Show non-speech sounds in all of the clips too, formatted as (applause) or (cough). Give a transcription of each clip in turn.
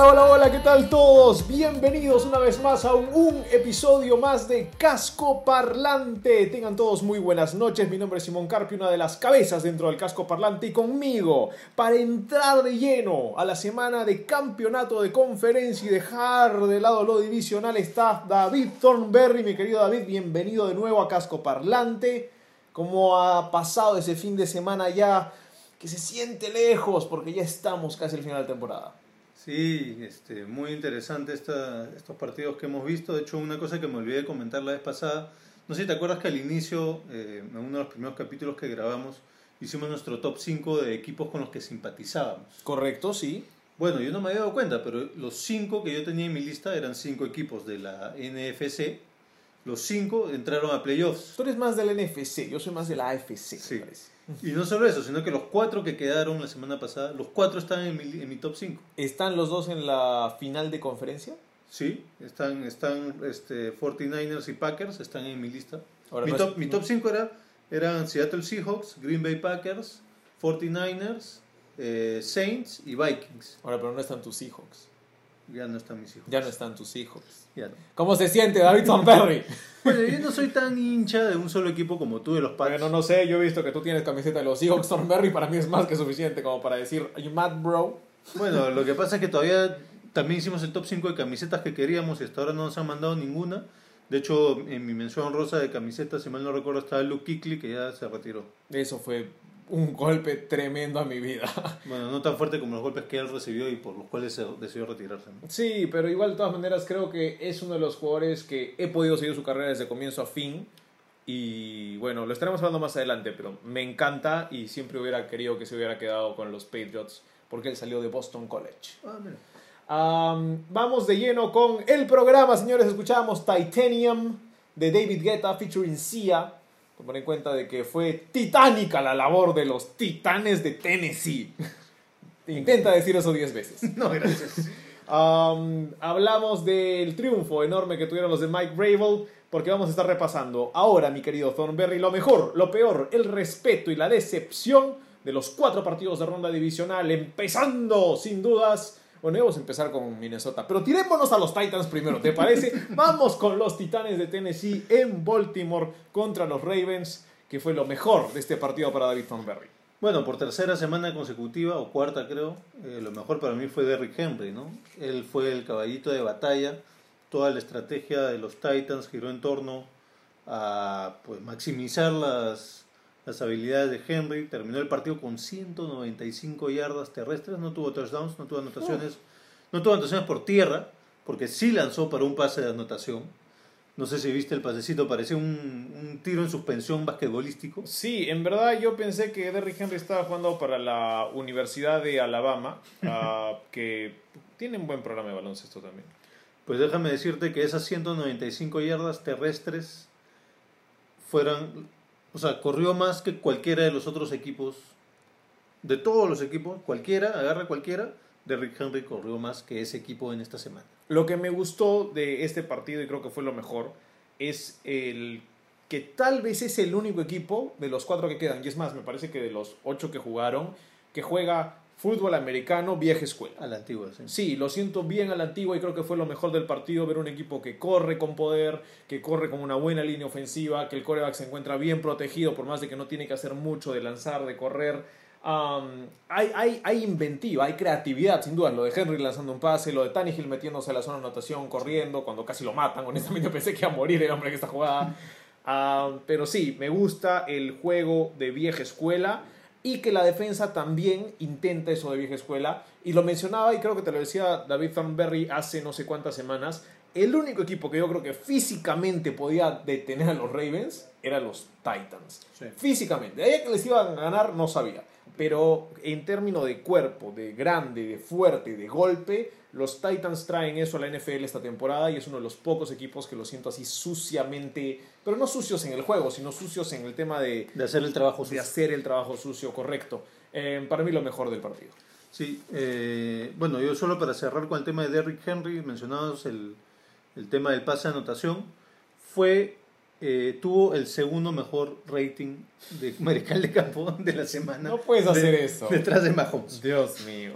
Hola, hola, hola, ¿qué tal todos? Bienvenidos una vez más a un, episodio más de Casco Parlante. Tengan todos muy buenas noches. Mi nombre es Simón Carpi, una de las cabezas dentro del Casco Parlante. Y conmigo, para entrar de lleno a la semana de campeonato de conferencia y dejar de lado lo divisional, está David Thornberry. Mi querido David, bienvenido de nuevo a Casco Parlante. ¿Cómo ha pasado ese fin de semana ya que se siente lejos? Porque ya estamos casi al final de temporada. Sí, este, muy interesante esta, estos partidos que hemos visto. De hecho, una cosa que me olvidé de comentar la vez pasada, no sé si te acuerdas que al inicio, eh, en uno de los primeros capítulos que grabamos, hicimos nuestro top 5 de equipos con los que simpatizábamos. Correcto, sí. Bueno, yo no me había dado cuenta, pero los 5 que yo tenía en mi lista eran 5 equipos de la NFC. Los 5 entraron a playoffs. Tú eres más del NFC, yo soy más de la AFC, Sí. me parece. Y no solo eso, sino que los 4 que quedaron la semana pasada, los 4 están en mi, en mi top 5. ¿Están los dos en la final de conferencia? Sí, están, están este, 49ers y Packers, están en mi lista. Ahora, mi, no top, es- mi top 5 era, eran Seattle Seahawks, Green Bay Packers, 49ers, eh, Saints y Vikings. Ahora, pero no están tus Seahawks. Ya no están mis hijos. Ya no están tus Seahawks. Ya no. ¿Cómo se siente David Thornberry? (laughs) Bueno, yo no soy tan hincha de un solo equipo como tú de los Pats. bueno, no sé, yo he visto que tú tienes camiseta de los Seahawks Thornberry, para mí es más que suficiente como para decir, you mad bro? Bueno, lo que pasa es que todavía también hicimos el top 5 de camisetas que queríamos y hasta ahora no nos han mandado ninguna. De hecho, en mi mención rosa de camisetas, si mal no recuerdo, estaba Luke Kickley que ya se retiró. Eso fue un golpe tremendo a mi vida. (laughs) Bueno, no tan fuerte como los golpes que él recibió y por los cuales se decidió retirarse. ¿no? Sí, pero igual de todas maneras creo que es uno de los jugadores que he podido seguir su carrera desde comienzo a fin. Y bueno, lo estaremos hablando más adelante, pero me encanta y siempre hubiera querido que se hubiera quedado con los Patriots porque él salió de Boston College. Ah, mira. Vamos de lleno con el programa, señores. Escuchábamos Titanium de David Guetta featuring Sia. Tomar en cuenta de que fue titánica la labor de los titanes de Tennessee. (laughs) Intenta decir eso 10 veces. (laughs) No, gracias. Um, hablamos del triunfo enorme que tuvieron los de Mike Rabel, porque vamos a estar repasando ahora, mi querido Thornberry, lo mejor, lo peor, el respeto y la decepción de los cuatro partidos de ronda divisional, empezando sin dudas. Bueno, vamos a empezar con Minnesota, pero tirémonos a los Titans primero, ¿te parece? (laughs) Vamos con los Titanes de Tennessee en Baltimore contra los Ravens, que fue lo mejor de este partido para David Thornberry. Bueno, por tercera semana consecutiva, o cuarta creo, eh, lo mejor para mí fue Derrick Henry, ¿no? Él fue el caballito de batalla, toda la estrategia de los Titans giró en torno a pues, maximizar las, las habilidades de Henry, terminó el partido con 195 yardas terrestres, no tuvo touchdowns, no tuvo anotaciones, no tuvo anotaciones por tierra, porque sí lanzó para un pase de anotación. No sé si viste el pasecito, parecía un, un tiro en suspensión basquetbolístico. Sí, en verdad yo pensé que Derrick Henry estaba jugando para la Universidad de Alabama, (laughs) ah, que tiene un buen programa de baloncesto también. Pues déjame decirte que esas 195 yardas terrestres fueran, o sea, corrió más que cualquiera de los otros equipos, de todos los equipos, cualquiera, agarra cualquiera, Derrick Henry corrió más que ese equipo en esta semana. Lo que me gustó de este partido, y creo que fue lo mejor, es el que tal vez es el único equipo de los cuatro que quedan, y es más, me parece que de los ocho que jugaron, que juega fútbol americano vieja escuela. A la antigua, sí. Sí, lo siento bien a la antigua y creo que fue lo mejor del partido ver un equipo que corre con poder, que corre con una buena línea ofensiva, que el coreback se encuentra bien protegido por más de que no tiene que hacer mucho de lanzar, de correr. Am, hay, hay, hay inventiva, hay creatividad, sin duda. Lo de Henry lanzando un pase, lo de Tannehill metiéndose a la zona de anotación, corriendo, cuando casi lo matan. (laughs) Honestamente pensé que iba a morir el hombre en esta jugada. Pero sí, me gusta el juego de vieja escuela y que la defensa también intenta eso de vieja escuela. Y lo mencionaba, y creo que te lo decía David Thornberry hace no sé cuántas semanas, el único equipo que yo creo que físicamente podía detener a los Ravens era los Titans. Sí. Físicamente. De ahí que les iban a ganar, no sabía. Pero en términos de cuerpo, de grande, de fuerte, de golpe, los Titans traen eso a la NFL esta temporada y es uno de los pocos equipos que lo siento así suciamente, pero no sucios en el juego, sino sucios en el tema de, De hacer el trabajo de sucio. hacer el trabajo sucio correcto. Eh, para mí lo mejor del partido. Sí, eh, bueno, yo solo para cerrar con el tema de Derrick Henry, mencionados el, el tema del pase de anotación, fue, eh, tuvo el segundo mejor rating de (laughs) mariscal de campo de la semana. No puedes de- hacer eso. Detrás de Mahomes. Dios mío.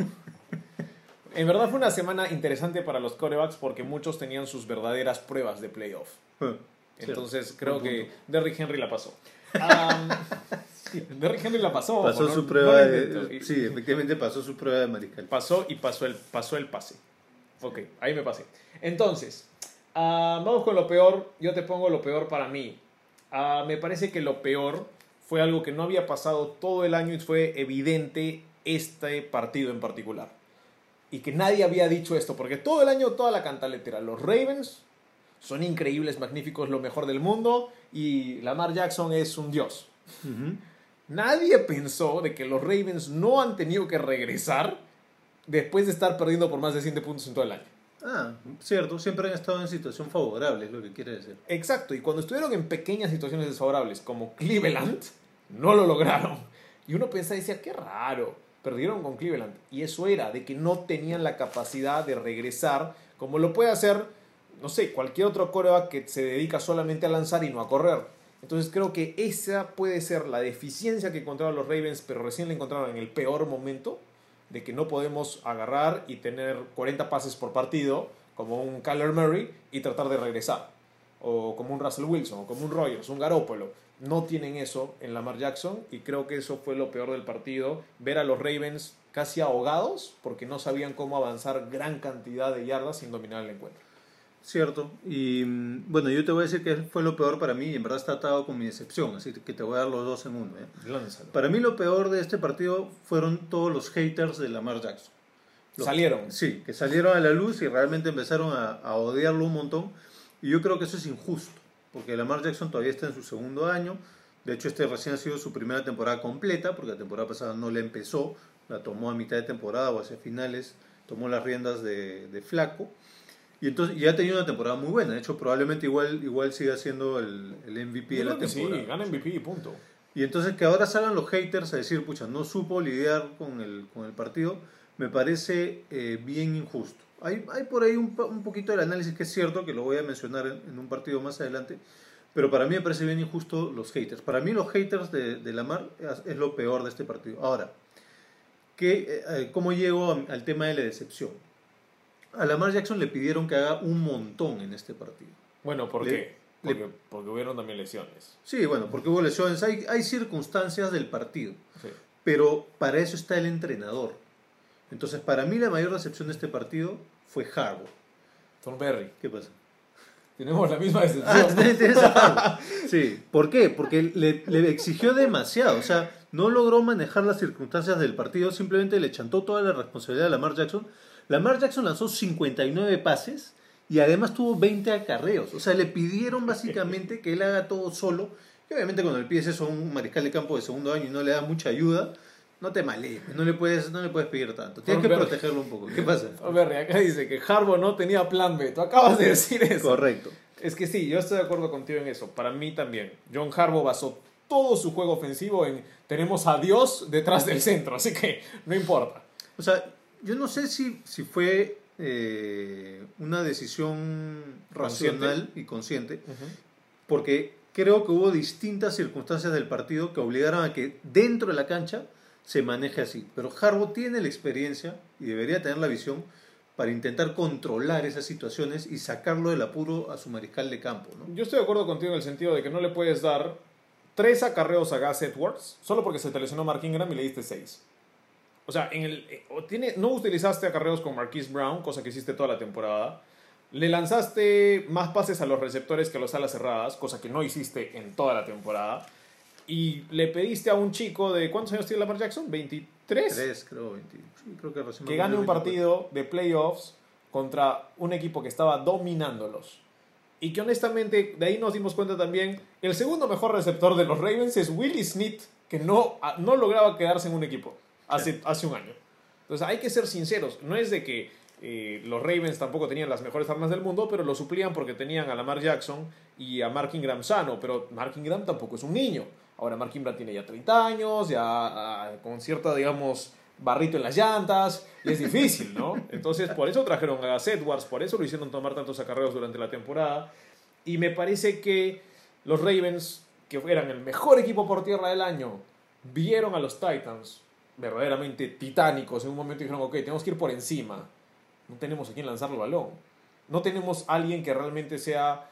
En verdad fue una semana interesante para los corebacks porque muchos tenían sus verdaderas pruebas de playoff. Entonces creo que. Derrick Henry la pasó. (laughs) Sí, Derrick Henry la pasó. Pasó no- su no prueba intentó. de... Y- Sí, efectivamente pasó su prueba de mariscal. Pasó y pasó el, pasó el pase. Ok, ahí me pasé. Entonces, ah, vamos con lo peor. Yo te pongo lo peor para mí. Ah, me parece que lo peor fue algo que no había pasado todo el año y fue evidente este partido en particular. Y que nadie había dicho esto, porque todo el año, toda la cantaletera, los Ravens son increíbles, magníficos, lo mejor del mundo, y Lamar Jackson es un dios. Nadie pensó de que los Ravens no han tenido que regresar después de estar perdiendo por más de 7 puntos en todo el año. Ah, cierto, siempre han estado en situación favorable, es lo que quiere decir. Exacto, y cuando estuvieron en pequeñas situaciones desfavorables como Cleveland, no lo lograron. Y uno pensaba y decía, qué raro, perdieron con Cleveland. Y eso era, de que no tenían la capacidad de regresar como lo puede hacer, no sé, cualquier otro coreback que se dedica solamente a lanzar y no a correr. Entonces creo que esa puede ser la deficiencia que encontraron los Ravens, pero recién la encontraron en el peor momento, de que no podemos agarrar y tener 40 pases por partido, como un Kyler Murray, y tratar de regresar. O como un Russell Wilson, o como un Rogers, un Garoppolo. No tienen eso en Lamar Jackson, y creo que eso fue lo peor del partido. Ver a los Ravens casi ahogados, porque no sabían cómo avanzar gran cantidad de yardas sin dominar el encuentro. Cierto. Y mm, bueno, yo te voy a decir que fue lo peor para mí y en verdad está atado con mi decepción, así que te voy a dar los dos en uno. ¿eh? Para mí lo peor de este partido fueron todos los haters de Lamar Jackson. Los- Salieron. Sí, que salieron a la luz y realmente empezaron a, a odiarlo un montón. Y yo creo que eso es injusto, porque Lamar Jackson todavía está en su segundo año. De hecho, este recién ha sido su primera temporada completa, porque la temporada pasada no la empezó, la tomó a mitad de temporada o hacia finales, tomó las riendas de, de Flaco. Y entonces ya ha tenido una temporada muy buena. De hecho, probablemente igual, igual siga siendo el, el MVP de la que sí, temporada. gana MVP y punto. Y entonces que ahora salgan los haters a decir, pucha, no supo lidiar con el, con el partido, me parece eh, bien injusto. Hay, hay por ahí un, poquito del análisis que es cierto, que lo voy a mencionar en, en un partido más adelante, pero para mí me parece bien injusto los haters. Para mí los haters de, de Lamar es, es lo peor de este partido. Ahora, ¿qué, eh, ¿cómo llego a- al tema de la decepción? A Lamar Jackson le pidieron que haga un montón en este partido. Bueno, ¿por Le- qué? Porque, porque hubieron también lesiones. Sí, bueno, porque hubo lesiones, hay, hay circunstancias del partido. Sí. Pero para eso está el entrenador. Entonces, para mí la mayor decepción de este partido fue Harbaugh. Thornberry. ¿Qué pasa? Tenemos la misma (laughs) decepción. Ah, ¿no? ¿te interesa Harbaugh? Sí. ¿Por qué? Porque le, le exigió demasiado. O sea, no logró manejar las circunstancias del partido. Simplemente le chantó toda la responsabilidad a Lamar Jackson. Lamar Jackson lanzó 59 pases y además tuvo 20 acarreos. O sea, le pidieron básicamente que él haga todo solo. Y obviamente cuando el pides eso a un mariscal de campo de segundo año y no le da mucha ayuda, no te malees, no le puedes, no le puedes pedir tanto. Tienes que protegerlo un poco. ¿Qué pasa? Thornberry, acá dice que Harbaugh no tenía plan B. Tú acabas de decir eso. Correcto. Es que sí, yo estoy de acuerdo contigo en eso. Para mí también. John Harbaugh basó todo su juego ofensivo en tenemos a Dios detrás del centro, así que no importa. O sea, yo no sé si, si fue eh, una decisión racional y consciente, porque creo que hubo distintas circunstancias del partido que obligaron a que dentro de la cancha se maneje así. Pero Harbaugh tiene la experiencia y debería tener la visión para intentar controlar esas situaciones y sacarlo del apuro a su mariscal de campo. ¿no? Yo estoy de acuerdo contigo en el sentido de que no le puedes dar tres acarreos a Gus Edwards solo porque se te lesionó Mark Ingram y le diste seis. O sea, en el, eh, tiene, no utilizaste acarreos con Marquise Brown, cosa que hiciste toda la temporada. Le lanzaste más pases a los receptores que a los alas cerradas, cosa que no hiciste en toda la temporada. Y le pediste a un chico de. ¿Cuántos años tiene Lamar Jackson? ¿23? Tres, creo, 20, sí, creo que recién que gane un acuerdo, 24. partido de playoffs contra un equipo que estaba dominándolos. Y que honestamente, de ahí nos dimos cuenta también, el segundo mejor receptor de los Ravens es Willie Smith, que no, no lograba quedarse en un equipo hace, hace un año. Entonces hay que ser sinceros, no es de que eh, los Ravens tampoco tenían las mejores armas del mundo, pero lo suplían porque tenían a Lamar Jackson y a Mark Ingram sano, pero Mark Ingram tampoco es un niño. Ahora Mark Ingram tiene ya 30 años, ya ah, con cierta, digamos, barrito en las llantas, y es difícil, ¿no? Entonces, por eso trajeron a Gus Edwards, por eso lo hicieron tomar tantos acarreos durante la temporada, y me parece que los Ravens, que eran el mejor equipo por tierra del año, vieron a los Titans verdaderamente titánicos. En un momento dijeron, ok, tenemos que ir por encima, no tenemos a quien lanzar el balón, no tenemos alguien que realmente sea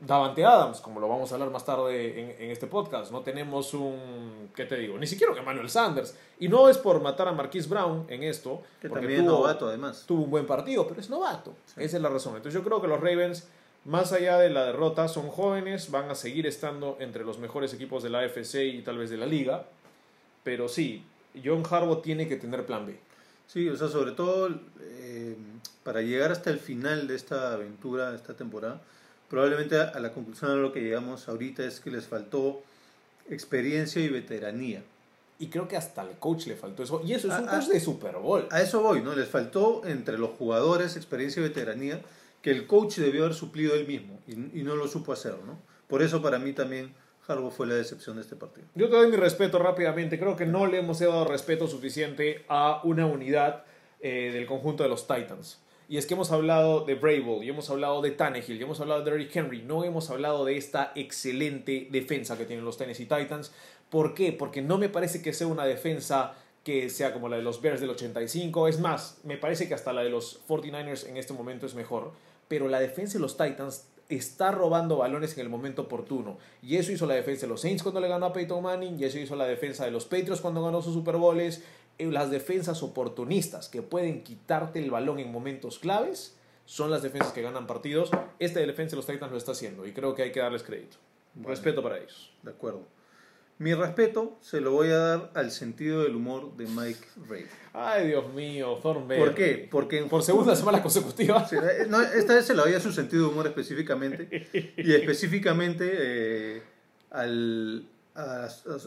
Davante Adams, como lo vamos a hablar más tarde en, este podcast. No tenemos un, ¿qué te digo? Ni siquiera un Emmanuel Sanders. Y no es por matar a Marquise Brown en esto. Que también tuvo, novato además. Tuvo un buen partido, pero es novato. Esa es la razón. Entonces yo creo que los Ravens, más allá de la derrota, son jóvenes, van a seguir estando entre los mejores equipos de la AFC y tal vez de la liga. Pero sí, John Harbaugh tiene que tener plan B. Sí, o sea, sobre todo eh, para llegar hasta el final de esta aventura, de esta temporada probablemente a la conclusión a lo que llegamos ahorita es que les faltó experiencia y veteranía. Y creo que hasta al coach le faltó eso. Y eso es un coach de Super Bowl. A eso voy, ¿no? Les faltó entre los jugadores experiencia y veteranía que el coach debió haber suplido él mismo y, no lo supo hacer, ¿no? Por eso para mí también Harbaugh fue la decepción de este partido. Yo te doy mi respeto rápidamente. Creo que no le hemos dado respeto suficiente a una unidad eh, del conjunto de los Titans. Y es que hemos hablado de Brable, y hemos hablado de Tannehill, y hemos hablado de Derrick Henry. No hemos hablado de esta excelente defensa que tienen los Tennessee Titans. ¿Por qué? Porque no me parece que sea una defensa que sea como la de los Bears del 85. Es más, me parece que hasta la de los 49ers en este momento es mejor. Pero la defensa de los Titans está robando balones en el momento oportuno. Y eso hizo la defensa de los Saints cuando le ganó a Peyton Manning, y eso hizo la defensa de los Patriots cuando ganó sus Super Bowls, las defensas oportunistas que pueden quitarte el balón en momentos claves son las defensas que ganan partidos. Esta defensa de los Titans lo está haciendo y creo que hay que darles crédito. Respeto para ellos. De acuerdo. Mi respeto se lo voy a dar al sentido del humor de Mike Ray. Ay, Dios mío, Thornberry. ¿Por qué? Porque por segunda semana consecutiva. Eh, esta vez se lo doy a su sentido de humor específicamente. Y específicamente eh, al,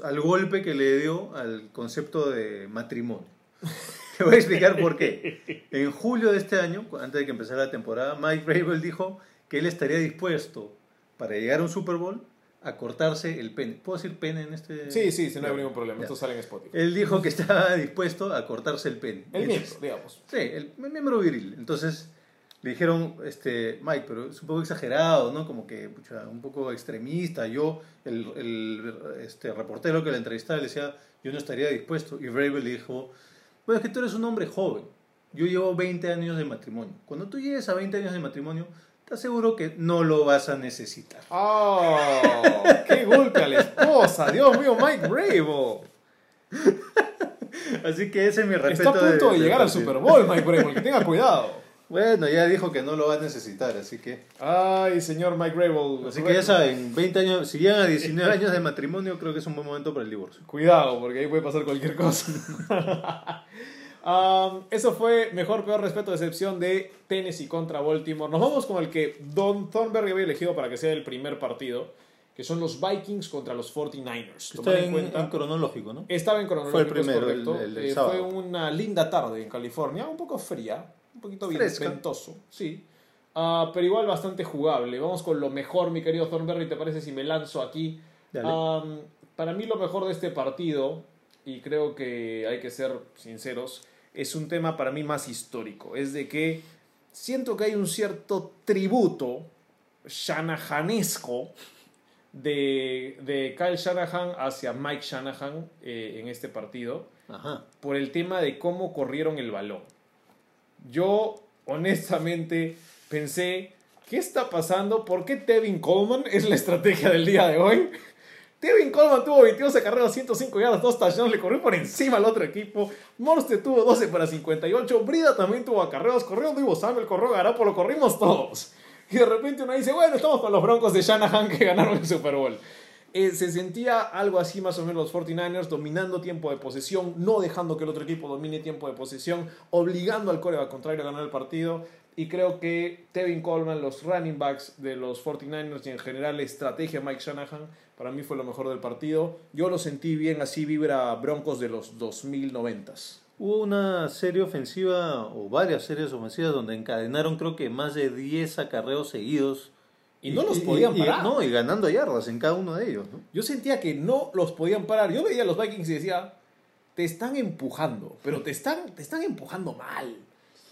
al golpe que le dio al concepto de matrimonio. (laughs) Te voy a explicar por qué. En julio de este año, antes de que empezara la temporada, Mike Rabel dijo que él estaría dispuesto para llegar a un Super Bowl a cortarse el pene. ¿Puedo decir pene en este? Sí, sí, si no hay ningún problema. Esto sale en Spotify. Él dijo que estaba dispuesto a cortarse el pene. El miembro, digamos. Sí, el miembro viril. Entonces, le dijeron, este, Mike, pero es un poco exagerado, ¿no? Como que, pucha, un poco extremista. Yo, el, el este, reportero que le entrevistaba, le decía, yo no estaría dispuesto. Y le dijo, bueno, es que tú eres un hombre joven. Yo llevo 20 años de matrimonio. Cuando tú llegues a 20 años de matrimonio, te aseguro que no lo vas a necesitar. ¡Oh! ¡Qué golpe a la esposa! ¡Dios mío, Mike Bravo! (laughs) Así que ese es mi respeto. Está a punto de, llegar al Super Bowl, Mike Bravo, que tenga cuidado. Bueno, ya dijo que no lo va a necesitar, así que. Ay, señor Mike Rabel. Así que ya saben, 20 años, si llegan a 19 años de matrimonio, creo que es un buen momento para el divorcio. Cuidado, porque ahí puede pasar cualquier cosa. (laughs) um, eso fue mejor, peor respeto, decepción de Tennessee contra Baltimore. Nos vamos con el que Don Thornberry había elegido para que sea el primer partido que son los Vikings contra los 49ers. Está en, cuenta, cronológico, ¿no? Estaba en cronológico. Fue el primero, eh, fue una linda tarde en California, un poco fría, un poquito bien ventoso, sí. Uh, pero igual bastante jugable. Vamos con lo mejor, mi querido Thornberry, ¿te parece si me lanzo aquí? Um, para mí lo mejor de este partido, y creo que hay que ser sinceros, es un tema para mí más histórico. Es de que siento que hay un cierto tributo shanahanesco de, de Kyle Shanahan hacia Mike Shanahan eh, en este partido por el tema de cómo corrieron el balón. Yo, honestamente, pensé, ¿qué está pasando? ¿Por qué Tevin Coleman (laughs) es la estrategia del día de hoy? Tevin Coleman tuvo 22 carreras, 105 yardas, 2 touchdowns, le corrió por encima al otro equipo. Morste tuvo 12 para 58. Brida también tuvo acarreos, corrió Divo Samuel, corrió lo corrimos todos. Y de repente uno dice, bueno, estamos con los broncos de Shanahan que ganaron el Super Bowl. Eh, se sentía algo así más o menos los 49ers dominando tiempo de posesión, no dejando que el otro equipo domine tiempo de posesión, obligando al coreback contrario a ganar el partido. Y creo que Tevin Coleman, los running backs de los 49ers y en general la estrategia Mike Shanahan, para mí fue lo mejor del partido. Yo lo sentí bien así, vibra Broncos de los 2090s. Hubo una serie ofensiva o varias series ofensivas donde encadenaron creo que más de 10 acarreos seguidos. Y no los podían y- parar. no, y ganando yardas en cada uno de ellos. ¿no? Yo sentía que no los podían parar. Yo veía a los Vikings y decía, te están empujando, pero te están, te están empujando mal.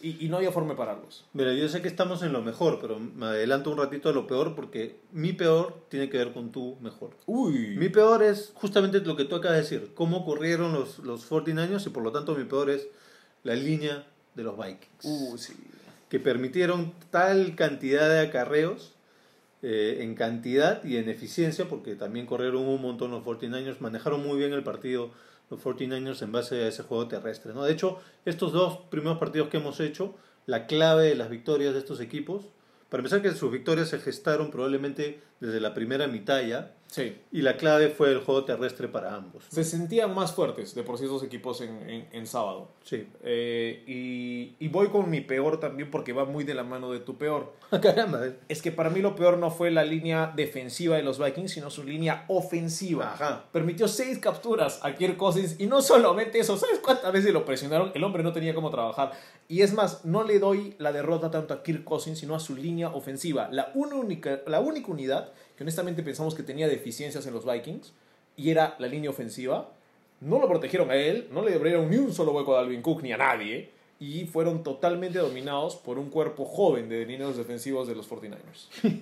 Y, y no había forma de pararlos. Mira, yo sé que estamos en lo mejor, pero me adelanto un ratito a lo peor porque mi peor tiene que ver con tu mejor. Uy. Mi peor es justamente lo que tú acabas de decir, cómo corrieron los, los 49ers y por lo tanto mi peor es la línea de los Vikings. Uh, sí. que permitieron tal cantidad de acarreos eh, en cantidad y en eficiencia, porque también corrieron un montón los 49ers, manejaron muy bien el partido los 49ers en base a ese juego terrestre. ¿no? De hecho, estos dos primeros partidos que hemos hecho, la clave de las victorias de estos equipos, para empezar que sus victorias se gestaron probablemente desde la primera mitad ya, Sí. y la clave fue el juego terrestre para ambos. Se sentían más fuertes de por sí esos equipos en, en- en sábado. Sí. Eh, y, y voy con mi peor también porque va muy de la mano de tu peor. Caramba, eh. Es que para mí lo peor no fue la línea defensiva de los Vikings, sino su línea ofensiva. Ajá. Permitió seis capturas a Kirk Cousins y no solamente eso, ¿sabes cuántas veces lo presionaron? El hombre no tenía cómo trabajar. Y es más, no le doy la derrota tanto a Kirk Cousins, sino a su línea ofensiva. La, única, la única unidad honestamente pensamos que tenía deficiencias en los Vikings y era la línea ofensiva. No lo protegieron a él, no le abrieron ni un solo hueco a Dalvin Cook ni a nadie. Y fueron totalmente dominados por un cuerpo joven de lineos defensivos de los 49ers. (laughs)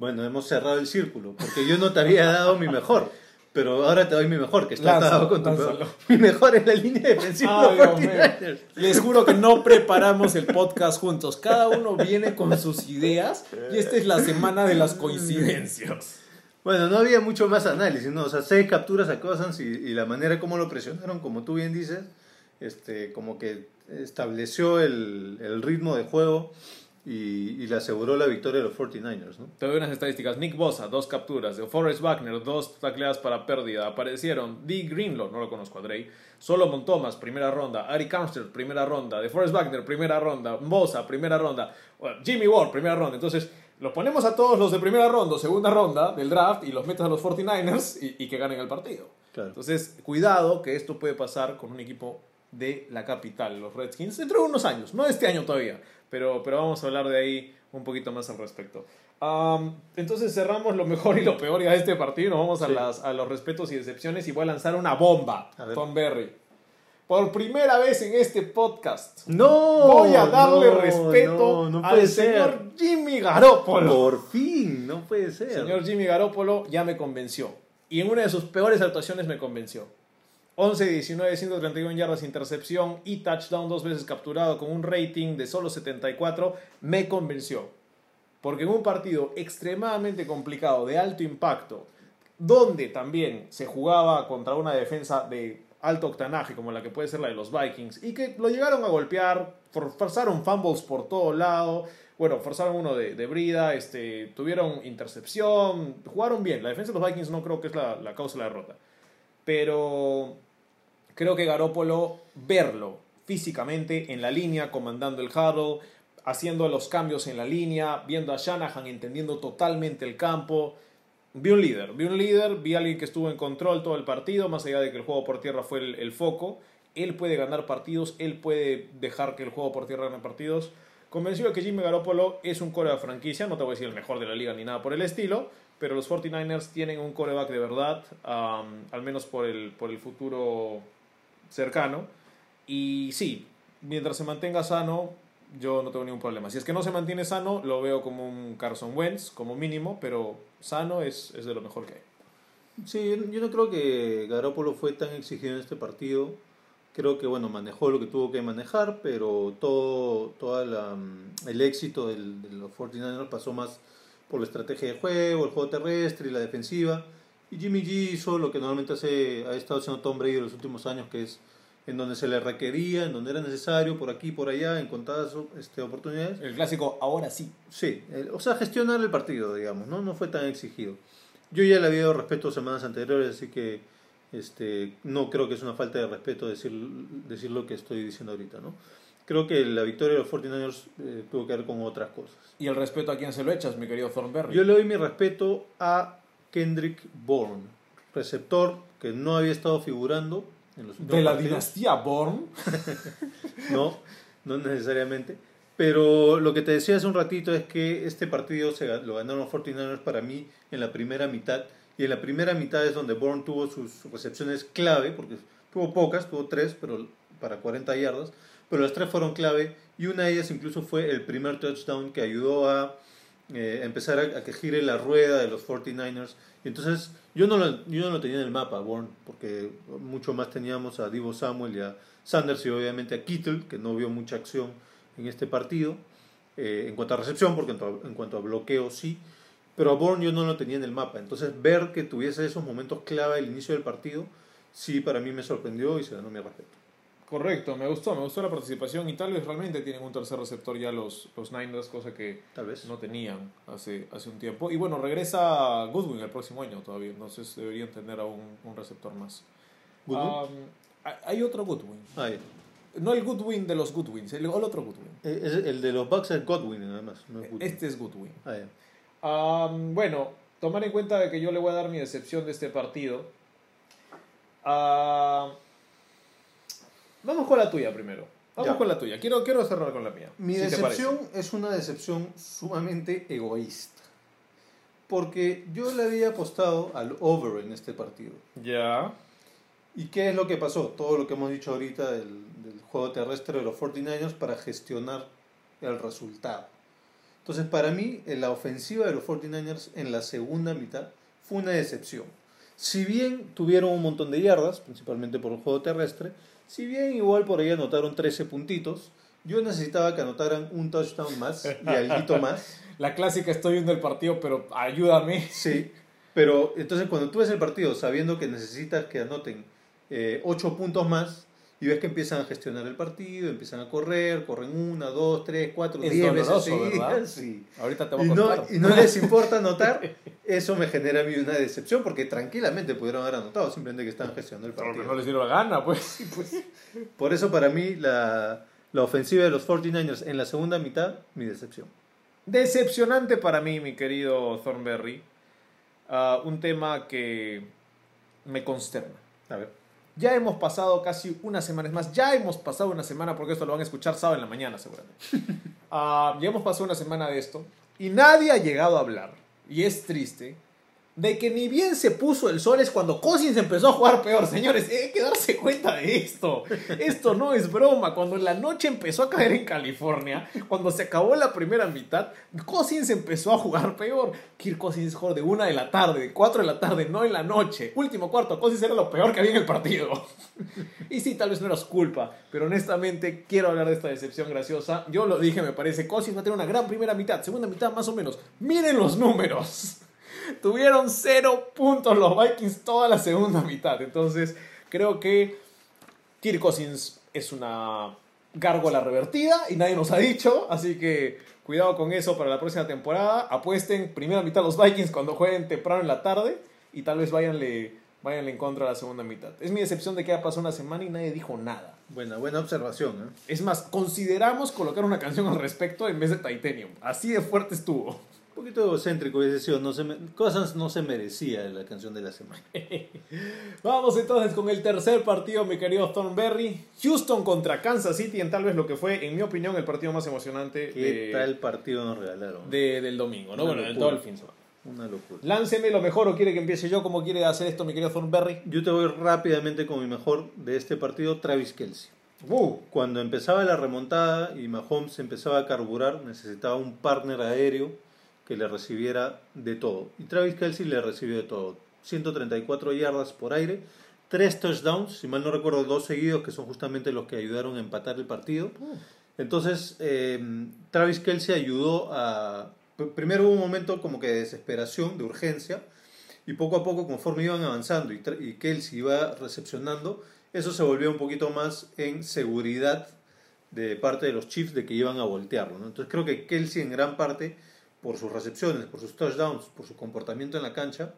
Bueno, hemos cerrado el círculo, porque yo no te había dado mi mejor, pero ahora te doy mi mejor, que está atado con tu peor. (laughs) Mi mejor es la línea defensiva Ay, de Dios los mío. 49ers. Les juro que no preparamos el podcast juntos. Cada uno viene con sus ideas y esta es la semana de las coincidencias. Bueno, no había mucho más análisis, ¿no? O sea, seis capturas a Cousins y, y la manera como lo presionaron, como tú bien dices, este, como que estableció el, el ritmo de juego y, y le aseguró la victoria a los 49ers, ¿no? Te doy unas estadísticas. Nick Bosa, dos capturas. De Forrest Wagner, dos tacleadas para pérdida. Aparecieron Dee Greenlaw, no lo conozco a Dre. Solomon Thomas, primera ronda. Ari Carmster, primera ronda. De Forrest Wagner, primera ronda. Bosa, primera ronda. Jimmy Ward, primera ronda. Entonces, los ponemos a todos los de primera ronda o segunda ronda del draft y los metes a los 49ers y, y que ganen el partido. Claro. Entonces, cuidado que esto puede pasar con un equipo de la capital, los Redskins, dentro de unos años, no este año todavía, pero, pero vamos a hablar de ahí un poquito más al respecto. Am, entonces cerramos lo mejor y lo peor ya de este partido, nos vamos a, Sí. las, a los respetos y decepciones y voy a lanzar una bomba, A. Tom Berry. Por primera vez en este podcast, ¡No! voy a darle no, respeto no, no al puede señor ser. Jimmy Garoppolo. Por fin, no puede ser. Señor Jimmy Garoppolo ya me convenció. Y en una de sus peores actuaciones me convenció. 11, 19, 131 yardas, intercepción y touchdown dos veces capturado con un rating de solo 74, me convenció. Porque en un partido extremadamente complicado, de alto impacto, donde también se jugaba contra una defensa de alto octanaje como la que puede ser la de los Vikings y que lo llegaron a golpear, for- forzaron fumbles por todo lado, bueno, forzaron uno de, brida, este, tuvieron intercepción, jugaron bien, la defensa de los Vikings no creo que es la causa de la derrota, pero creo que Garópolo verlo físicamente en la línea, comandando el huddle, haciendo los cambios en la línea, viendo a Shanahan entendiendo totalmente el campo, Vi un líder, vi un líder, vi a alguien que estuvo en control todo el partido, más allá de que el juego por tierra fue el, foco. Él puede ganar partidos, él puede dejar que el juego por tierra gane partidos. Convencido de que Jimmy Garoppolo es un core de franquicia, no te voy a decir el mejor de la liga ni nada por el estilo, pero los 49ers tienen un coreback de verdad, al menos por el, por el futuro cercano. Y sí, mientras se mantenga sano, yo no tengo ningún problema. Si es que no se mantiene sano, lo veo como un Carson Wentz, como mínimo, pero sano es, es de lo mejor que hay. Sí, yo- no creo que Garoppolo fue tan exigido en este partido. Creo que bueno, manejó lo que tuvo que manejar, pero todo toda la, el éxito de los 49ers pasó más por la estrategia de juego, el juego terrestre y la defensiva. Y Jimmy G hizo lo que normalmente hace, ha estado haciendo Tom Brady en los últimos años, que es en donde se le requería, en donde era necesario, por aquí, por allá, en contadas este, oportunidades. El clásico, ahora sí. Sí, eh, o sea, gestionar el partido, digamos, ¿no? No fue tan exigido. Yo ya le había dado respeto semanas anteriores, así que este, no creo que es una falta de respeto decir, decir lo que estoy diciendo ahorita, ¿no? Creo que la victoria de los 49ers eh, tuvo que ver con otras cosas. ¿Y el respeto a quién se lo echas, mi querido Thornberry? Yo le doy mi respeto a Kendrick Bourne, receptor que no había estado figurando en los últimos de la partidos. dinastía Bourne. (laughs) No, no necesariamente. Pero lo que te decía hace un ratito es que este partido se, lo ganaron los 49ers para mí en la primera mitad. Y en la primera mitad es donde Bourne tuvo sus recepciones clave, porque tuvo pocas, tuvo tres, pero para 40 yardas. Pero las tres fueron clave y una de ellas incluso fue el primer touchdown que ayudó a eh, empezar a, que gire la rueda de los 49ers. Y entonces yo no, lo, yo no lo tenía en el mapa, Bourne, porque mucho más teníamos a Divo Samuel y a Sanders y obviamente a Kittle, que no vio mucha acción en este partido, eh, en cuanto a recepción, porque en, to- en cuanto a bloqueo sí, pero a Bourne yo no lo tenía en el mapa. Entonces ver que tuviese esos momentos clave al inicio del partido, sí para mí me sorprendió y se ganó mi respeto. Correcto, me gustó, me gustó la participación y tal vez realmente tienen un tercer receptor ya los, los Niners, cosa que Tal vez. no tenían hace, hace un tiempo. Y bueno, regresa Goodwin el próximo año todavía, entonces deberían tener a un, un receptor más. Goodwin. Um, hay- otro Goodwin. Ah, ya. No el Goodwin de los Goodwins, el, el otro Goodwin. Eh, es- el de los Bucks es Godwin, además. No es Goodwin. Este es Goodwin. Ah. Um, bueno, tomar en cuenta de que yo le voy a dar mi decepción de este partido. Ah, vamos con la tuya primero. Vamos Ya. con la tuya. Quiero, quiero cerrar con la mía. Mi si decepción es una decepción sumamente egoísta. Porque yo le había apostado al over en este partido. Ya. ¿Y qué es lo que pasó? Todo lo que hemos dicho ahorita del, del juego terrestre de los 49ers para gestionar el resultado. Entonces, para mí, la ofensiva de los 49ers en la segunda mitad fue una decepción. Si bien tuvieron un montón de yardas, principalmente por el juego terrestre, si bien igual por ahí anotaron 13 puntitos, yo necesitaba que anotaran un touchdown más y algo más. (laughs) La clásica estoy viendo el partido, pero ayúdame. Sí, pero entonces cuando tú ves el partido sabiendo que necesitas que anoten eh, 8 puntos más y ves que empiezan a gestionar el partido, empiezan a correr, corren una, dos, tres, cuatro, Es diez veces (laughs) sí. Ahorita te voy Y a no, contar. y no les importa (laughs) anotar, eso me genera a mí una decepción porque tranquilamente pudieron haber anotado, simplemente que estaban gestionando el Pero partido. no les dieron la gana, pues. Por eso para mí la, la ofensiva de los 49ers en la segunda mitad, mi decepción. Decepcionante para mí, mi querido Thornberry. Ah, un tema que me consterna. A ver. Ya hemos pasado casi una semana, es más, ya hemos pasado una semana, porque esto lo van a escuchar sábado en la mañana seguramente. (laughs) Ah, ya hemos pasado una semana de esto y nadie ha llegado a hablar, y es triste, de que ni bien se puso el sol es cuando Cousins empezó a jugar peor. Señores, hay que darse cuenta de esto. Esto no es broma. Cuando la noche empezó a caer en California, cuando se acabó la primera mitad, Cousins empezó a jugar peor. Kirk Cousins jugó de una de la tarde, de cuatro de la tarde, no en la noche. Último cuarto, Cousins era lo peor que había en el partido. Y sí, tal vez no era culpa, pero honestamente quiero hablar de esta decepción graciosa. Yo lo dije, me parece, Cousins va a tener una gran primera mitad, segunda mitad más o menos. Miren los números. Tuvieron cero puntos los Vikings toda la segunda mitad. Entonces, creo que Kirk Cousins es una gárgola revertida y nadie nos ha dicho. Así que cuidado con eso para la próxima temporada. Apuesten primera mitad los Vikings cuando jueguen temprano en la tarde y tal vez váyanle, váyanle en contra a la segunda mitad. Es mi decepción de que ya pasó una semana y nadie dijo nada. Buena, buena observación. ¿eh? Es más, consideramos colocar una canción al respecto en vez de Titanium. Así de fuerte estuvo. Poquito egocéntrico hubiese sido, no se me- cosas no se merecía en la canción de la semana. (laughs) Vamos entonces con el tercer partido, mi querido Thornberry. Houston contra Kansas City en tal vez lo que fue, en mi opinión, el partido más emocionante ¿Qué de- tal partido nos regalaron? de- del domingo, ¿no? Una Bueno, de locura. todo el fin de semana. Una locura. Lánceme lo mejor o quiere que empiece yo. ¿Cómo quiere hacer esto, mi querido Thornberry? Yo te voy rápidamente con mi mejor de este partido, Travis Kelsey. Uh, Cuando empezaba la remontada y Mahomes empezaba a carburar, necesitaba un partner aéreo que le recibiera de todo. Y Travis Kelsey le recibió de todo. 134 yardas por aire, 3 touchdowns, si mal no recuerdo, dos seguidos que son justamente los que ayudaron a empatar el partido. Entonces, eh, Travis Kelsey ayudó a... pr- Primero hubo un momento como que de desesperación, de urgencia, y poco a poco, conforme iban avanzando y, y Kelsey iba recepcionando, eso se volvió un poquito más en seguridad de parte de los Chiefs de que iban a voltearlo. ¿no? Entonces creo que Kelsey en gran parte, por sus recepciones, por sus touchdowns, por su comportamiento en la cancha,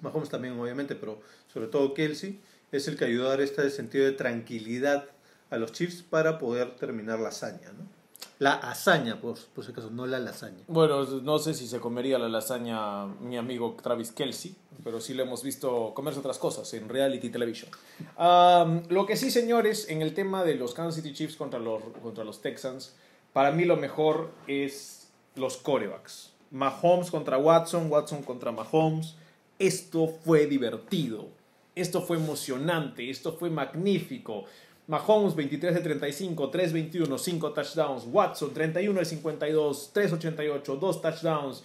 Mahomes también obviamente, pero sobre todo Kelsey, es el que ayudó a dar este sentido de tranquilidad a los Chiefs para poder terminar la hazaña, ¿no? La hazaña, por, por si acaso, no la lasaña. Bueno, no sé si se comería la lasaña mi amigo Travis Kelsey, pero sí lo hemos visto comerse otras cosas en reality television. Um, lo que sí, señores, en el tema de los Kansas City Chiefs contra los, contra los Texans, para mí lo mejor es los corebacks. Mahomes contra Watson, Watson contra Mahomes. Esto fue divertido, esto fue emocionante, esto fue magnífico. Mahomes 23 de 35, 321, 5 touchdowns. Watson 31 de 52, 388, 2 touchdowns.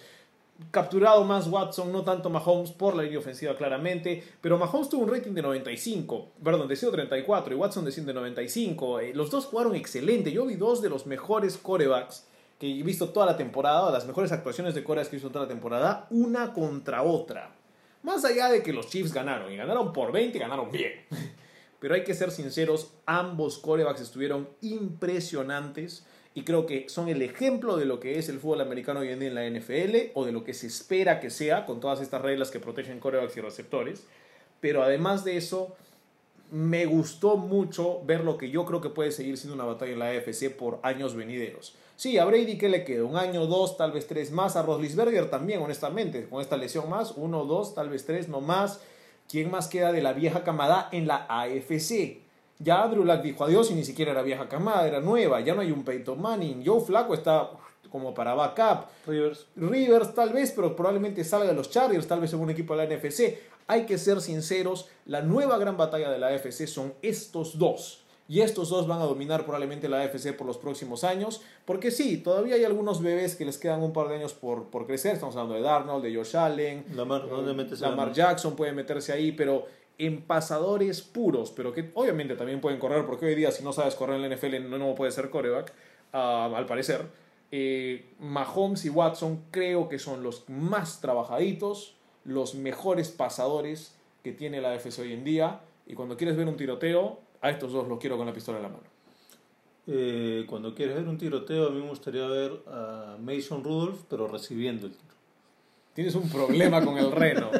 Capturado más Watson, no tanto Mahomes por la línea ofensiva claramente, pero Mahomes tuvo un rating de 95, perdón, de 134 y Watson de 195. Eh, los dos jugaron excelente. Yo vi dos de los mejores corebacks que he visto toda la temporada, las mejores actuaciones de corebacks que he visto toda la temporada, una contra otra. Más allá de que los Chiefs ganaron, y ganaron por 20, ganaron bien. (laughs) Pero hay que ser sinceros, ambos corebacks estuvieron impresionantes y creo que son el ejemplo de lo que es el fútbol americano hoy en día en la NFL o de lo que se espera que sea con todas estas reglas que protegen corebacks y receptores. Pero además de eso, me gustó mucho ver lo que yo creo que puede seguir siendo una batalla en la AFC por años venideros. Sí, a Brady que le queda un año, dos, tal vez tres más. A Roslisberger también, honestamente, con esta lesión más, uno, dos, tal vez tres, no más. ¿Quién más queda de la vieja camada en la AFC? Ya Andrew Luck dijo adiós y ni siquiera era vieja camada, era nueva. Ya no hay un Peyton Manning. Joe Flaco está como para backup. Rivers. Rivers tal vez, pero probablemente salga de los Chargers, tal vez en un equipo de la NFC. Hay que ser sinceros, la nueva gran batalla de la AFC son estos dos. Y estos dos van a dominar probablemente la AFC por los próximos años. Porque sí, todavía hay algunos bebés que les quedan un par de años por, por crecer. Estamos hablando de Darnold, de Josh Allen. Lamar, ¿dónde metes a Lamar Lamar? Jackson puede meterse ahí, pero en pasadores puros, pero que obviamente también pueden correr, porque hoy día si no sabes correr en la NFL no, no puede ser coreback, ah, al parecer. Eh, Mahomes y Watson creo que son los más trabajaditos, los mejores pasadores que tiene la AFC hoy en día. Y cuando quieres ver un tiroteo, a estos dos los quiero con la pistola en la mano. Eh, cuando quieres ver un tiroteo, a mí me gustaría ver a Mason Rudolph, pero recibiendo el tiro. Tienes un problema con el reno.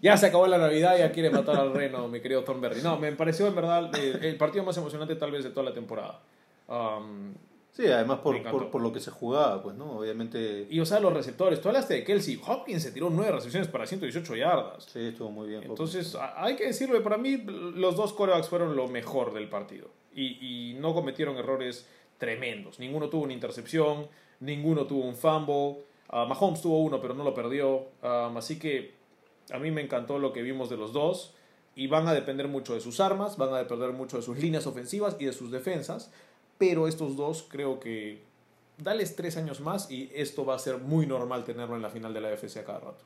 Ya se acabó la Navidad, ya quiere matar al reno, mi querido Thornberry. No, me pareció en verdad eh, el partido más emocionante tal vez de toda la temporada. Um, Sí, además por, por, por lo que se jugaba, pues, ¿no? Obviamente, y o sea, los receptores. Tú hablaste de Kelsey. Hopkins se tiró nueve recepciones para 118 yardas. sí, estuvo muy bien. Entonces, hay que decirlo, para mí los dos corebacks fueron lo mejor del partido. Y, y no cometieron errores tremendos. Ninguno tuvo una intercepción, ninguno tuvo un fumble. Ah, Mahomes tuvo uno, pero no lo perdió. Ah, así que a mí me encantó lo que vimos de los dos. Y van a depender mucho de sus armas, van a depender mucho de sus líneas ofensivas y de sus defensas. Pero estos dos creo que dales tres años más y esto va a ser muy normal tenerlo en la final de la FC a cada rato.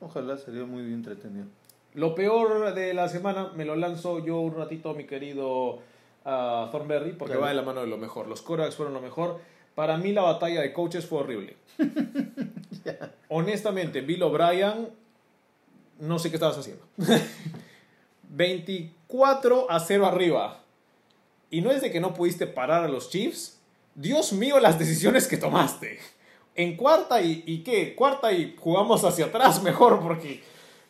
Ojalá sería muy bien entretenido. Lo peor de la semana me lo lanzo yo un ratito, mi querido ah, Thornberry, porque Claro. va de la mano de lo mejor. Los corebacks fueron lo mejor. Para mí la batalla de coaches fue horrible. (laughs) Honestamente, Bill O'Brien, no sé qué estabas haciendo. (laughs) 24 a 0 arriba. Y no es de que no pudiste parar a los Chiefs. Dios mío, las decisiones que tomaste. En cuarta y, qué? Cuarta y jugamos hacia atrás mejor porque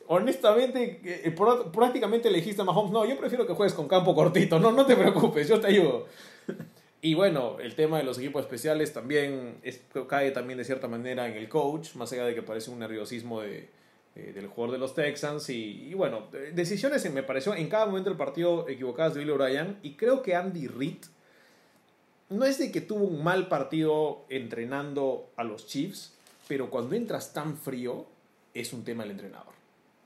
honestamente eh, prá- prácticamente le dijiste a Mahomes, no, yo prefiero que juegues con campo cortito, no, no te preocupes, yo te ayudo. Y bueno, el tema de los equipos especiales también cae también de cierta manera en el coach, más allá de que parece un nerviosismo de, eh, del jugador de los Texans. Y, bueno, eh, decisiones me pareció en cada momento del partido equivocadas de Bill O'Brien. Y creo que Andy Reid no es de que tuvo un mal partido entrenando a los Chiefs, pero cuando entras tan frío es un tema del entrenador.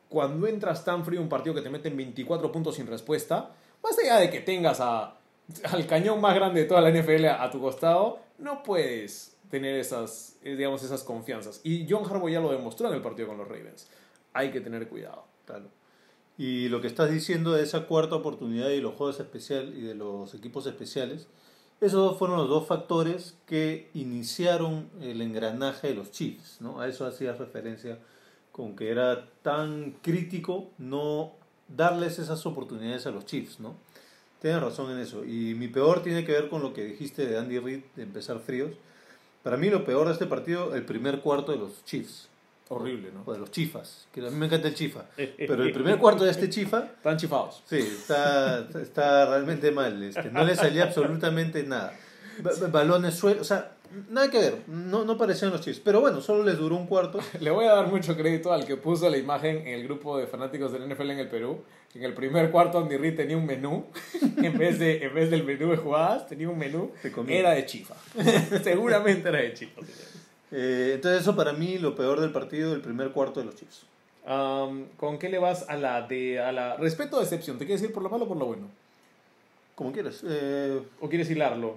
Cuando entras tan frío un partido que te meten 24 puntos sin respuesta, más allá de que tengas a, al cañón más grande de toda la NFL a tu costado, no puedes tener esas, eh, digamos, esas confianzas. Y John Harbaugh ya lo demostró en el partido con los Ravens. Hay que tener cuidado. Claro. Y lo que estás diciendo de esa cuarta oportunidad y los juegos especiales y de los equipos especiales, esos fueron los dos factores que iniciaron el engranaje de los Chiefs, ¿no? A eso hacías referencia con que era tan crítico no darles esas oportunidades a los Chiefs, ¿no? Tienes razón en eso. Y mi peor tiene que ver con lo que dijiste de Andy Reid de empezar fríos. Para mí lo peor de este partido, el primer cuarto de los Chiefs. Horrible, ¿no? O de los chifas, que a mí me encanta el chifa. (laughs) Pero el primer cuarto de este chifa, Están chifados. sí, está, está realmente mal. Este, no le salía absolutamente nada. Ba- ba- Balones sueltos, o sea, nada que ver. No, no parecían los Chiefs. Pero bueno, solo les duró un cuarto. (laughs) Le voy a dar mucho crédito al que puso la imagen en el grupo de fanáticos del NFL en el Perú. En el primer cuarto Andy Reid tenía un menú. (laughs) En vez, de, en vez del menú de jugadas, tenía un menú. Era de chifa. (laughs) Seguramente era de chifa. Eh, entonces eso para mí lo peor del partido, el primer cuarto de los Chiefs. ¿Con qué le vas a la de a la respeto o decepción? ¿Te quieres ir por lo malo o por lo bueno? Como quieras. Eh, ¿O quieres hilarlo?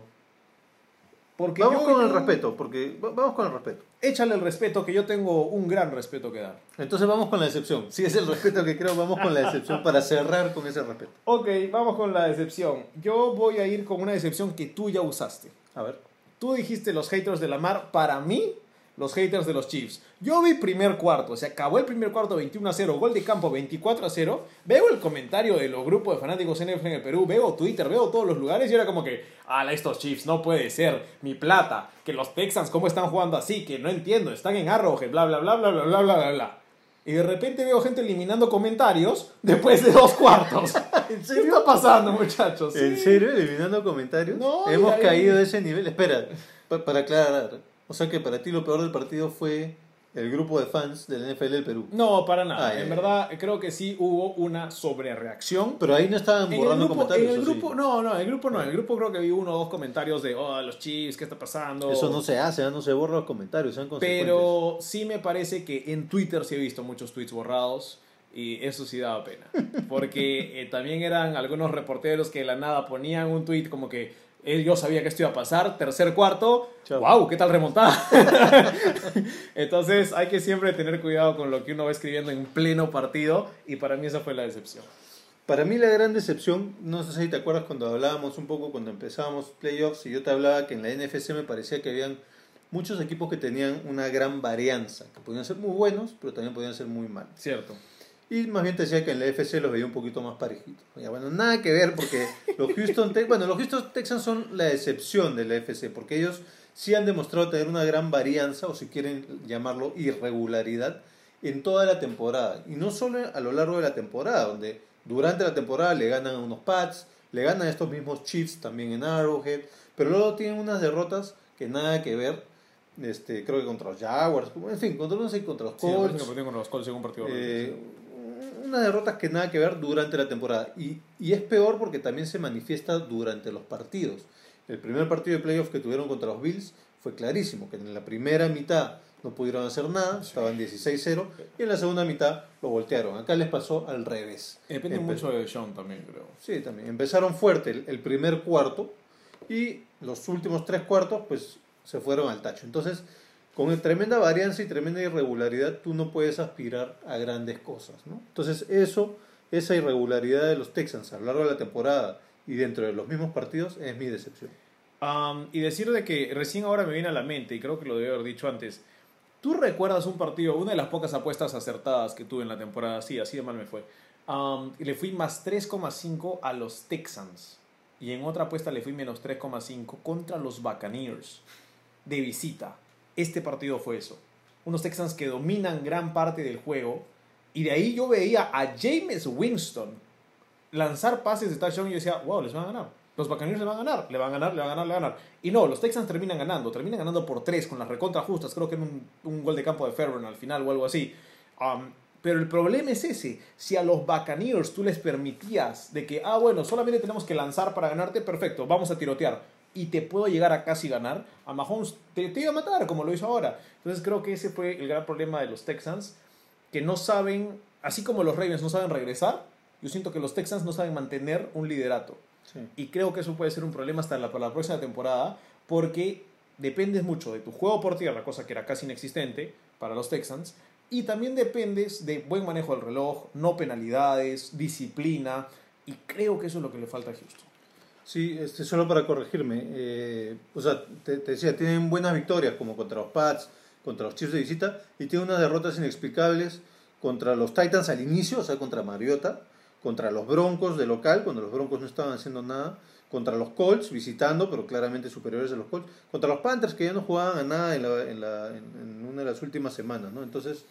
Porque vamos con el respeto, porque va- vamos con el respeto. Échale el respeto, que yo tengo un gran respeto que dar. Entonces vamos con la decepción. Si es el respeto que creo, vamos con la decepción para cerrar con ese respeto. Ok, vamos con la decepción. Yo voy a ir con una decepción que tú ya usaste. A ver. Tú dijiste los haters de la mar, para mí, los haters de los Chiefs. Yo vi primer cuarto, se acabó el primer cuarto 21 a 0, gol de campo 24 a 0. Veo el comentario de los grupos de fanáticos NFL en el Perú, veo Twitter, veo todos los lugares y era como que, ala, estos Chiefs, no puede ser, mi plata, que los Texans, ¿cómo están jugando así? Que no entiendo, están en Arrowhead, bla, bla, bla, bla, bla, bla, bla, bla, bla. Y de repente veo gente eliminando comentarios después de dos cuartos. (laughs) ¿En ¿Qué está pasando, muchachos? ¿En Sí. serio? ¿Eliminando comentarios? No, Hemos caído de ese nivel. Espera, pa- para aclarar. O sea que para ti lo peor del partido fue el grupo de fans del NFL del Perú. No, para nada. Ah, en verdad, creo que sí hubo una sobrereacción. Pero ahí no estaban borrando grupo, comentarios. en el ¿o sí? grupo no, no, en el grupo no. En el grupo creo que vi uno o dos comentarios de, oh, los Chiefs, ¿qué está pasando? Eso no se hace, ¿ah? no se borran los comentarios, sean. Pero sí me parece que en Twitter sí he visto muchos tweets borrados y eso sí daba pena. Porque eh, también eran algunos reporteros que de la nada ponían un tweet como que yo sabía que esto iba a pasar, tercer cuarto, Chao. wow, ¿qué tal remontada? (laughs) Entonces hay que siempre tener cuidado con lo que uno va escribiendo en pleno partido y para mí esa fue la decepción. Para mí la gran decepción, no sé si te acuerdas cuando hablábamos un poco, cuando empezábamos playoffs, y yo te hablaba que en la NFC me parecía que habían muchos equipos que tenían una gran varianza, que podían ser muy buenos, pero también podían ser muy malos. Cierto. Y más bien te decía que en la FC los veía un poquito más parejitos. Ya, bueno, nada que ver porque los Houston Texans, bueno, los Houston Texans son la excepción de la FC porque ellos sí han demostrado tener una gran varianza o si quieren llamarlo irregularidad en toda la temporada y no solo a lo largo de la temporada, donde durante la temporada le ganan a unos Pats, le ganan a estos mismos Chiefs también en Arrowhead, pero luego tienen unas derrotas que nada que ver, este, creo que contra los Jaguars, en fin, contra unos y contra los Colts. que perdieron con los Colts en un partido. Eh, unas derrotas que nada que ver durante la temporada. Y, y es peor porque también se manifiesta durante los partidos. El primer partido de playoff que tuvieron contra los Bills fue clarísimo, que en la primera mitad no pudieron hacer nada, estaban 16-0, y en la segunda mitad lo voltearon. Acá les pasó al revés. Depende Empe- mucho de Sean también, creo. Sí, también. Empezaron fuerte el, el primer cuarto y los últimos tres cuartos pues se fueron al tacho. Entonces, con tremenda varianza y tremenda irregularidad, tú no puedes aspirar a grandes cosas. ¿no? Entonces, eso, esa irregularidad de los Texans a lo largo de la temporada y dentro de los mismos partidos es mi decepción. Am, y decir de que recién ahora me viene a la mente, y creo que lo debí haber dicho antes. ¿Tú recuerdas un partido, una de las pocas apuestas acertadas que tuve en la temporada? Sí, así de mal me fue. Am, y le fui más 3,5 a los Texans. Y en otra apuesta le fui menos 3,5 contra los Buccaneers. De visita. Este partido fue eso. Unos Texans que dominan gran parte del juego. Y de ahí yo veía a James Winston lanzar pases de touchdown y yo decía, wow, les van a ganar. Los Buccaneers le van a ganar, le van a ganar, le van a ganar, le van a ganar. Y no, los Texans terminan ganando, terminan ganando por tres con las recontra justas, creo que en un, gol de campo de Fairburn al final o algo así. Um, pero el problema es ese, si a los Buccaneers tú les permitías de que, ah, bueno, solamente tenemos que lanzar para ganarte, perfecto, vamos a tirotear. Y te puedo llegar a casi ganar, a Mahomes te, te iba a matar como lo hizo ahora. Entonces creo que ese fue el gran problema de los Texans, que no saben, así como los Ravens no saben regresar, yo siento que los Texans no saben mantener un liderato. Sí. Y creo que eso puede ser un problema hasta la, para la próxima temporada, porque dependes mucho de tu juego por tierra, cosa que era casi inexistente para los Texans, y también dependes de buen manejo del reloj, no penalidades, disciplina, y creo que eso es lo que le falta a Houston. Sí, este, solo para corregirme, eh, o sea, te, decía, tienen buenas victorias como contra los Pats, contra los Chiefs de visita, y tienen unas derrotas inexplicables contra los Titans al inicio, o sea, contra Mariota, contra los Broncos de local, cuando los Broncos no estaban haciendo nada, contra los Colts, visitando, pero claramente superiores a los Colts, contra los Panthers, que ya no jugaban a nada en, la- en la- en una de las últimas semanas, ¿no? Entonces,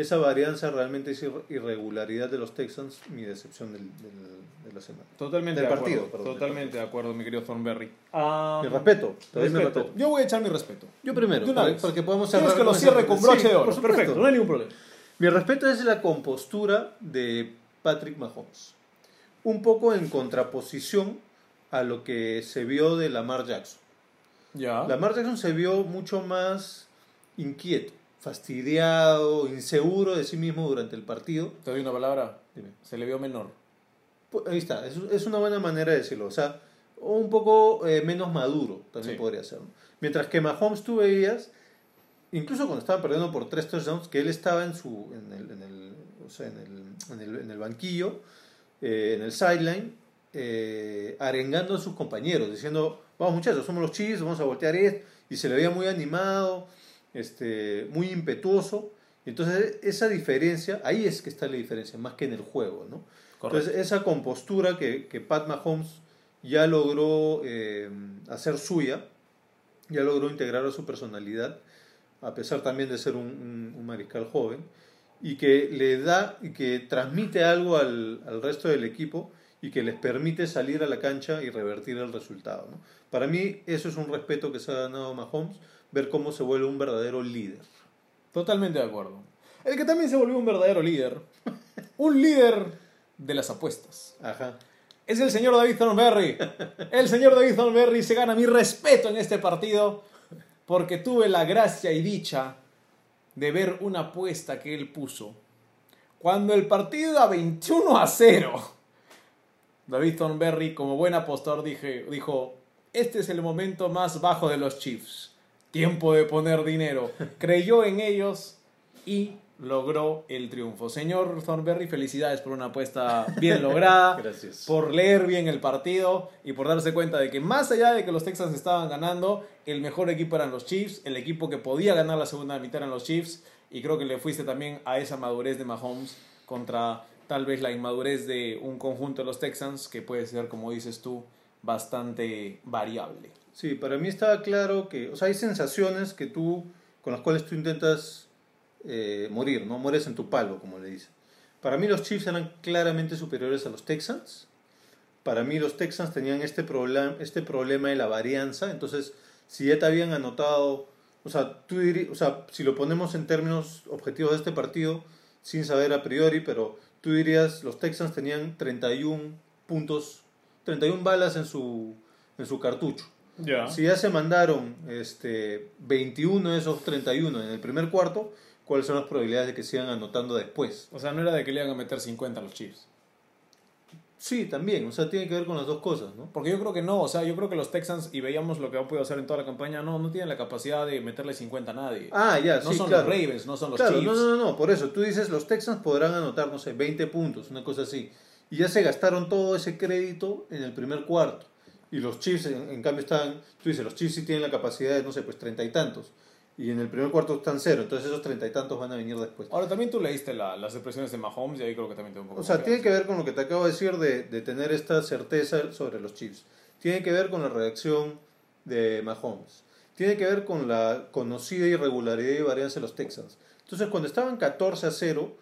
esa varianza realmente es ir- irregularidad de los Texans, mi decepción del- del- de la semana. Totalmente Del de partido, acuerdo. perdón, Totalmente de acuerdo, mi querido Thornberry. Ah, Mi respeto, respeto. respeto. Yo voy a echar mi respeto. Yo primero, De una para, vez. para que podamos ¿Quieres cerrar que lo cierre con Sí, broche de oro? Perfecto, no hay ningún problema. Mi respeto es la compostura de Patrick Mahomes. Un poco en contraposición a lo que se vio de Lamar Jackson. Ya. Lamar Jackson se vio mucho más inquieto, fastidiado, inseguro de sí mismo durante el partido. Te doy una palabra. Dime. Se le vio menor. Pues, Ahí está, es, es una buena manera de decirlo. O sea, un poco eh, menos maduro también Sí. podría ser. ¿no? Mientras que Mahomes tú veías, incluso cuando estaban perdiendo por tres touchdowns, que él estaba en su en el, en el, o sea, en el, en el, en el banquillo, eh, en el sideline, eh, arengando a sus compañeros, diciendo, vamos muchachos, somos los Chiefs, vamos a voltear esto, y se le veía muy animado, este, muy impetuoso. Entonces esa diferencia, ahí es que está la diferencia, más que en el juego, ¿no? Entonces, esa compostura que, que Pat Mahomes ya logró eh, hacer suya, ya logró integrar a su personalidad, a pesar también de ser un, un- un mariscal joven, y que le da y que transmite algo al, al resto del equipo y que les permite salir a la cancha y revertir el resultado. ¿no? Para mí, eso es un respeto que se ha ganado Mahomes, ver cómo se vuelve un verdadero líder. Totalmente de acuerdo. El que también se volvió un verdadero líder. un líder de las apuestas. Ajá. Es el señor David Thornberry. El señor David Thornberry se gana mi respeto en este partido porque tuve la gracia y dicha de ver una apuesta que él puso. Cuando el partido iba 21 a 0, David Thornberry, como buen apostador, dije, dijo, este es el momento más bajo de los Chiefs. Tiempo de poner dinero. (laughs) Creyó en ellos y logró el triunfo. Señor Thornberry, felicidades por una apuesta bien (laughs) lograda Gracias. por leer bien el partido y por darse cuenta de que más allá de que los Texans estaban ganando, el mejor equipo eran los Chiefs, el equipo que podía ganar la segunda mitad eran los Chiefs y creo que le fuiste también a esa madurez de Mahomes contra tal vez la inmadurez de un conjunto de los Texans que puede ser, como dices tú, bastante variable. Sí, para mí estaba claro que, o sea, hay sensaciones que tú, con las cuales tú intentas eh, morir, ¿no? Mueres en tu palo, como le dicen. Para mí los Chiefs eran claramente superiores a los Texans. Para mí los Texans tenían este, problem- este problema de la varianza. Entonces, si ya te habían anotado, o sea, tú diri- o sea, si lo ponemos en términos objetivos de este partido, sin saber a priori, pero tú dirías, los Texans tenían 31 puntos, 31 balas en su, en su cartucho. Ya. Si ya se mandaron este, 21 de esos 31 en el primer cuarto, ¿cuáles son las probabilidades de que sigan anotando después? O sea, no era de que le iban a meter 50 a los Chiefs. Sí, también, o sea, tiene que ver con las dos cosas, ¿no? Porque yo creo que no, o sea, yo creo que los Texans, y veíamos lo que han podido hacer en toda la campaña, no, no tienen la capacidad de meterle 50 a nadie. Ah, ya, no sí, son claro. los Ravens, no son los Claro, Chiefs. no, no, no, no, por eso, tú dices, los Texans podrán anotar, no sé, 20 puntos, una cosa así. Y ya se gastaron todo ese crédito en el primer cuarto. Y los Chiefs, en, en cambio, están, tú dices, los Chiefs sí tienen la capacidad de, no sé, pues treinta y tantos. Y en el primer cuarto están cero, entonces esos treinta y tantos van a venir después. Ahora también tú leíste la- las expresiones de Mahomes y ahí creo que también te da un poco O sea, tiene que ver con lo que te acabo de decir de, de tener esta certeza sobre los Chiefs. Tiene que ver con la reacción de Mahomes. Tiene que ver con la conocida irregularidad y varianza de los Texans. Entonces, cuando estaban 14 a 0,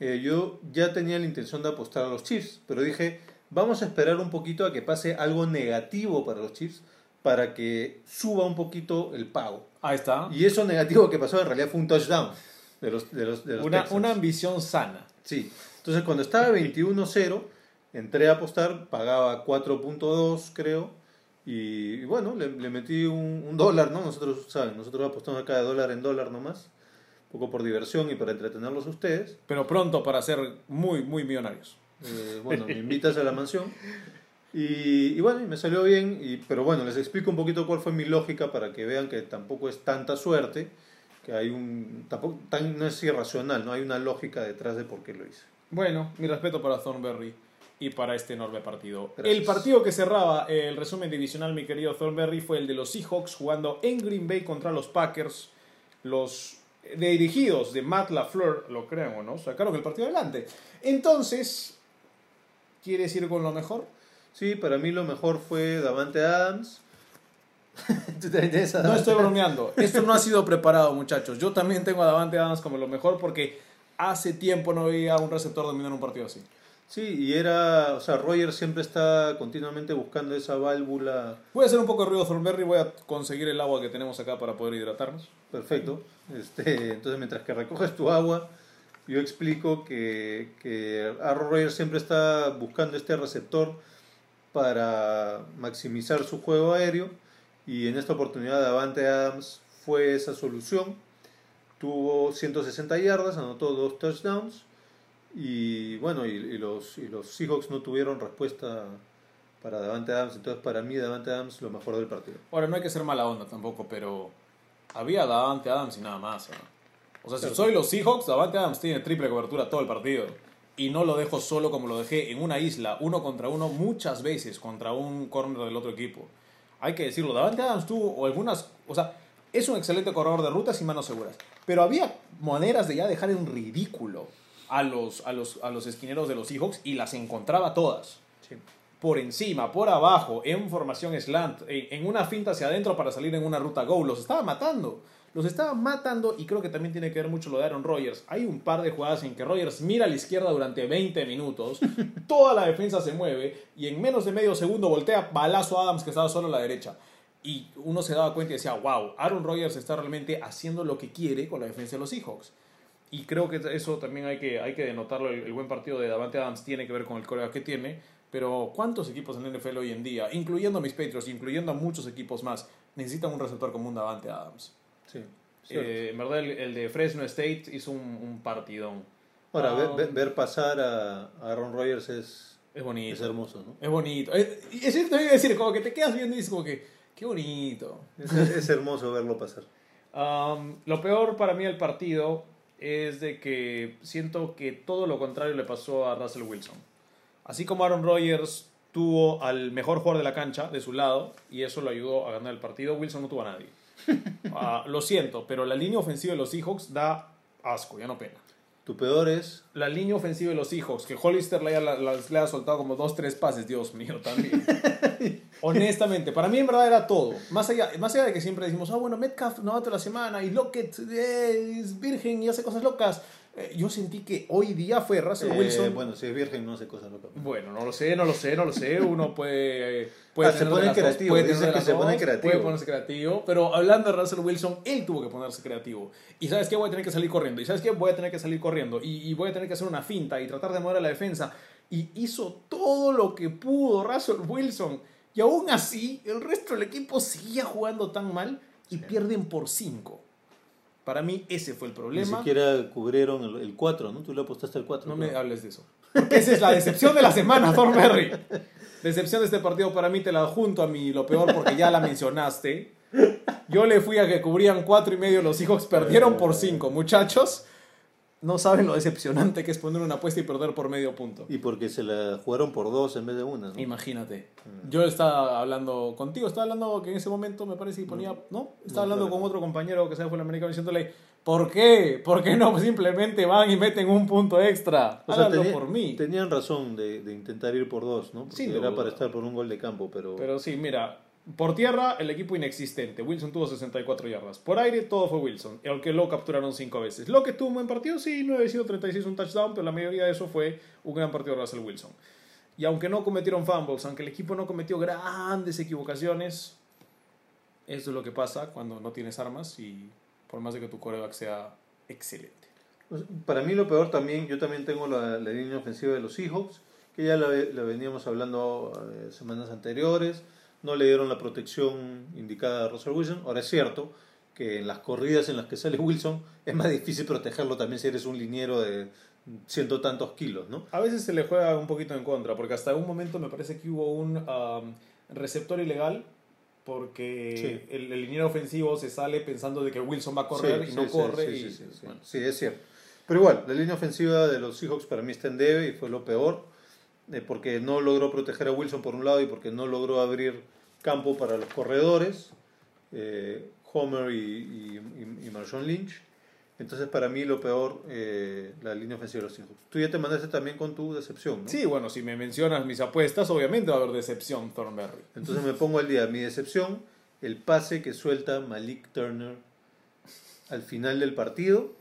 eh, yo ya tenía la intención de apostar a los Chiefs, pero dije, vamos a esperar un poquito a que pase algo negativo para los Chiefs para que suba un poquito el pago. Ahí está. Y eso negativo que pasó en realidad fue un touchdown de los, de los, de los Una, una ambición sana. Sí. Entonces, cuando estaba 21-0, entré a apostar, pagaba 4.2, creo. Y, y bueno, le, le metí un, un dólar, ¿no? Nosotros, ¿saben? Nosotros apostamos acá de dólar en dólar nomás. Un poco por diversión y para entretenerlos a ustedes. Pero pronto para ser muy, muy millonarios. Eh, bueno, me invitas a la mansión. Y, y bueno, y me salió bien. Y, pero bueno, les explico un poquito cuál fue mi lógica para que vean que tampoco es tanta suerte. Que hay un. Tampoco, tan, no es irracional, ¿no? Hay una lógica detrás de por qué lo hice. Bueno, mi respeto para Thornberry y para este enorme partido. Gracias. El partido que cerraba el resumen divisional, mi querido Thornberry, fue el de los Seahawks jugando en Green Bay contra los Packers. Los dirigidos de Matt LaFleur, lo crean o no, sacaron el partido adelante. Entonces, ¿quieres ir con lo mejor? Sí, para mí lo mejor fue Davante Adams. (laughs) ¿Tú también tienes a No estoy bromeando. Esto no ha sido preparado, muchachos. Yo también tengo a Davante Adams como lo mejor porque hace tiempo no veía a un receptor dominar un partido así. Sí, y era, o sea, Roger siempre está continuamente buscando esa válvula. Voy a hacer un poco de ruido Thornberry, voy a conseguir el agua que tenemos acá para poder hidratarnos. Perfecto. Este, entonces, mientras que recoges tu agua, yo explico que, que Rodgers siempre está buscando este receptor para maximizar su juego aéreo y en esta oportunidad Davante Adams fue esa solución. Tuvo 160 yardas, anotó dos touchdowns y bueno, y, los, y los Seahawks no tuvieron respuesta para Davante Adams, entonces para mí Davante Adams lo mejor del partido. Ahora, no hay que ser mala onda tampoco, pero había Davante Adams y nada más. O sea, si soy los Seahawks, Davante Adams tiene triple cobertura todo el partido. Y no lo dejo solo como lo dejé en una isla, uno contra uno, muchas veces contra un corner del otro equipo. Hay que decirlo, Davante Adams tuvo algunas... O sea, es un excelente corredor de rutas y manos seguras. Pero había maneras de ya dejar en ridículo a los, a los, a los esquineros de los Seahawks y las encontraba todas por encima, por abajo, en formación slant, en, en una finta hacia adentro para salir en una ruta go. Los estaba matando. Los estaba matando y creo que también tiene que ver mucho lo de Aaron Rodgers. Hay un par de jugadas en que Rodgers mira a la izquierda durante 20 minutos, (laughs) toda la defensa se mueve y en menos de medio segundo voltea balazo a Adams que estaba solo a la derecha. Y uno se daba cuenta y decía, wow, Aaron Rodgers está realmente haciendo lo que quiere con la defensa de los Seahawks. Y creo que eso también hay que, hay que denotarlo. El, el buen partido de Davante Adams tiene que ver con el colega que tiene. Pero ¿cuántos equipos en NFL hoy en día, incluyendo a mis Patriots, incluyendo a muchos equipos más, necesitan un receptor como un Davante Adams? Sí. Eh, en verdad, el, el de Fresno State hizo un, un partidón. Ahora, Ah, ver, ver- ver pasar a a Aaron Rodgers es, Es bonito. es hermoso, ¿no? Es bonito. Es, y es voy a decir, como que te quedas viendo y dices como que, qué bonito. Es, es hermoso verlo pasar. Um, lo peor para mí del partido es de que siento que todo lo contrario le pasó a Russell Wilson. Así como Aaron Rodgers tuvo al mejor jugador de la cancha de su lado y eso lo ayudó a ganar el partido, Wilson no tuvo a nadie. (laughs) Ah, lo siento, pero la línea ofensiva de los Seahawks da asco, ya no pena. Tu peor es La línea ofensiva de los Seahawks, que Hollister le la- le haya soltado como dos, tres pases, Dios mío, también. (laughs) Honestamente, para mí en verdad era todo. Más allá, más allá de que siempre decimos, ah, bueno, Metcalf novato de la semana y Lockett eh, es virgen y hace cosas locas. Eh, yo sentí que hoy día fue Russell eh, Wilson. bueno, si es virgen no hace cosas locas. Bueno, no lo sé, no lo sé, no lo sé. Uno puede. Puede Ah, se pone creativo, puede que se pone creativo. Puede ponerse creativo. Pero hablando de Russell Wilson, él tuvo que ponerse creativo. Y sabes qué, voy a tener que salir corriendo. Y sabes qué, voy a tener que salir corriendo. Y, y voy a tener que hacer una finta y tratar de mover a la defensa. Y hizo todo lo que pudo Russell Wilson. Y aún así, el resto del equipo seguía jugando tan mal y pierden por 5. Para mí, ese fue el Ni problema. siquiera cubrieron el 4, ¿no? Tú le apostaste el 4. No me hables de eso. Porque esa es la decepción de la semana, Thornberry. Decepción de este partido para mí te la junto a mí lo peor porque ya la mencionaste. Yo le fui a que cubrían cuatro y medio, los Seahawks perdieron por cinco. Muchachos, no saben lo decepcionante que es poner una apuesta y perder por medio punto. Y porque se la jugaron por dos en vez de una, ¿no? Imagínate. Yo estaba hablando contigo, estaba hablando que en ese momento me parece y ponía, ¿no? Estaba No, hablando claro. con otro compañero que se fue el americano diciéndole, ¿por qué? ¿Por qué no simplemente van y meten un punto extra? O sea, tenía- por mí. tenían razón de, de intentar ir por dos, ¿no? Porque Sin era para estar por un gol de campo, pero, Pero sí, mira, por tierra el equipo inexistente. Wilson tuvo 64 yardas. Por aire todo fue Wilson. Aunque lo capturaron 5 veces. Lo que tuvo un buen partido, sí, 9 sido 36 un touchdown, pero la mayoría de eso fue un gran partido de Russell Wilson. Y aunque no cometieron fumbles, aunque el equipo no cometió grandes equivocaciones, eso es lo que pasa cuando no tienes armas y por más de que tu coreback sea excelente. Pues, Para mí lo peor también, yo también tengo la, línea ofensiva de los Seahawks, que ya la, la veníamos hablando eh, semanas anteriores, no le dieron la protección indicada a Russell Wilson. Ahora es cierto que en las corridas en las que sale (laughs) Wilson es más difícil protegerlo también si eres un liniero de ciento tantos kilos, ¿no? A veces se le juega un poquito en contra, porque hasta un momento me parece que hubo un um, receptor ilegal, porque Sí. el, el liniero ofensivo se sale pensando de que Wilson va a correr Sí, y no sí, corre. sí, y, sí, sí, sí. bueno. Sí, es cierto. Pero igual, la línea ofensiva de los Seahawks para mí está en debe y fue lo peor, porque no logró proteger a Wilson por un lado y porque no logró abrir campo para los corredores, eh, Homer y, y, y- Marshawn Lynch. Entonces, para mí, lo peor, eh, la línea ofensiva de los Seahawks. Tú ya te mandaste también con tu decepción, ¿no? Sí, bueno, si me mencionas mis apuestas, obviamente va a haber decepción, Thornberry. Entonces me pongo al día. Mi decepción, el pase que suelta Malik Turner al final del partido.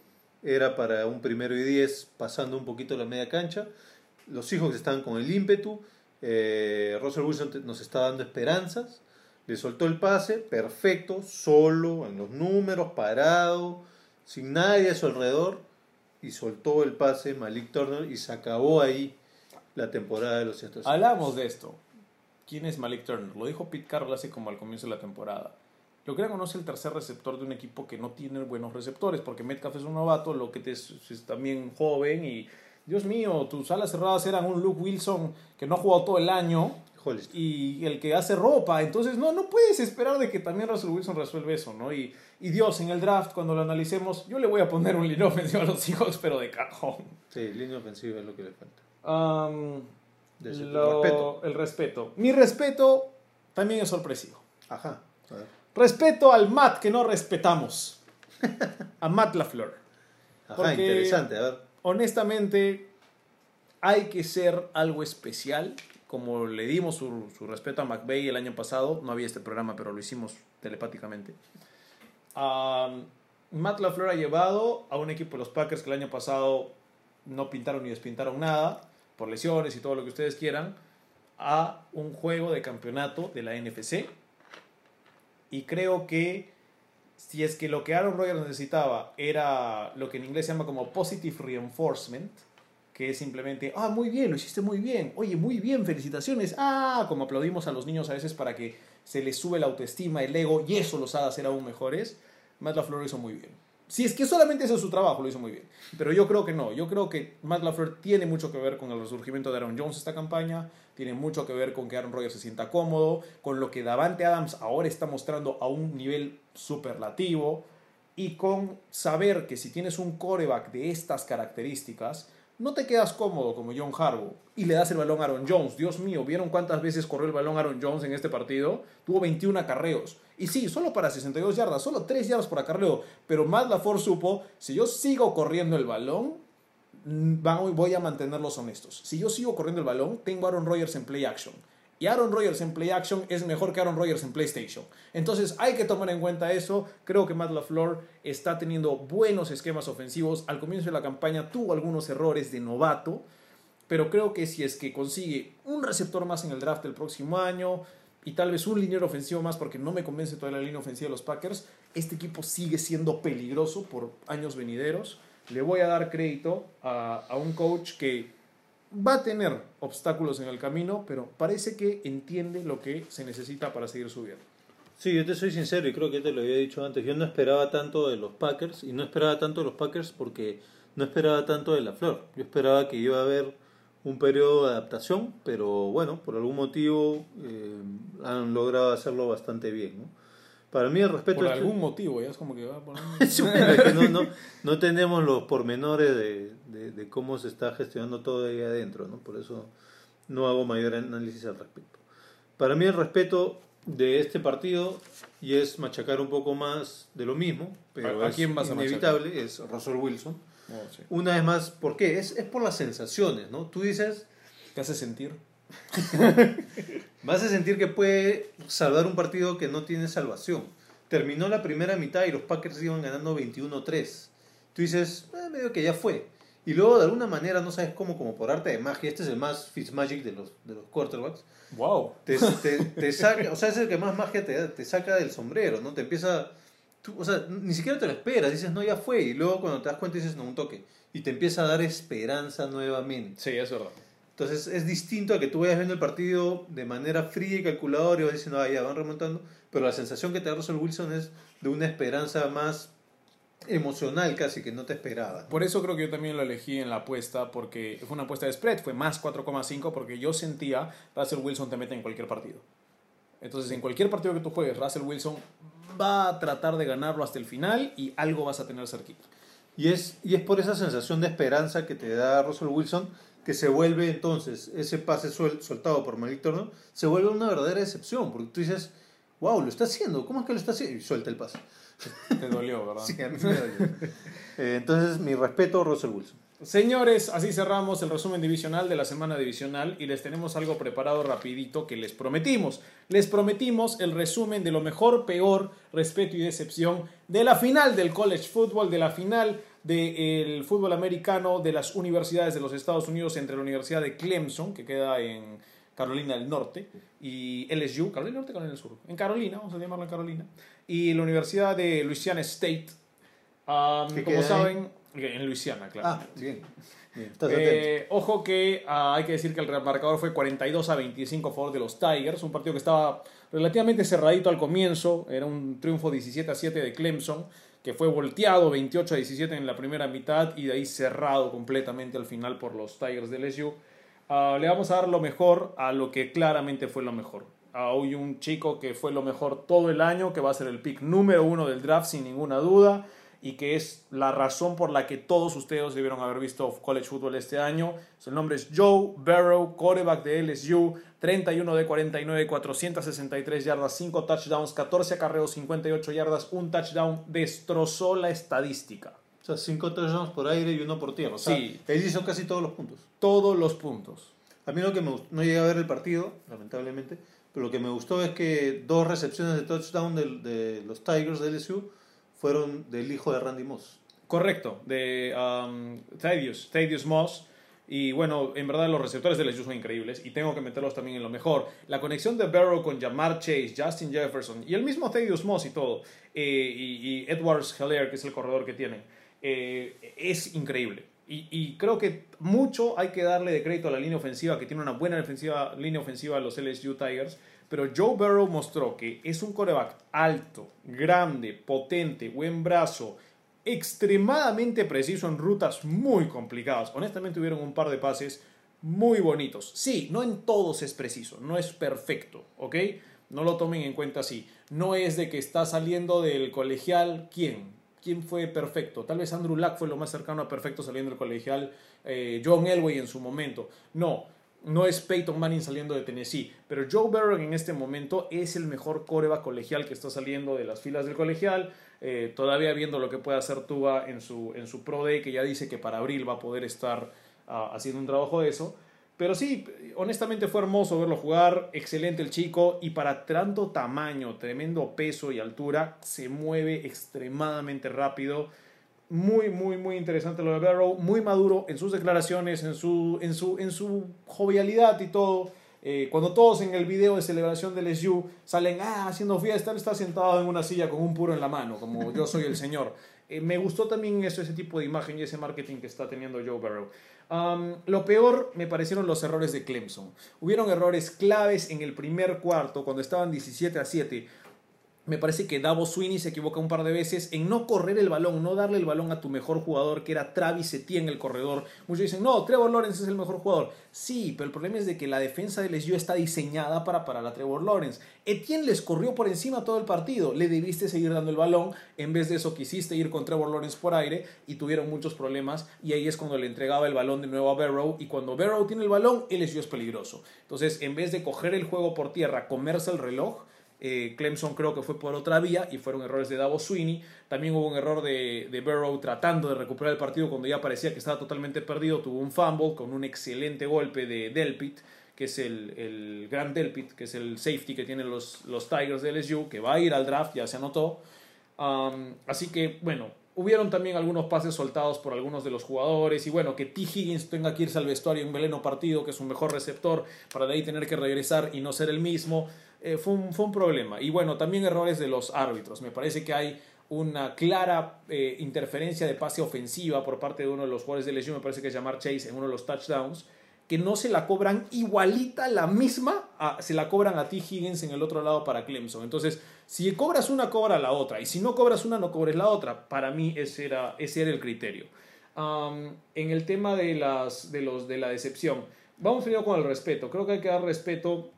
Era para un primero y diez pasando un poquito la media cancha. Los Seahawks están con el ímpetu. Eh, Russell Wilson nos está dando esperanzas. Le soltó el pase, perfecto, solo, en los números, parado, sin nadie a su alrededor. Y soltó el pase Malik Turner y se acabó ahí la temporada de los Seahawks. Hablamos de esto. ¿Quién es Malik Turner? Lo dijo Pete Carroll así como al comienzo de la temporada. Lo que conoce el tercer receptor de un equipo que no tiene buenos receptores, porque Metcalf es un novato, lo que es, es también joven y Dios mío, tus alas cerradas eran un Luke Wilson que no ha jugado todo el año Hollister. y el que hace ropa. Entonces, no, no puedes esperar de que también Russell Wilson resuelva eso, ¿no? Y, y Dios, en el draft, cuando lo analicemos, yo le voy a poner un línea ofensivo a los (laughs) hijos, pero de cajón. Sí, línea ofensiva es lo que le falta. Lo- respeto. El respeto. Mi respeto también es sorpresivo. Ajá. A ver. Respeto al Matt que no respetamos. A Matt LaFleur. Ajá, interesante. A ver. Honestamente, hay que ser algo especial. Como le dimos su, respeto a McVeigh el año pasado, no había este programa, pero lo hicimos telepáticamente. Am, Matt LaFleur ha llevado a un equipo de los Packers que el año pasado no pintaron ni despintaron nada, por lesiones y todo lo que ustedes quieran, a un juego de campeonato de la NFC. Y creo que si es que lo que Aaron Rodgers necesitaba era lo que en inglés se llama como positive reinforcement, que es simplemente, ah, muy bien, lo hiciste muy bien, oye, muy bien, felicitaciones, ah, como aplaudimos a los niños a veces para que se les sube la autoestima, el ego, y eso los haga ser aún mejores, Matt LaFleur hizo muy bien. Si es que solamente ese es su trabajo, lo hizo muy bien. Pero yo creo que no. Yo creo que Matt LaFleur tiene mucho que ver con el resurgimiento de Aaron Jones esta campaña. Tiene mucho que ver con que Aaron Rodgers se sienta cómodo. Con lo que Davante Adams ahora está mostrando a un nivel superlativo. Y con saber que si tienes un coreback de estas características, no te quedas cómodo como John Harbaugh y le das el balón a Aaron Jones. Dios mío, ¿vieron cuántas veces corrió el balón Aaron Jones en este partido? Tuvo 21 acarreos. Y sí, solo para 62 yardas, solo 3 yardas por acarreo. Pero Matt LaFleur supo, si yo sigo corriendo el balón, mm, voy a mantenerlos honestos. Si yo sigo corriendo el balón, tengo a Aaron Rodgers en play action. Y Aaron Rodgers en play action es mejor que Aaron Rodgers en PlayStation. Entonces hay que tomar en cuenta eso. Creo que Matt está teniendo buenos esquemas ofensivos. Al comienzo de la campaña tuvo algunos errores de novato. Pero creo que si es que consigue un receptor más en el draft el próximo año y tal vez un liniero ofensivo más, porque no me convence toda la línea ofensiva de los Packers, este equipo sigue siendo peligroso por años venideros. Le voy a dar crédito a, a un coach que va a tener obstáculos en el camino, pero parece que entiende lo que se necesita para seguir subiendo. Sí, yo te soy sincero y creo que te lo había dicho antes. Yo no esperaba tanto de los Packers y no esperaba tanto de los Packers porque no esperaba tanto de la flor. Yo esperaba que iba a haber un periodo de adaptación, pero bueno, por algún motivo eh, han logrado hacerlo bastante bien. ¿no? Para mí el respeto Por es- algún motivo, ya es como que va a (laughs) poner... Que no, no, no tenemos los pormenores de, de- de cómo se está gestionando todo ahí adentro, ¿no? Por eso no hago mayor análisis al respecto. Para mí el respeto de este partido, y es machacar un poco más de lo mismo, pero ¿A- a es quién vas a inevitable, es Russell Wilson. Oh, sí. Una vez más, ¿por qué? Es, es por las sensaciones, ¿no? Tú dices, ¿Te hace sentir? (laughs) Vas a sentir que puede salvar un partido que no tiene salvación. Terminó la primera mitad y los Packers iban ganando 21-3. Tú dices, "Ah, medio que ya fue. Y luego de alguna manera, no sabes cómo, como por arte de magia, este es el más Fitzmagic de los, de los quarterbacks, ¡Wow! te, te, te saca, o sea, es el que más magia te, te saca del sombrero, ¿no? Te empieza, tú, o sea, ni siquiera te lo esperas, dices, no, ya fue, y luego cuando te das cuenta dices, no, un toque, y te empieza a dar esperanza nuevamente. Sí, es verdad. Entonces es distinto a que tú vayas viendo el partido de manera fría y calculadora y vas diciendo, ah, ya van remontando, pero la sensación que te da Russell Wilson es de una esperanza más emocional casi que no te esperaba. Por eso creo que yo también lo elegí en la apuesta, porque fue una apuesta de spread, fue más 4,5, porque yo sentía Russell Wilson te mete en cualquier partido. Entonces, en cualquier partido que tú juegues, Russell Wilson va a tratar de ganarlo hasta el final y algo vas a tener cerquita. Y es, y es por esa sensación de esperanza que te da Russell Wilson que se vuelve entonces ese pase suel- soltado por Malik Turner, se vuelve una verdadera decepción, porque tú dices, wow, lo está haciendo, ¿cómo es que lo está haciendo? Y suelta el pase. Te dolió, ¿verdad? (laughs) Sí, a mí me dolió. Eh, entonces, mi respeto, Russell Wilson. Señores, así cerramos el resumen divisional de la semana divisional y les tenemos algo preparado rapidito que les prometimos. Les prometimos el resumen de lo mejor, peor, respeto y decepción de la final del college football, de la final del fútbol americano de las universidades de los Estados Unidos entre la Universidad de Clemson, que queda en Carolina del Norte, y LSU, Carolina del Norte, Carolina del Sur, en Carolina, vamos a llamarlo en Carolina, y la Universidad de Louisiana State. Um, ¿Qué como ahí? En Luisiana, claro. Ah, bien. bien. Eh, ojo que ah, hay que decir que el marcador fue 42 a 25 a favor de los Tigers, un partido que estaba relativamente cerradito al comienzo, era un triunfo 17 a 7 de Clemson, que fue volteado 28 a 17 en la primera mitad y de ahí cerrado completamente al final por los Tigers de LSU. Ah, le vamos a dar lo mejor a lo que claramente fue lo mejor. Ah, hoy un chico que fue lo mejor todo el año, que va a ser el pick número uno del draft sin ninguna duda y que es la razón por la que todos ustedes debieron haber visto college football este año. Su nombre es Joe Barrow, quarterback de LSU, 31 de 49, 463 yardas, 5 touchdowns, 14 acarreos, 58 yardas, un touchdown, destrozó la estadística. O sea, cinco touchdowns por aire y uno por tierra. O sea, Sí. él hizo casi todos los puntos. Todos los puntos. A mí lo que me gustó, no llegué a ver el partido, lamentablemente, pero lo que me gustó es que dos recepciones de touchdown del- de, los Tigers de LSU fueron del hijo de Randy Moss. Correcto, de um, Thaddeus, Thaddeus Moss. Y bueno, en verdad los receptores de LSU son increíbles y tengo que meterlos también en lo mejor. La conexión de Barrow con Jamar Chase, Justin Jefferson y el mismo Thaddeus Moss y todo, eh, y, Edwards Heller, que es el corredor que tienen, eh, es increíble. Y, creo que mucho hay que darle de crédito a la línea ofensiva, que tiene una buena defensiva, línea ofensiva los LSU Tigers. Pero Joe Burrow mostró que es un coreback alto, grande, potente, buen brazo, extremadamente preciso en rutas muy complicadas. Honestamente hubieron un par de pases muy bonitos. Sí, no en todos es preciso, no es perfecto, ¿ok? No lo tomen en cuenta así. No es de que está saliendo del colegial, ¿quién? ¿Quién fue perfecto? Tal vez Andrew Luck fue lo más cercano a perfecto saliendo del colegial, eh, John Elway en su momento. No, no es Peyton Manning saliendo de Tennessee, pero Joe Burrow en este momento es el mejor coreback colegial que está saliendo de las filas del colegial. Eh, todavía viendo lo que puede hacer Tua en su, en su Pro Day, que ya dice que para abril va a poder estar ah, haciendo un trabajo de eso. Pero sí, honestamente fue hermoso verlo jugar, excelente el chico y para tanto tamaño, tremendo peso y altura, se mueve extremadamente rápido. Muy, muy, muy interesante lo de Barrow, muy maduro en sus declaraciones, en su, en su, en su jovialidad y todo. Eh, cuando todos en el video de celebración del SU salen ah, haciendo fiesta, él está sentado en una silla con un puro en la mano, como yo soy el señor. Eh, me gustó también eso, ese tipo de imagen y ese marketing que está teniendo Joe Barrow. Um, lo peor me parecieron los errores de Clemson. Hubieron errores claves en el primer cuarto, cuando estaban 17 a 7. Me parece que Davo Sweeney se equivoca un par de veces en no correr el balón, no darle el balón a tu mejor jugador, que era Travis Etienne, el corredor. Muchos dicen, no, Trevor Lawrence es el mejor jugador. Sí, pero el problema es de que la defensa de LSU está diseñada para parar a Trevor Lawrence. Etienne les corrió por encima todo el partido. Le debiste seguir dando el balón. En vez de eso, quisiste ir con Trevor Lawrence por aire y tuvieron muchos problemas. Y ahí es cuando le entregaba el balón de nuevo a Barrow. Y cuando Barrow tiene el balón, LSU es peligroso. Entonces, en vez de coger el juego por tierra, comerse el reloj, eh, Clemson creo que fue por otra vía y fueron errores de Davos Sweeney. También hubo un error de, de Burrow tratando de recuperar el partido cuando ya parecía que estaba totalmente perdido. Tuvo un fumble con un excelente golpe de Delpit, que es el, el gran Delpit, que es el safety que tienen los, los Tigers de LSU, que va a ir al draft, ya se anotó. Así que, bueno, hubieron también algunos pases soltados por algunos de los jugadores y bueno, que T. Higgins tenga que irse al vestuario en veleno partido, que es un mejor receptor, para de ahí tener que regresar y no ser el mismo, eh, fue, un, fue un problema. Y bueno, también errores de los árbitros. Me parece que hay una clara eh, interferencia de pase ofensiva por parte de uno de los jugadores de lesión, me parece que es llamar Chase en uno de los touchdowns, que no se la cobran igualita, la misma, se la cobran a T. Higgins en el otro lado para Clemson. Entonces, si cobras una, cobra la otra. Y si no cobras una, no cobres la otra. Para mí ese era, ese era el criterio. En el tema de, las, de, los, de la decepción, vamos primero con el respeto. Creo que hay que dar respeto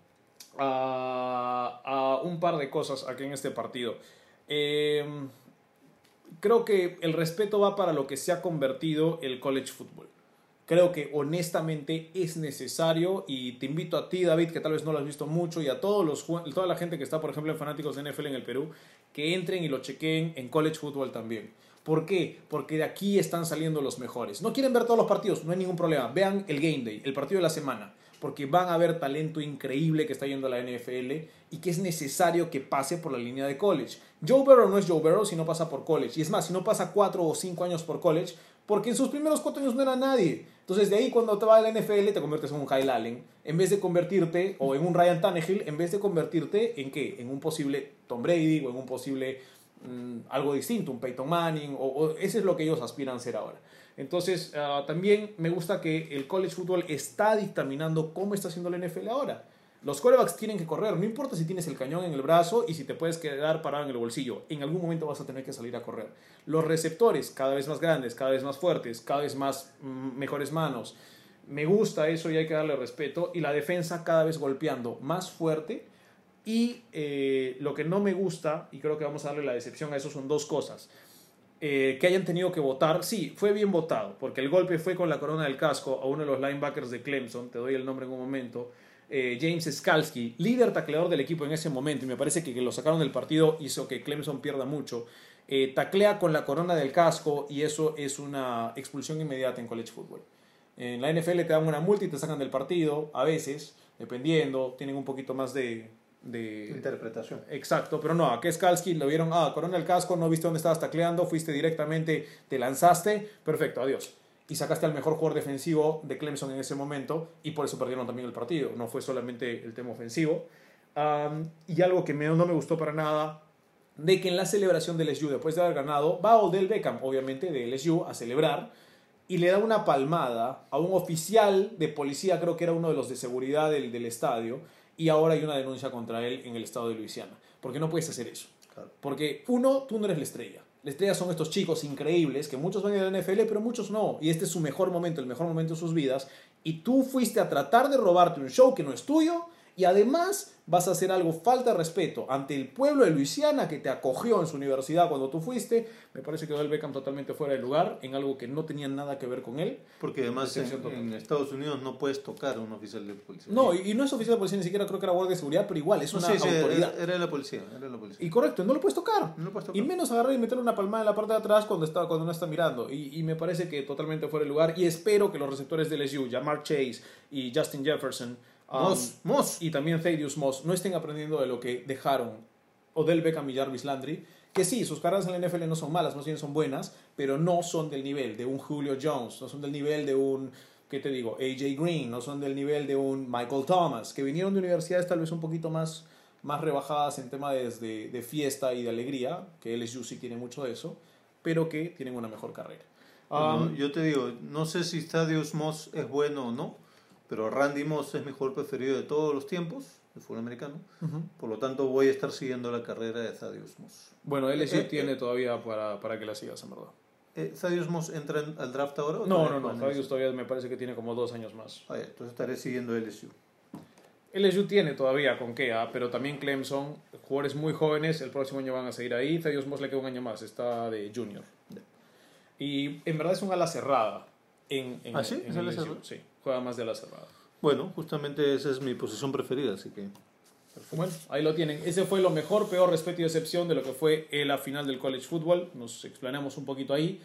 a, un par de cosas aquí en este partido. Eh, creo que el respeto va para lo que se ha convertido el college football. Creo que honestamente es necesario y te invito a ti, David, que tal vez no lo has visto mucho, y a todos los, toda la gente que está, por ejemplo, en fanáticos de NFL en el Perú, que entren y lo chequeen en college football también. ¿Por qué? Porque de aquí están saliendo los mejores. No quieren ver todos los partidos, no hay ningún problema. Vean el Game Day, el partido de la semana, porque van a ver talento increíble que está yendo a la NFL y que es necesario que pase por la línea de college. Joe Burrow no es Joe Burrow si no pasa por college. Y es más, si no pasa cuatro o cinco años por college, porque en sus primeros cuatro años no era nadie. Entonces de ahí cuando te va a la NFL te conviertes en un Kyle Allen, en vez de convertirte, o en un Ryan Tannehill, en vez de convertirte en qué? En un posible Tom Brady o en un posible mm, algo distinto, un Peyton Manning, o, o ese es lo que ellos aspiran a ser ahora. Entonces, ah, también me gusta que el college football está dictaminando cómo está haciendo la NFL ahora. Los quarterbacks tienen que correr, no importa si tienes el cañón en el brazo y si te puedes quedar parado en el bolsillo, en algún momento vas a tener que salir a correr. Los receptores cada vez más grandes, cada vez más fuertes, cada vez más mm, mejores manos. Me gusta eso y hay que darle respeto. Y la defensa cada vez golpeando más fuerte. Y eh, lo que no me gusta, y creo que vamos a darle la decepción a eso, son dos cosas. Eh, que hayan tenido que votar, sí, fue bien votado, porque el golpe fue con la corona del casco a uno de los linebackers de Clemson, te doy el nombre en un momento, eh, James Skalski, líder tacleador del equipo en ese momento, y me parece que lo sacaron del partido hizo que Clemson pierda mucho, eh, taclea con la corona del casco y eso es una expulsión inmediata en college football. En la NFL te dan una multa y te sacan del partido, a veces, dependiendo, tienen un poquito más de... de Interpretación. Exacto, pero no, a Keskalski lo vieron, ah, corona el casco, no viste dónde estabas tacleando, fuiste directamente, te lanzaste, perfecto, adiós. Y sacaste al mejor jugador defensivo de Clemson en ese momento y por eso perdieron también el partido, no fue solamente el tema ofensivo. Y algo que me- no me gustó para nada, de que en la celebración del LSU, después de haber ganado, va Odell Beckham, obviamente, de LSU, a celebrar y le da una palmada a un oficial de policía, creo que era uno de los de seguridad del, del estadio, y ahora hay una denuncia contra él en el estado de Luisiana. Porque no puedes hacer eso. Claro. Porque, uno, tú no eres la estrella. La estrella son estos chicos increíbles, que muchos van a ir a la NFL, pero muchos no. Y este es su mejor momento, el mejor momento de sus vidas. Y tú fuiste a tratar de robarte un show que no es tuyo. Y además vas a hacer algo falta de respeto ante el pueblo de Luisiana que te acogió en su universidad cuando tú fuiste. Me parece que Odell Beckham totalmente fuera de lugar en algo que no tenía nada que ver con él. Porque además en, en Estados Unidos no puedes tocar a un oficial de policía. No, y, y no es oficial de policía, ni siquiera creo que era guardia de seguridad, pero igual, es No, una sí, sí, autoridad. era, era la policía. Era la policía. Y correcto, no lo puedes tocar. No lo puedes tocar. Y menos agarrar y meterle una palmada en la parte de atrás cuando, está, cuando no está mirando. Y, y me parece que totalmente fuera de lugar. Y espero que los receptores de LSU, Jamar Chase y Justin Jefferson, um, Moss, Moss. y también Thaddeus Moss, no estén aprendiendo de lo que dejaron Odell Beckham y Jarvis Landry. Que sí, sus carreras en la NFL no son malas, más bien son buenas, pero no son del nivel de un Julio Jones, no son del nivel de un, ¿qué te digo? AJ Green, no son del nivel de un Michael Thomas, que vinieron de universidades tal vez un poquito más, más rebajadas en tema de, de, de fiesta y de alegría, que LSU sí tiene mucho de eso, pero que tienen una mejor carrera. Bueno, Um, yo te digo, no sé si Thaddeus Moss es bueno o no, pero Randy Moss es mi jugador preferido de todos los tiempos, de fútbol americano. ujú. Por lo tanto, voy a estar siguiendo la carrera de Thaddeus Moss. Bueno, LSU Eh, tiene todavía para, para que la sigas, en verdad. Eh, ¿Thaddeus Moss entra en- al draft ahora? o No, no, no, Thaddeus todavía me parece que tiene como dos años más. Ah, entonces estaré siguiendo LSU. LSU tiene todavía con qué, ah, pero también Clemson, jugadores muy jóvenes, el próximo año van a seguir ahí. Thaddeus Moss le queda un año más, está de junior. Y en verdad es un ala cerrada. En, en, ¿Ah, sí? en ¿Es ala LSU, cerrada? Sí, juega más de ala cerrada. Bueno, justamente esa es mi posición preferida, así que... Bueno, ahí lo tienen. Ese fue lo mejor, peor, respeto y decepción de lo que fue la final del college football. Nos explanamos un poquito ahí.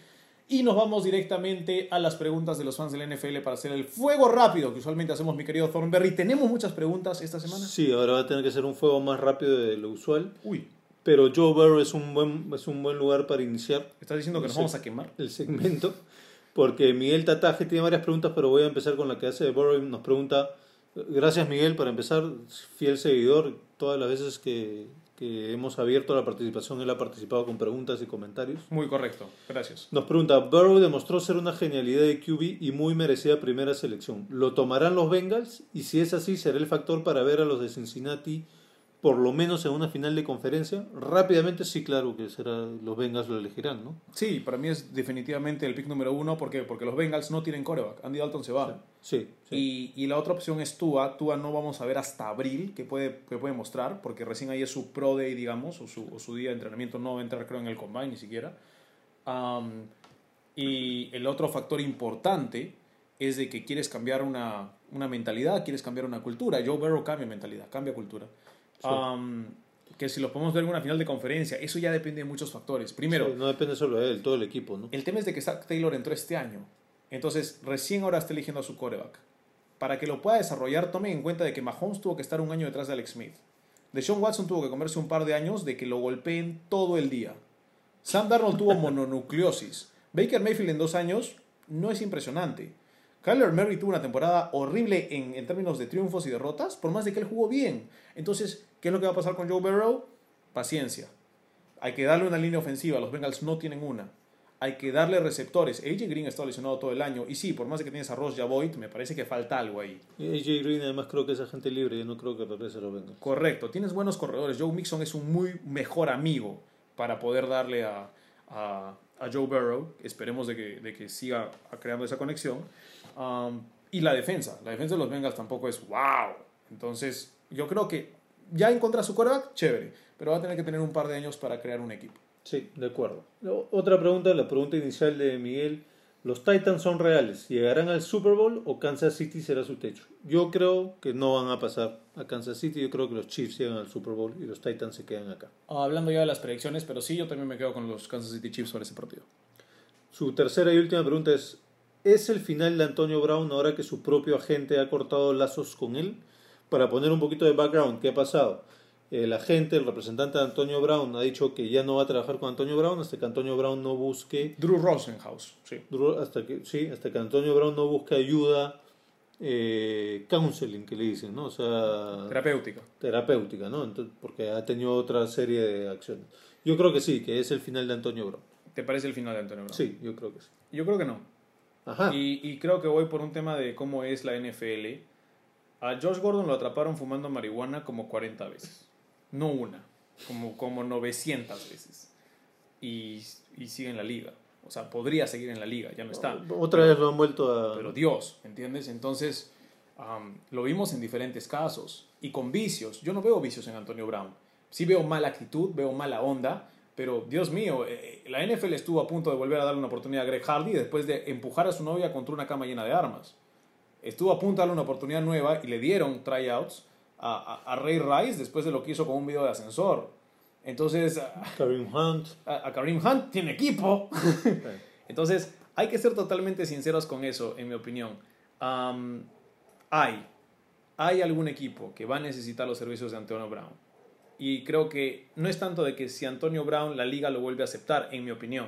Y nos vamos directamente a las preguntas de los fans del NFL para hacer el fuego rápido que usualmente hacemos, mi querido Thornberry. ¿Tenemos muchas preguntas esta semana? Sí, ahora va a tener que ser un fuego más rápido de lo usual, Uy, pero Joe Burrow es un buen, es un buen lugar para iniciar ¿estás diciendo que nos vamos a quemar? el segmento, porque Miguel Tataje tiene varias preguntas, pero voy a empezar con la que hace de Burrow. Nos pregunta, gracias Miguel para empezar, fiel seguidor, todas las veces que, que hemos abierto la participación, él ha participado con preguntas y comentarios. Muy correcto, gracias. Nos pregunta, Burrow demostró ser una genialidad de QB y muy merecida primera selección. ¿Lo tomarán los Bengals? Y si es así, ¿será el factor para ver a los de Cincinnati por lo menos en una final de conferencia? Rápidamente, sí, claro que será los Bengals lo elegirán, ¿no? Sí, para mí es definitivamente el pick número uno. ¿Por qué? Porque los Bengals no tienen coreback. Andy Dalton se va. Sí, sí. Y, y la otra opción es Tua. Tua no vamos a ver hasta abril que puede, que puede mostrar, porque recién ahí es su pro day, digamos, o su, o su día de entrenamiento. No va a entrar, creo, en el combine ni siquiera. Am, y el otro factor importante es de que quieres cambiar una, una mentalidad, quieres cambiar una cultura. Joe Burrow cambia mentalidad, cambia cultura. Um, que si lo podemos ver en una final de conferencia, eso ya depende de muchos factores. Primero, Sí, no depende solo de él, todo el equipo, ¿no? el tema es de que Zach Taylor entró este año. Entonces, recién ahora está eligiendo a su coreback. Para que lo pueda desarrollar, tomen en cuenta de que Mahomes tuvo que estar un año detrás de Alex Smith. Deshaun Watson tuvo que comerse un par de años de que lo golpeen todo el día. Sam Darnold tuvo (laughs) mononucleosis. Baker Mayfield en dos años no es impresionante. Kyler Murray tuvo una temporada horrible en, en términos de triunfos y derrotas, por más de que él jugó bien. Entonces, ¿qué es lo que va a pasar con Joe Burrow? Paciencia. Hay que darle una línea ofensiva. Los Bengals no tienen una. Hay que darle receptores. AJ Green ha estado lesionado todo el año. Y sí, por más de que tienes a Ross Javoid, me parece que falta algo ahí. Y AJ Green además creo que es agente libre, yo no creo que regrese a los Bengals. Correcto. Tienes buenos corredores. Joe Mixon es un muy mejor amigo para poder darle a, a, a Joe Burrow. Esperemos de que, de que siga creando esa conexión. Um, y la defensa. La defensa de los Bengals tampoco es wow. Entonces, yo creo que ya encontra su coreback, chévere. Pero va a tener que tener un par de años para crear un equipo. Sí, de acuerdo. Otra pregunta, la pregunta inicial de Miguel. ¿Los Titans son reales? ¿Llegarán al Super Bowl o Kansas City será su techo? Yo creo que no van a pasar a Kansas City. Yo creo que los Chiefs llegan al Super Bowl y los Titans se quedan acá. Ah, hablando ya de las predicciones, pero sí, yo también me quedo con los Kansas City Chiefs sobre ese partido. Su tercera y última pregunta es, ¿es el final de Antonio Brown ahora que su propio agente ha cortado lazos con él? Para poner un poquito de background, ¿qué ha pasado? El agente, el representante de Antonio Brown, ha dicho que ya no va a trabajar con Antonio Brown hasta que Antonio Brown no busque Drew Rosenhaus, sí. hasta que sí hasta que Antonio Brown no busque ayuda eh, counseling que le dicen no o sea Terapéutica. terapéutica no Entonces, porque ha tenido otra serie de acciones yo creo que sí que es el final de Antonio Brown ¿Te parece el final de Antonio Brown? sí yo creo que sí Yo creo que no. ajá Y, y creo que voy por un tema de cómo es la NFL. A Josh Gordon lo atraparon fumando marihuana como 40 veces. No una, como, como 900 veces. Y, y sigue en la liga. O sea, podría seguir en la liga, ya no está. otra vez lo han vuelto a Pero Dios, ¿entiendes? Entonces, lo vimos en diferentes casos. Y con vicios. Yo no veo vicios en Antonio Brown. Sí veo mala actitud, veo mala onda. Pero, Dios mío, eh, la NFL estuvo a punto de volver a darle una oportunidad a Greg Hardy después de empujar a su novia contra una cama llena de armas. Estuvo a punto de darle una oportunidad nueva y le dieron tryouts a, a, a Ray Rice después de lo que hizo con un video de ascensor. Entonces, a, Kareem Hunt a Kareem Hunt tiene equipo. (laughs) Entonces, hay que ser totalmente sinceros con eso, en mi opinión. Hay, hay algún equipo que va a necesitar los servicios de Antonio Brown. Y creo que no es tanto de que si Antonio Brown la liga lo vuelve a aceptar, en mi opinión.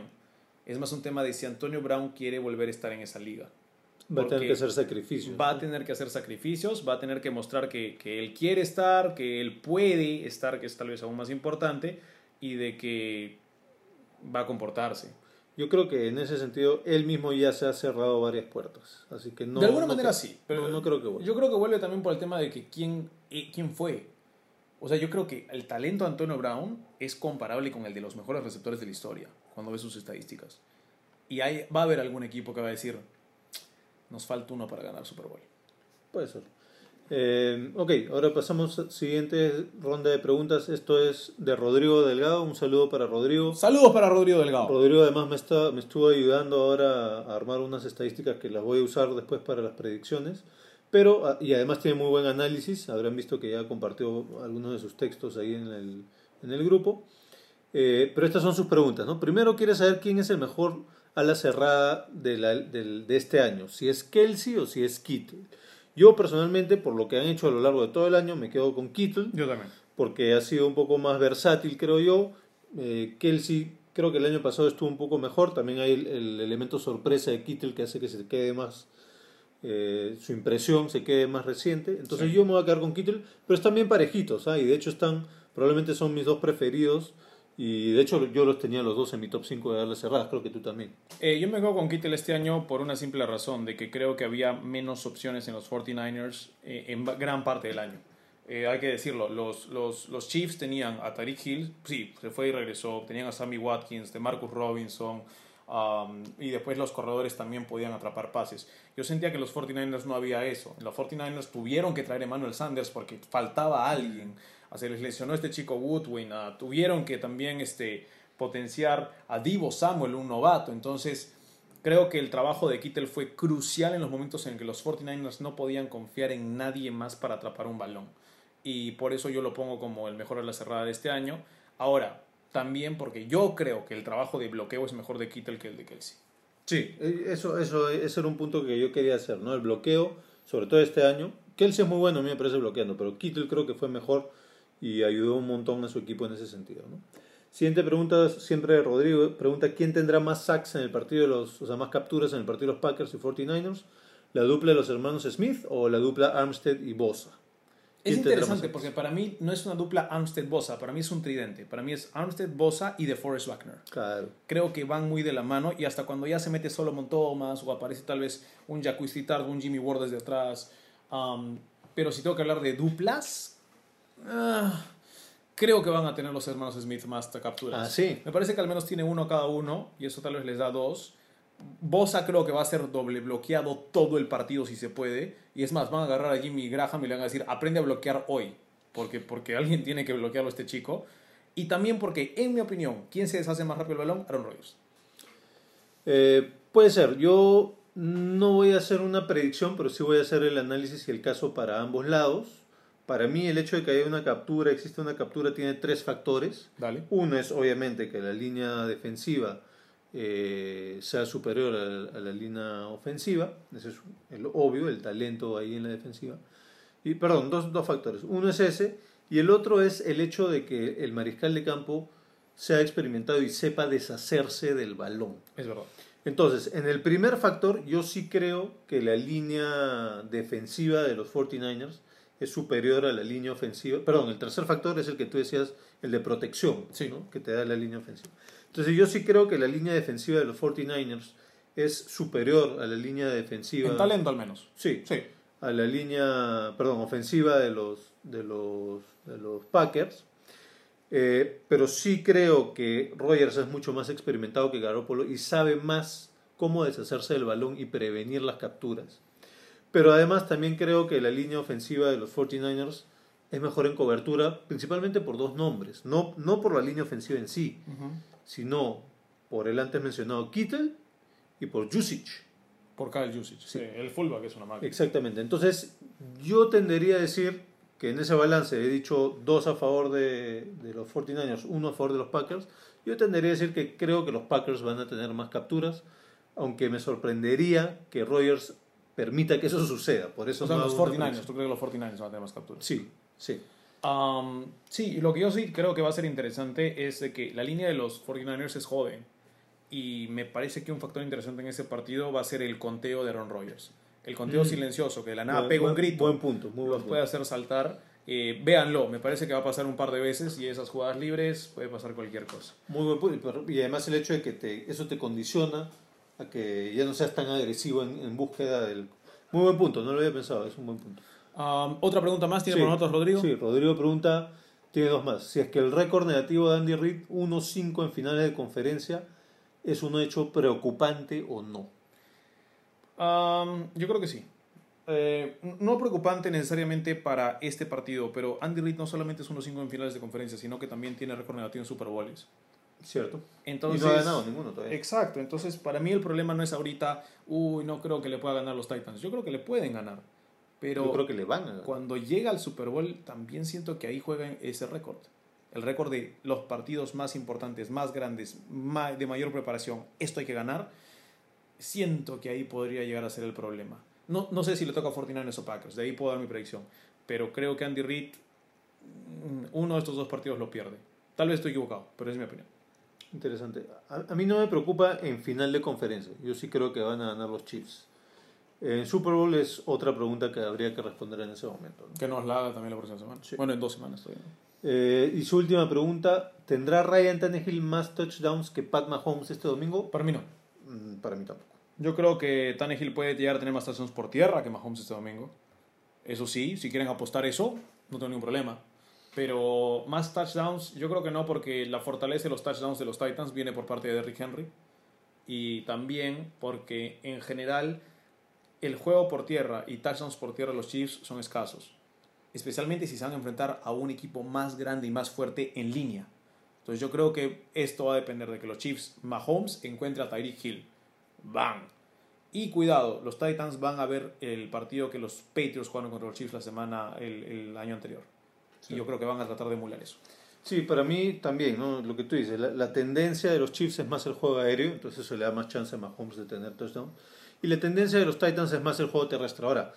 Es más un tema de si Antonio Brown quiere volver a estar en esa liga. Va a tener que hacer sacrificios Va a tener que hacer sacrificios, va a tener que mostrar que, que él quiere estar, que él puede estar, que es tal vez aún más importante, y de que va a comportarse. yo creo que en ese sentido él mismo ya se ha cerrado varias puertas así que no de alguna no manera creo- sí, pero no, no creo que vuelva. yo creo que vuelve también por el tema de que quién, eh, quién fue. O sea, yo creo que el talento de Antonio Brown es comparable con el de los mejores receptores de la historia, cuando ves sus estadísticas. Y hay, va a haber algún equipo que va a decir, nos falta uno para ganar Super Bowl. Puede ser. Eh, ok, ahora pasamos a la siguiente ronda de preguntas. Esto es de Rodrigo Delgado. Un saludo para Rodrigo. Saludos para Rodrigo Delgado. Rodrigo además me, está, me estuvo ayudando ahora a armar unas estadísticas que las voy a usar después para las predicciones. Pero, ah, y además tiene muy buen análisis. Habrán visto que ya compartió algunos de sus textos ahí en el, en el grupo. Eh, pero estas son sus preguntas. ¿no? Primero quiere saber quién es el mejor ala cerrada de, la- de este año. Si es Kelsey o si es Kittle. Yo personalmente, por lo que han hecho a lo largo de todo el año, me quedo con Kittle Yo también. porque ha sido un poco más versátil, creo yo. Eh, Kelsey, creo que el año pasado estuvo un poco mejor. También hay el, el elemento sorpresa de Kittle que hace que se quede más, eh, su impresión se quede más reciente. Entonces Sí. yo me voy a quedar con Kittle, pero están bien parejitos, ¿ah? y de hecho están, probablemente son mis dos preferidos. Y de hecho yo los tenía los dos en mi top 5 de darles cerradas, creo que tú también. Eh, yo me quedo con Kittle este año por una simple razón, de que creo que había menos opciones en los 49ers eh, en gran parte del año. Eh, hay que decirlo, los, los, los Chiefs tenían a Tariq Hill, sí, se fue y regresó, tenían a Sammy Watkins, de Marcus Robinson, um, y después los corredores también podían atrapar pases. Yo sentía que los 49ers no había eso. Los 49ers tuvieron que traer a Emmanuel Sanders porque faltaba alguien. Ah, Se les lesionó este chico Woodwin, ah, tuvieron que también este, potenciar a Divo Samuel, un novato. Entonces, Creo que el trabajo de Kittel fue crucial en los momentos en que los 49ers no podían confiar en nadie más para atrapar un balón. Y por eso yo lo pongo como el mejor de la cerrada de este año. Ahora, también porque yo creo que el trabajo de bloqueo es mejor de Kittel que el de Kelsey. Sí, eh, eso, eso, ese era un punto que yo quería hacer, ¿no? El bloqueo, sobre todo este año. Kelsey es muy bueno, a mí me parece bloqueando, pero Kittel creo que fue mejor y ayudó un montón a su equipo en ese sentido, ¿no? Siguiente pregunta, siempre Rodrigo, pregunta quién tendrá más sacks en el partido de los, o sea, más capturas en el partido de los Packers y 49ers, la dupla de los hermanos Smith o la dupla Armstead y Bosa. Es ¿Quién tendrá más interesante porque para mí no es una dupla Armstead-Bosa, para mí es un tridente. Para mí es Armstead-Bosa y DeForest Wagner. Claro. Creo que van muy de la mano y hasta cuando ya se mete Solomon Thomas o aparece tal vez un Jacques Tard, un Jimmy Ward desde atrás. um, pero si tengo que hablar de duplas, ah, creo que van a tener los hermanos Smith más capturas. Ah, sí. Me parece que al menos tiene uno cada uno y eso tal vez les da dos. Bosa creo que va a ser doble bloqueado todo el partido si se puede. Y es más, van a agarrar a Jimmy Graham y le van a decir, aprende a bloquear hoy. Porque, porque alguien (laughs) tiene que bloquearlo a este chico. Y también porque, en mi opinión, ¿quién se deshace más rápido el balón? Aaron Rodgers. Eh, puede ser, yo no voy a hacer una predicción, pero sí voy a hacer el análisis y el caso para ambos lados. Para mí el hecho de que haya una captura, existe una captura, tiene tres factores. Dale. Uno es obviamente que la línea defensiva eh, sea superior a la, a la línea ofensiva, ese es el obvio, el talento ahí en la defensiva. Y perdón, dos, dos factores. Uno es ese y el otro es el hecho de que el mariscal de campo sea experimentado y sepa deshacerse del balón. Es verdad. Entonces, en el primer factor, yo sí creo que la línea defensiva de los 49ers es superior a la línea ofensiva. Perdón, el tercer factor es el que tú decías, el de protección, Sí. ¿no? que te da la línea ofensiva. Entonces, yo sí creo que la línea defensiva de los 49ers es superior a la línea defensiva. En talento al menos. Sí, Sí. a la línea, perdón, ofensiva de los, de los, de los Packers. Eh, pero sí creo que Rogers es mucho más experimentado que Garoppolo y sabe más cómo deshacerse del balón y prevenir las capturas. Pero además también creo que la línea ofensiva de los 49ers es mejor en cobertura, principalmente por dos nombres. No, no por la línea ofensiva en sí, sino por el antes mencionado Kittel y por Jusic. Por Kyle Jusic. Sí. El fullback es una máquina. Exactamente. Entonces, yo tendería a decir que en ese balance he dicho dos a favor de, de los 49ers, uno a favor de los Packers. Yo tendería a decir que creo que los Packers van a tener más capturas, aunque me sorprendería que Rogers permita que eso suceda. Por eso O sea, no los hago una 49ers. predicción. ¿Tú crees que los 49ers van a tener más capturas? Sí, sí. Um, sí, lo que yo sí creo que va a ser interesante es de que la línea de los 49ers es joven. Y me parece que un factor interesante en ese partido va a ser el conteo de Aaron Rodgers. El conteo Mm. silencioso, que de la nada Buen- pega un grito, Buen punto, muy buen los puede punto. hacer saltar. Eh, véanlo, me parece que va a pasar un par de veces y esas jugadas libres puede pasar cualquier cosa. Muy buen punto. Y además el hecho de que te, eso te condiciona a que ya no seas tan agresivo en, en búsqueda del... Muy buen punto, no lo había pensado, es un buen punto. Um, Otra pregunta más, ¿tiene Sí. por nosotros Rodrigo? Sí, Rodrigo pregunta, tiene dos más. Si es que el récord negativo de Andy Reid, 1-5 en finales de conferencia, es un hecho preocupante o no. Um, yo creo que sí. Eh, no preocupante necesariamente para este partido, pero Andy Reid no solamente es 1-5 en finales de conferencia, sino que también tiene récord negativo en Super Bowls. ¿Cierto? Entonces, y no ha ganado ninguno todavía. Exacto, entonces para mí el problema no es ahorita, uy, no creo que le pueda ganar los Titans. Yo creo que le pueden ganar, pero Yo creo que le van a ganar. cuando llega al Super Bowl también siento que ahí juegan ese récord. El récord de los partidos más importantes, más grandes, de mayor preparación. Esto hay que ganar. Siento que ahí podría llegar a ser el problema. No, no sé si le toca a 49ers o Packers, de ahí puedo dar mi predicción. Pero creo que Andy Reid, mm, uno de estos dos partidos lo pierde. Tal vez estoy equivocado, pero es mi opinión. Interesante. A, a mí no me preocupa en final de conferencia. Yo sí creo que van a ganar los Chiefs. En Super Bowl es otra pregunta que habría que responder en ese momento. ¿no? Que nos la haga también la próxima semana. Sí. Bueno, en dos semanas todavía. ¿no? Eh, y su última pregunta, ¿tendrá Ryan Tannehill más touchdowns que Pat Mahomes este domingo? Para mí no. Mm, Para mí tampoco. Yo creo que Tannehill puede llegar a tener más touchdowns por tierra que Mahomes este domingo. Eso sí, si quieren apostar eso, no tengo ningún problema. Pero más touchdowns, yo creo que no, porque la fortaleza de los touchdowns de los Titans viene por parte de Derrick Henry. Y también porque en general el juego por tierra y touchdowns por tierra de los Chiefs son escasos. Especialmente si se van a enfrentar a un equipo más grande y más fuerte en línea. Entonces yo creo que esto va a depender de que los Chiefs, Mahomes, encuentre a Tyreek Hill. van. Y cuidado, los Titans van a ver el partido que los Patriots jugaron contra los Chiefs la semana, el, el año anterior. Y yo creo que van a tratar de emular eso. Sí, para mí también, ¿no? Lo que tú dices, la, la tendencia de los Chiefs es más el juego aéreo, entonces eso le da más chance a Mahomes de tener touchdown. Y la tendencia de los Titans es más el juego terrestre. Ahora,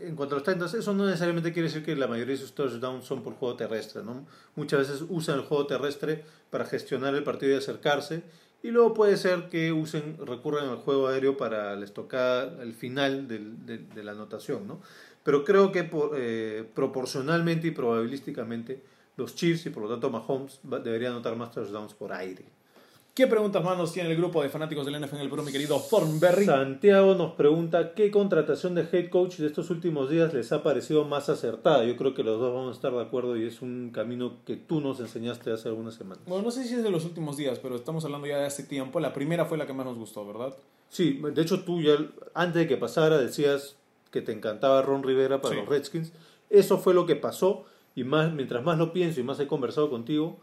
en cuanto a los Titans, eso no necesariamente quiere decir que la mayoría de sus touchdowns son por juego terrestre, ¿no? Muchas veces usan el juego terrestre para gestionar el partido y acercarse, y luego puede ser que usen, recurran al juego aéreo para la estocada, el final del- de, de la anotación, ¿no? Pero creo que por- eh, proporcionalmente y probabilísticamente los Chiefs y por lo tanto Mahomes deberían anotar más touchdowns por aire. ¿Qué preguntas más nos tiene el grupo de fanáticos del NFL en el Perú, mi querido Thornberry? Santiago nos pregunta qué contratación de head coach de estos últimos días les ha parecido más acertada. Yo creo que los dos vamos a estar de acuerdo y es un camino que tú nos enseñaste hace algunas semanas. Bueno, no sé si es de los últimos días, pero estamos hablando ya de hace tiempo. La primera fue la que más nos gustó, ¿verdad? Sí, de hecho tú ya antes de que pasara decías que te encantaba Ron Rivera para Sí. los Redskins. Eso fue lo que pasó y más mientras más lo pienso y más he conversado contigo,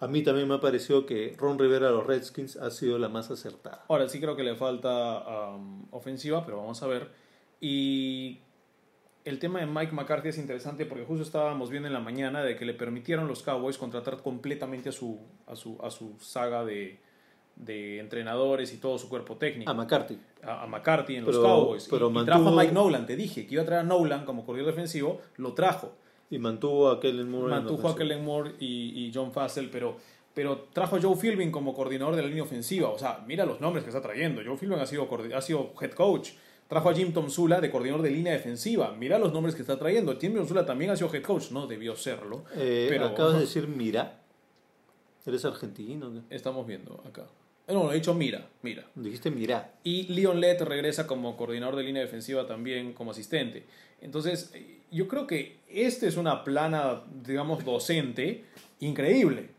a mí también me ha parecido que Ron Rivera a los Redskins ha sido la más acertada. Ahora sí creo que le falta um, ofensiva, pero vamos a ver. Y el tema de Mike McCarthy es interesante porque justo estábamos viendo en la mañana de que le permitieron los Cowboys contratar completamente a su, a su, a su saga de, de entrenadores y todo su cuerpo técnico. A McCarthy. a, a McCarthy en los Cowboys. pero y, trajo a Mike Nolan, te dije que iba a traer a Nolan como corredor defensivo, lo trajo. Y mantuvo a Kellen Moore. en Mantuvo a. Kellen Moore y, y John Fassel, pero, pero trajo a Joe Philbin como coordinador de la línea ofensiva. O sea, mira los nombres que está trayendo. Joe Philbin ha sido, ha sido head coach. Trajo a Jim Tom Sula de coordinador de línea defensiva. Mira los nombres que está trayendo. Jim Tom Sula también ha sido head coach. No debió serlo. Eh, pero acabas de decir mira. ¿Eres argentino? qué? estamos viendo acá. Eh, No, he dicho mira, mira. Dijiste mira. Y Leon Lett regresa como coordinador de línea defensiva también como asistente. Entonces, yo creo que este es una plana, digamos, docente increíble.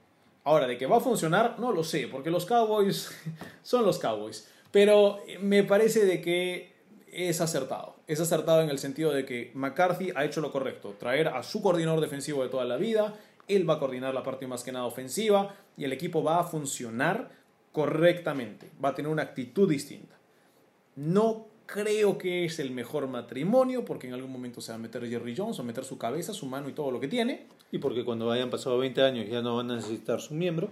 Ahora, de que va a funcionar, no lo sé, porque los Cowboys (laughs) son los Cowboys. Pero me parece de que es acertado. Es acertado en el sentido de que McCarthy ha hecho lo correcto. Traer a su coordinador defensivo de toda la vida. Él va a coordinar la parte más que nada ofensiva. Y el equipo va a funcionar correctamente. Va a tener una actitud distinta. No creo que es el mejor matrimonio, porque en algún momento se va a meter Jerry Jones, va a meter su cabeza, su mano y todo lo que tiene. Y porque cuando hayan pasado 20 años ya no van a necesitar su miembro.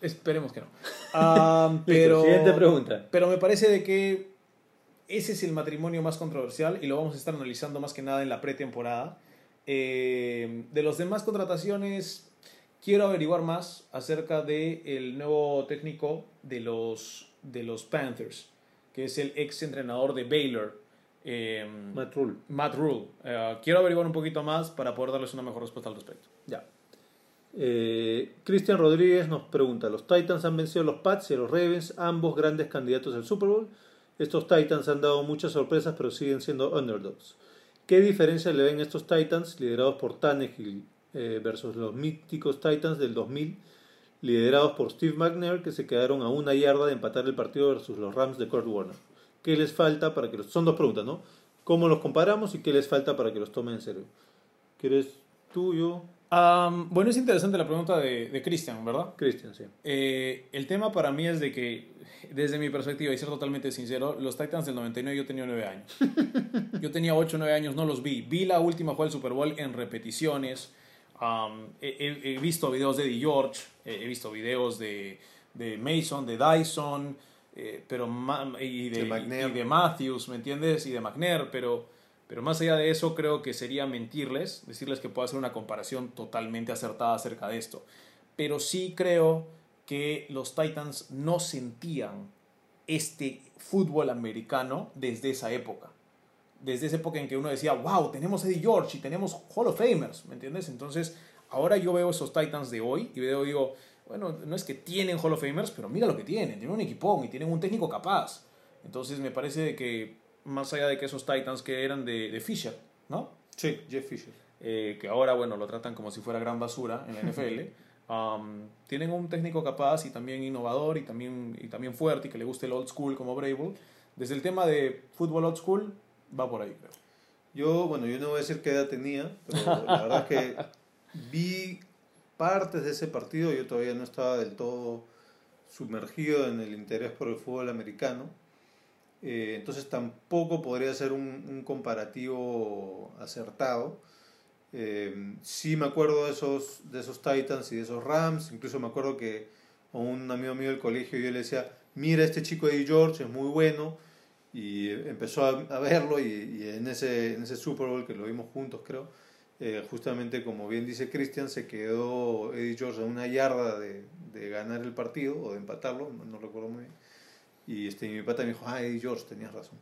Esperemos que no. (laughs) Ah, pero, siguiente pregunta. Pero me parece de que ese es el matrimonio más controversial y lo vamos a estar analizando más que nada en la pretemporada. Eh, de los demás contrataciones, quiero averiguar más acerca del nuevo técnico de los, de los Panthers, que es el ex entrenador de Baylor. eh, Matt Rule. Matt Rule. Eh, quiero averiguar un poquito más para poder darles una mejor respuesta al respecto. Ya. Eh, Cristian Rodríguez nos pregunta: ¿Los Titans han vencido a los Pats y a los Ravens, ambos grandes candidatos al Super Bowl? Estos Titans han dado muchas sorpresas, pero siguen siendo underdogs. ¿Qué diferencia le ven estos Titans liderados por Tannehill eh, versus los míticos Titans del 2000, liderados por Steve McNair, que se quedaron a una yarda de empatar el partido versus los Rams de Kurt Warner? ¿Qué les falta para que los.? Son dos preguntas, ¿no? ¿Cómo los comparamos y qué les falta para que los tomen en serio? ¿Quieres tú, yo? Bueno, es interesante la pregunta de, de Christian, ¿verdad? Cristian, sí. Eh, el tema para mí es de que, desde mi perspectiva, y ser totalmente sincero, los Titans del 99 yo tenía 9 años. (laughs) Yo tenía 8 o 9 años, no los vi. Vi la última jugada del Super Bowl en repeticiones. Am, he, visto videos de Eddie George, he visto videos de, de Mason, de Dyson, eh, pero ma- y, de, De McNair. y de Matthews, ¿me entiendes? Y de McNair, pero, pero más allá de eso creo que sería mentirles, decirles que puedo hacer una comparación totalmente acertada acerca de esto. Pero sí creo que los Titans no sentían este fútbol americano desde esa época. Desde esa época en que uno decía, wow, tenemos Eddie George y tenemos Hall of Famers, ¿me entiendes? Entonces, ahora yo veo esos Titans de hoy y veo, digo, bueno, no es que tienen Hall of Famers, pero mira lo que tienen, tienen un equipón y tienen un técnico capaz. Entonces, me parece que, más allá de que esos Titans que eran de, de Fisher, ¿no? Sí, Jeff Fisher. eh, que ahora, bueno, lo tratan como si fuera gran basura en la (laughs) NFL, um, tienen un técnico capaz y también innovador y también, y también fuerte y que le guste el old school como Brable. Desde el tema de fútbol old school, va por ahí, creo. Yo, bueno, yo no voy a decir qué edad tenía, pero la verdad es que vi partes de ese partido, yo todavía no estaba del todo sumergido en el interés por el fútbol americano. Eh, entonces tampoco podría ser un, un comparativo acertado. Eh, sí me acuerdo de esos, de esos Titans y de esos Rams. Incluso me acuerdo que a un amigo mío del colegio yo le decía, mira este chico de George, es muy bueno. Y empezó a, verlo y, y, en, ese, en ese Super Bowl que lo vimos juntos creo, eh, justamente como bien dice Christian, se quedó Eddie George a una yarda de, de ganar el partido o de empatarlo, no, no recuerdo muy bien. Y este, mi pata me dijo, ah, Eddie George, tenías razón.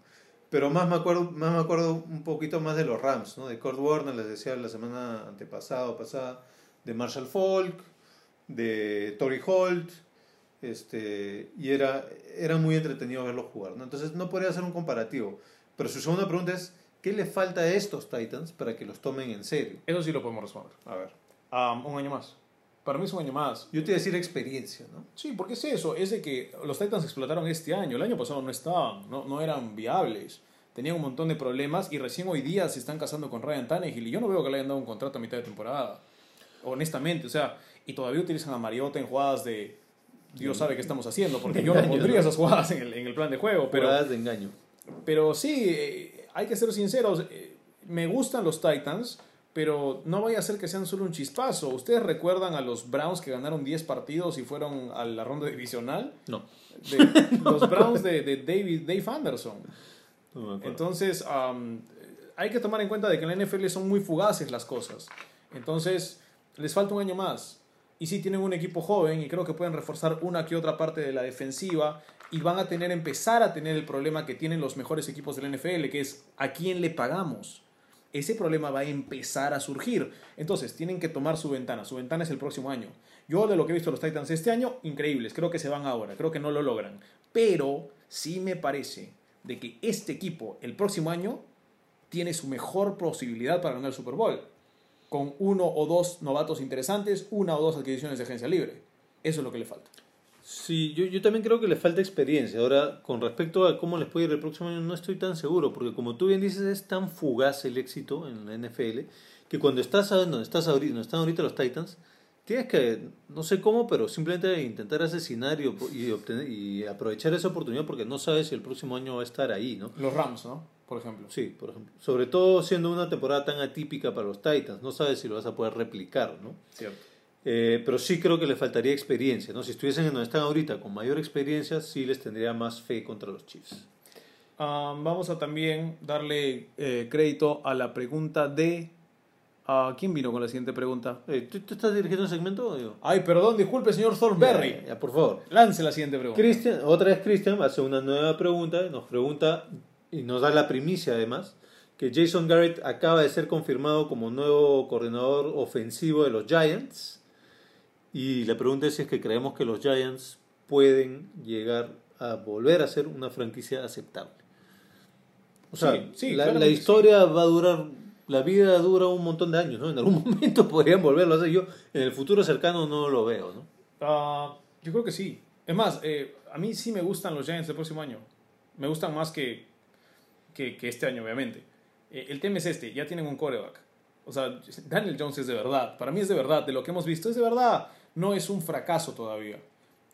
Pero más me acuerdo, más me acuerdo un poquito más de los Rams, ¿no? De Kurt Warner, les decía la semana antepasada o pasada, de Marshall Falk, de Tori Holt, este, y era, era muy entretenido verlos jugar, ¿no? Entonces no podría hacer un comparativo. Pero su segunda pregunta es, ¿qué le falta a estos Titans para que los tomen en serio? Eso sí lo podemos responder. A ver. Um, un año más. Para mí es un año más. Yo te iba a decir experiencia, ¿no? Sí, porque es eso, es de que los Titans explotaron este año, el año pasado no estaban, no, no eran viables, tenían un montón de problemas y recién hoy día se están casando con Ryan Tannehill y yo no veo que le hayan dado un contrato a mitad de temporada, honestamente, o sea, y todavía utilizan a Mariota en jugadas de... Dios sabe qué estamos haciendo, porque yo no pondría esas jugadas en el, en el plan de juego, pero... Jugadas de engaño. Pero sí, eh, hay que ser sinceros, eh, me gustan los Titans, pero no vaya a ser que sean solo un chispazo. ¿Ustedes recuerdan a los Browns que ganaron 10 partidos y fueron a la ronda divisional? No. De, los Browns de, de David, Dave Anderson. no. Entonces, um, hay que tomar en cuenta de que en la NFL son muy fugaces las cosas. Entonces, les falta un año más. Y sí tienen un equipo joven y creo que pueden reforzar una que otra parte de la defensiva y van a tener, empezar a tener el problema que tienen los mejores equipos de la NFL, que es a quién le pagamos ese problema va a empezar a surgir. Entonces, tienen que tomar su ventana. Su ventana es el próximo año. Yo de lo que he visto los Titans este año, increíbles. Creo que se van ahora. Creo que no lo logran. Pero sí me parece de que este equipo el próximo año tiene su mejor posibilidad para ganar el Super Bowl. Con uno o dos novatos interesantes, una o dos adquisiciones de agencia libre. Eso es lo que le falta. Sí, yo, yo también creo que le falta experiencia. Ahora, con respecto a cómo les puede ir el próximo año, no estoy tan seguro, porque como tú bien dices, es tan fugaz el éxito en la NFL, que cuando estás donde estás ahorita, donde están ahorita los Titans, tienes que, no sé cómo, pero simplemente intentar asesinar y, y, obtener, y aprovechar esa oportunidad porque no sabes si el próximo año va a estar ahí, ¿no? Los Rams, ¿no? Por ejemplo. Sí, por ejemplo. Sobre todo siendo una temporada tan atípica para los Titans, no sabes si lo vas a poder replicar, ¿no? Cierto. Eh, pero sí creo que le faltaría experiencia, ¿no? Si estuviesen en donde están ahorita con mayor experiencia, sí les tendría más fe contra los Chiefs. Um, vamos a también darle eh, crédito a la pregunta de... Uh, ¿Quién vino con la siguiente pregunta? Eh, ¿tú, ¿tú, estás dirigiendo el segmento? Ay, perdón, disculpe, señor Thornberry. Ya, ya, por favor. Lance la siguiente pregunta. Christian, otra vez Christian hace una nueva pregunta, nos pregunta y nos da la primicia además, que Jason Garrett acaba de ser confirmado como nuevo coordinador ofensivo de los Giants. Y la pregunta es si es que creemos que los Giants pueden llegar a volver a ser una franquicia aceptable. O sea, Sí, sí, la, historia va a durar, la vida dura un montón de años, ¿no? En algún (laughs) momento podrían volverlo a hacer. Yo en el futuro cercano no lo veo, ¿no? Uh, yo creo que sí. Es más, eh, a mí sí me gustan los Giants el próximo año. Me gustan más que, que, que este año, obviamente. Eh, el tema es este, ya tienen un coreback. O sea, Daniel Jones es de verdad. Para mí es de verdad. De lo que hemos visto es de verdad. No es un fracaso todavía.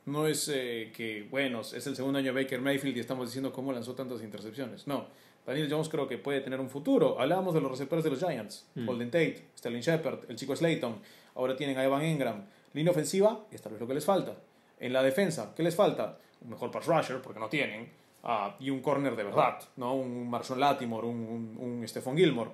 No es eh, que, bueno, es el segundo año de Baker Mayfield y estamos diciendo cómo lanzó tantas intercepciones. No. Daniel Jones creo que puede tener un futuro. Hablábamos de los receptores de los Giants. Mm. Golden Tate, Sterling Shepard, el chico Slayton. Ahora tienen a Evan Engram. Línea ofensiva, esta vez lo que les falta. En la defensa, ¿qué les falta? Un mejor pass rusher, porque no tienen. Ah, y un corner de verdad, ¿no? Un Marshall Latimore, un, un, Stephon Gilmore.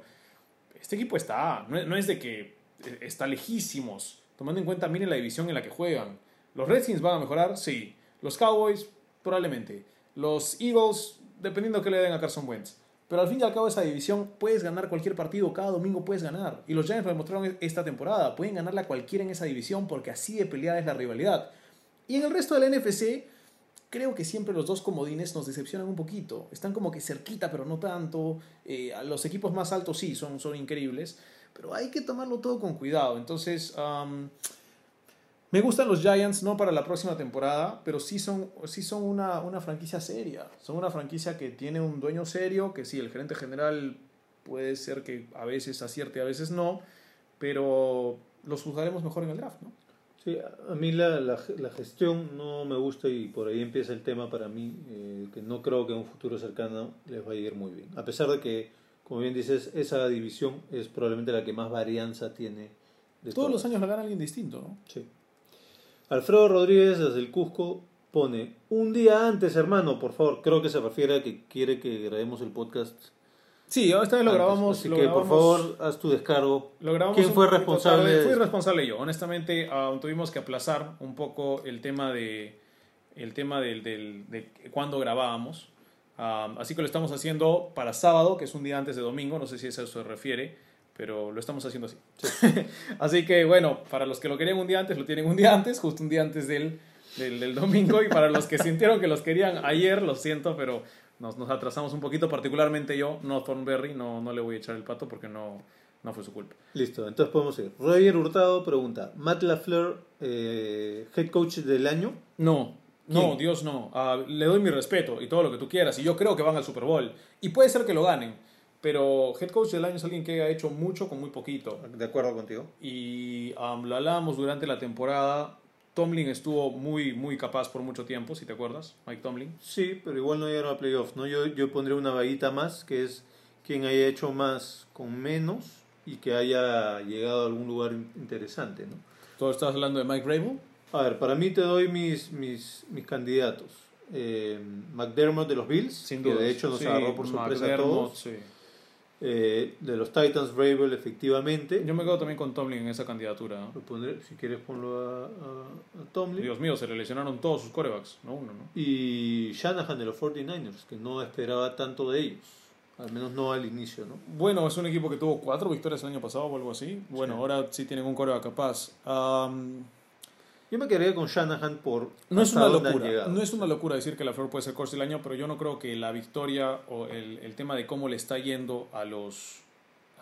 Este equipo está, no, no es de que eh, está lejísimos. Tomando en cuenta, miren la división en la que juegan. ¿Los Redskins van a mejorar? Sí. Los Cowboys, probablemente. Los Eagles, dependiendo que le den a Carson Wentz. Pero al fin y al cabo esa división puedes ganar cualquier partido, cada domingo puedes ganar. Y los Giants lo demostraron esta temporada. Pueden ganarla cualquiera en esa división porque así de peleada es la rivalidad. Y en el resto de la NFC, creo que siempre los dos comodines nos decepcionan un poquito. Están como que cerquita, pero no tanto. Eh, los equipos más altos sí, son, son increíbles. Pero hay que tomarlo todo con cuidado. Entonces, um, me gustan los Giants, no para la próxima temporada, pero sí son, sí son una, una franquicia seria. Son una franquicia que tiene un dueño serio, que sí, el gerente general puede ser que a veces acierte, a veces no, pero los juzgaremos mejor en el draft, ¿no? Sí, a mí la, la, la gestión no me gusta y por ahí empieza el tema para mí, eh, que no creo que en un futuro cercano les vaya a ir muy bien. A pesar de que, como bien dices, esa división es probablemente la que más varianza tiene. De Todos los años la gana alguien distinto, ¿no? Sí. Alfredo Rodríguez desde el Cusco pone un día antes, hermano, por favor. Creo que se refiere a que quiere que grabemos el podcast. Sí, esta vez lo antes. grabamos. Así lo que grabamos- por favor haz tu descargo. Lo grabamos ¿Quién fue responsable? de Fui responsable yo. Honestamente, ah, tuvimos que aplazar un poco el tema de el tema del, del- de cuándo grabábamos. Ah, así que lo estamos haciendo para sábado, que es un día antes de domingo. No sé si a eso se refiere, pero lo estamos haciendo así. (laughs) así que bueno, para los que lo querían un día antes, lo tienen un día antes, justo un día antes del, del, del domingo. Y para los que sintieron que los querían ayer, lo siento, pero nos, nos atrasamos un poquito, particularmente yo, no Thornberry, no, no le voy a echar el pato porque no, no fue su culpa. Listo, entonces podemos ir. Roger Hurtado pregunta, Matt LaFleur, eh, head coach del año. No, no. Dios no. Ah, le doy mi respeto y todo lo que tú quieras. Y yo creo que van al Super Bowl. Y puede ser que lo ganen. Pero head coach del año es alguien que ha hecho mucho con muy poquito. De acuerdo contigo. Y um, lo hablábamos durante la temporada. Tomlin estuvo muy, muy capaz por mucho tiempo, si te acuerdas, Mike Tomlin. Sí, pero igual no llegaron a playoffs, ¿no? Yo, yo pondría una vaguita más, que es quien haya hecho más con menos y que haya llegado a algún lugar in- interesante, ¿no? ¿Tú estás hablando de Mike Vrabel? A ver, para mí te doy mis, mis, mis candidatos. Eh, McDermott de los Bills, Sin que de hecho nos Sí, agarró por sorpresa a todos. sí. Eh, de los Titans, Vrabel, efectivamente. Yo me quedo también con Tomlin en esa candidatura. ¿no? Lo pondré, si quieres ponlo a, a, a Tomlin. Dios mío, se le lesionaron todos sus corebacks, no uno, ¿no? Y Shanahan de los 49ers, que no esperaba tanto de ellos. Al menos no al inicio, ¿no? Bueno, es un equipo que tuvo cuatro victorias el año pasado o algo así. Bueno, Sí. ahora sí tienen un coreback capaz. Yo me quedaría con Shanahan por no es una locura. No es una locura decir que la Flor puede ser coach del año, pero yo no creo que la victoria o el, el tema de cómo le está yendo a los,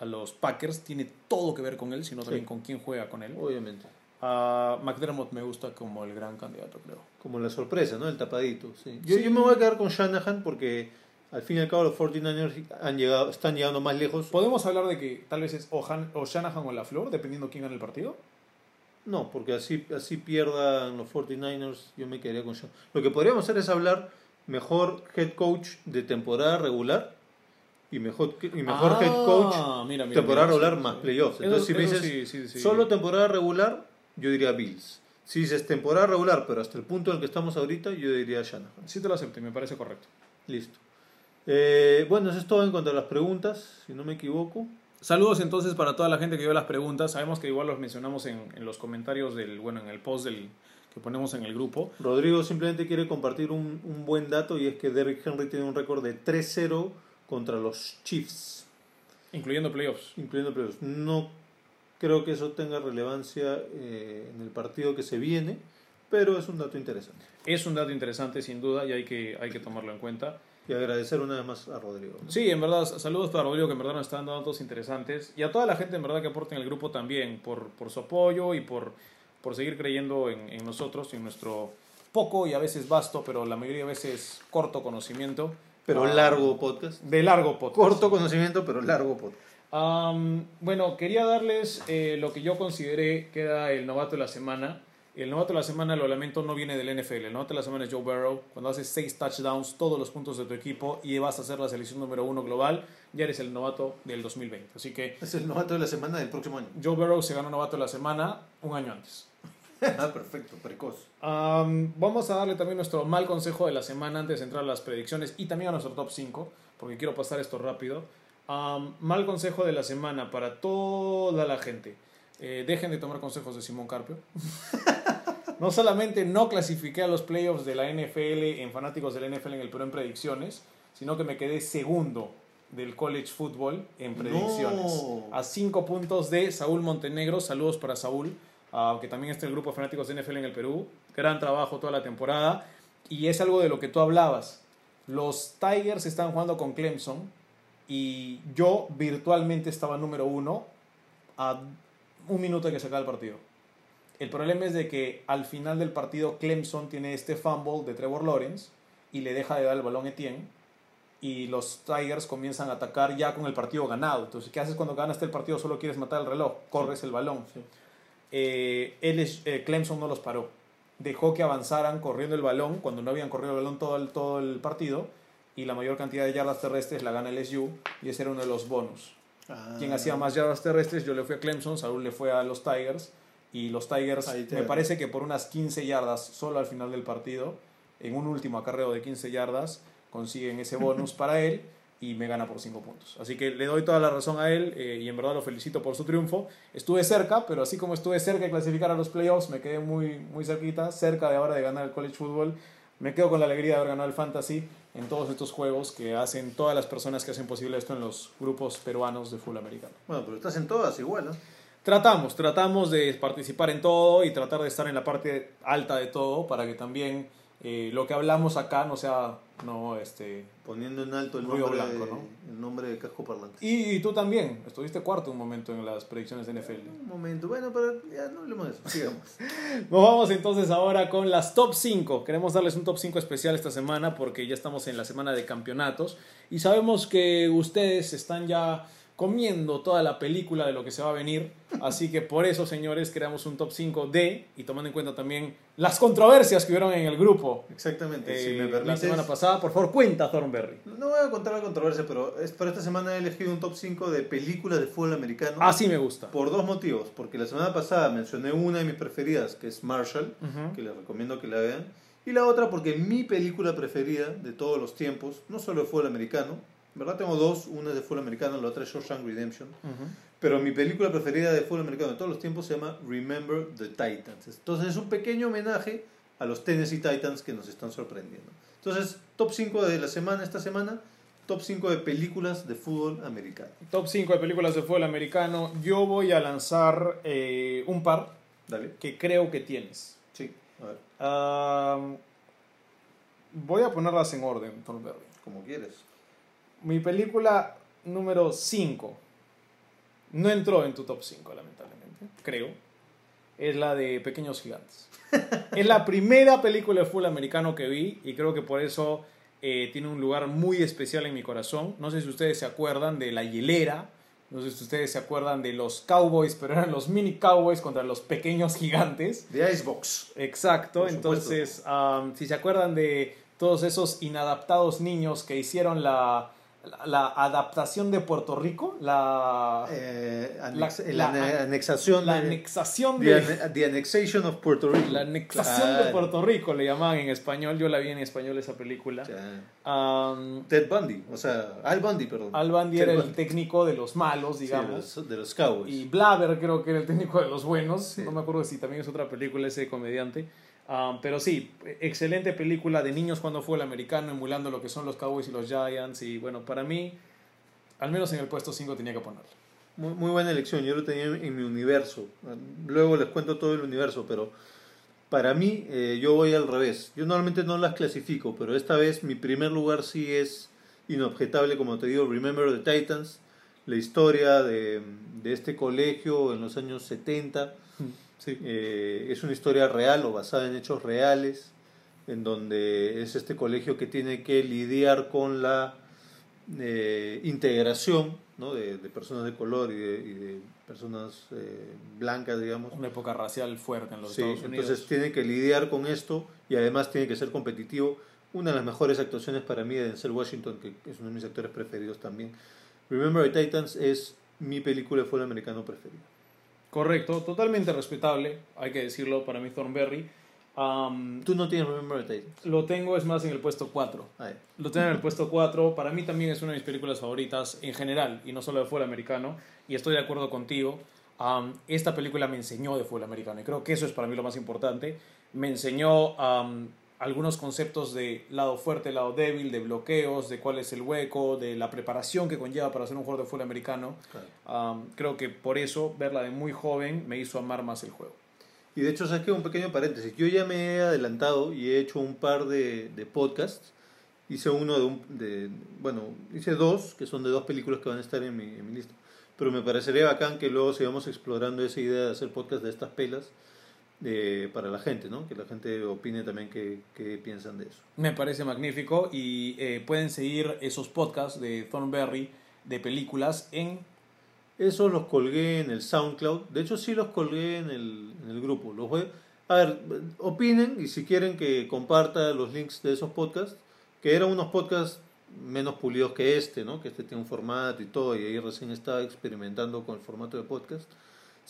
a los Packers tiene todo que ver con él, sino también Sí. con quién juega con él. Obviamente. A McDermott me gusta como el gran candidato, creo. Como la sorpresa, ¿no? El tapadito. Sí. Yo, yo me voy a quedar con Shanahan porque al fin y al cabo los 49ers han llegado, están llegando más lejos. ¿Podemos hablar de que tal vez es o, Han- o Shanahan o la Flor, dependiendo quién gane el partido? No, porque así, así pierdan los 49ers, yo me quedaría con Shanahan. Lo que podríamos hacer es hablar mejor head coach de temporada regular y mejor, y mejor Ah, head coach mira, mira, temporada mira, regular sí, más playoffs. Eso- Entonces, si me dices sí, sí, sí. solo temporada regular, yo diría Bills. Si dices temporada regular, pero hasta el punto en el que estamos ahorita, yo diría Shanahan. Sí te lo acepto y me parece correcto. Listo. Eh, bueno, eso es todo en cuanto a las preguntas, si no me equivoco. Saludos entonces para toda la gente que dio las preguntas. Sabemos que igual los mencionamos en, en los comentarios del, bueno, en el post del, que ponemos en el grupo. Rodrigo simplemente quiere compartir un, un buen dato y es que Derrick Henry tiene un récord de 3-0 contra los Chiefs, Incluyendo playoffs. incluyendo playoffs. No creo que eso tenga relevancia eh, en el partido que se viene, pero es un dato interesante. Es un dato interesante, sin duda, y hay que, hay que tomarlo en cuenta. Y agradecer una vez más a Rodrigo. ¿no? Sí, en verdad, saludos para Rodrigo, que en verdad nos está dando datos interesantes. Y a toda la gente, en verdad, que aporta en el grupo también, por, por su apoyo y por, por seguir creyendo en, en nosotros y en nuestro poco y a veces vasto, pero la mayoría de veces corto conocimiento. Pero Ah, largo podcast. De largo podcast. Corto conocimiento, pero largo podcast. Am, bueno, quería darles eh, lo que yo consideré que era el novato de la semana. El novato de la semana, lo lamento, no viene del NFL. El novato de la semana es Joe Burrow. Cuando haces seis touchdowns, todos los puntos de tu equipo y vas a ser la selección número uno global, ya eres el novato del 2020. Así que Es el novato de la semana del próximo año. Joe Burrow se ganó novato de la semana un año antes. (laughs) ah, perfecto, precoz. Am, vamos a darle también nuestro mal consejo de la semana antes de entrar a las predicciones y también a nuestro top 5, porque quiero pasar esto rápido. Mal consejo de la semana para toda la gente. Eh, dejen de tomar consejos de Simón Carpio. (laughs) no solamente no clasifiqué a los playoffs de la NFL en fanáticos de la NFL en el Perú en predicciones, sino que me quedé segundo del college football en predicciones. No. A cinco puntos de Saúl Montenegro. Saludos para Saúl, ah, que también está en el grupo de fanáticos de NFL en el Perú. Gran trabajo toda la temporada. Y es algo de lo que tú hablabas. Los Tigers están jugando con Clemson y yo virtualmente estaba número uno a un minuto de que se el partido. El problema es de que al final del partido Clemson tiene este fumble de Trevor Lawrence y le deja de dar el balón a Etienne y los Tigers comienzan a atacar ya con el partido ganado. Entonces, ¿qué haces cuando ganaste el partido? Solo quieres matar el reloj, corres el balón. eh, él es- eh, Clemson no los paró. Dejó que avanzaran corriendo el balón cuando no habían corrido el balón todo el, todo el partido y la mayor cantidad de yardas terrestres la gana LSU y ese era uno de los bonus. Ah. Quien hacía más yardas terrestres, yo le fui a Clemson, Saúl le fue a los Tigers y los Tigers me parece que por unas 15 yardas solo al final del partido, en un último acarreo de 15 yardas, consiguen ese (laughs) bonus para él y me gana por 5 puntos. Así que le doy toda la razón a él eh, y en verdad lo felicito por su triunfo. Estuve cerca, pero así como estuve cerca de clasificar a los playoffs, me quedé muy, muy cerquita, cerca de ahora de ganar el college football. Me quedo con la alegría de haber ganado el fantasy en todos estos juegos que hacen todas las personas que hacen posible esto en los grupos peruanos de fútbol americano. Bueno, pero estás en todas igual, ¿no? Tratamos, tratamos de participar en todo y tratar de estar en la parte alta de todo para que también eh, lo que hablamos acá no sea no este Poniendo en alto el nombre, blanco, de, ¿no? el nombre de casco parlante. y, y tú también estuviste cuarto un momento en las predicciones de NFL. Un momento, bueno, pero ya no hablemos de eso, sigamos. (laughs) Nos vamos entonces ahora con las top 5. Queremos darles un top 5 especial esta semana porque ya estamos en la semana de campeonatos y sabemos que ustedes están ya comiendo toda la película de lo que se va a venir. Así que por eso, señores, creamos un top 5 de, y tomando en cuenta también las controversias que hubieron en el grupo Exactamente, si eh, me la permites. semana pasada. Por favor, cuenta, Thornberry. No voy a contar la controversia, pero es, para esta semana he elegido un top 5 de películas de fútbol americano. Así me gusta. Por dos motivos. Porque la semana pasada mencioné una de mis preferidas, que es Marshall, que les recomiendo que la vean. Y la otra porque mi película preferida de todos los tiempos, no solo de fútbol americano, verdad tengo dos, una es de fútbol americano, la otra es Shawshank Redemption, Ujú. pero mi película preferida de fútbol americano de todos los tiempos se llama Remember the Titans. Entonces es un pequeño homenaje a los Tennessee Titans que nos están sorprendiendo. Entonces, top 5 de la semana, esta semana, top 5 de películas de fútbol americano. Top 5 de películas de fútbol americano. Yo voy a lanzar eh, un par Dale. que creo que tienes. Sí, a ver, Am, voy a ponerlas en orden, Thornberry. como quieres. Mi película número 5 no entró en tu top 5, lamentablemente, creo. Es la de Pequeños Gigantes. (laughs) es la primera película de fútbol americano que vi y creo que por eso eh, tiene un lugar muy especial en mi corazón. No sé si ustedes se acuerdan de La Hielera, no sé si ustedes se acuerdan de los Cowboys, pero eran los mini Cowboys contra los Pequeños Gigantes. The Icebox. Exacto, Por entonces, si se acuerdan de todos esos inadaptados niños que hicieron la, la, la adaptación de Puerto Rico, la, Eh, anex- la- la, ane- anexación la de- anexación the, de... ane- the annexation of Puerto Rico. La anexación de Claro. Puerto Rico le llamaban en español, yo la vi en español esa película. Am, Ted Bundy, o sea, Al Bundy, perdón. Al Bundy Ted era el Bundy. técnico de los malos, Sí, digamos. de, los, de los Cowboys. Y Blaber creo que era el técnico de los buenos. Sí. No me acuerdo si también es otra película ese comediante. Ah, pero sí, excelente película de niños cuando fue el americano, emulando lo que son los Cowboys y los Giants. Y bueno, para mí, al menos en el puesto 5 tenía que ponerlo. Muy, muy buena elección, yo lo tenía en mi universo. Luego les cuento todo el universo, pero para mí eh, yo voy al revés. Yo normalmente no las clasifico, pero esta vez mi primer lugar sí es inobjetable, como te digo, Remember the Titans, la historia de, de este colegio en los años 70. Sí. Eh, es una historia real o basada en hechos reales, en donde es este colegio que tiene que lidiar con la eh, integración ¿no? de, de personas de color y de, y de personas eh, blancas, digamos. Una época racial fuerte en los Sí, Estados Unidos. entonces tiene que lidiar con esto y además tiene que ser competitivo. Una de las mejores actuaciones para mí de Denzel Washington, que es uno de mis actores preferidos también. Remember the Titans es mi película de fútbol americano preferida. Correcto, totalmente respetable, hay que decirlo, para mí Thornberry. Am, Tú no tienes Remember the Titans. lo tengo, es más, en el puesto 4. Ah. Lo tengo en el puesto 4. Para mí también es una de mis películas favoritas en general y no solo de fútbol americano. Y estoy de acuerdo contigo. Am, esta película me enseñó de fútbol americano y creo que eso es para mí lo más importante. Me enseñó am, algunos conceptos de lado fuerte, lado débil, de bloqueos, de cuál es el hueco, de la preparación que conlleva para ser un jugador de fútbol americano. Claro. Am, creo que por eso verla de muy joven me hizo amar más el juego. Y de hecho, sabes que un pequeño paréntesis. Yo ya me he adelantado y he hecho un par de, de podcasts. Hice uno de, un, de. Bueno, hice dos, que son de dos películas que van a estar en mi, en mi lista. Pero me parecería bacán que luego sigamos explorando esa idea de hacer podcast de estas pelas eh, para la gente, ¿no? Que la gente opine también qué, qué piensan de eso. Me parece magnífico y eh, pueden seguir esos podcasts de Thornberry de películas en Esos los colgué en el SoundCloud. De hecho, sí los colgué en el, en el grupo. Los voy... A ver, opinen y si quieren que comparta los links de esos podcasts, que eran unos podcasts menos pulidos que este, ¿no? Que este tiene un formato y todo, y ahí recién estaba experimentando con el formato de podcast.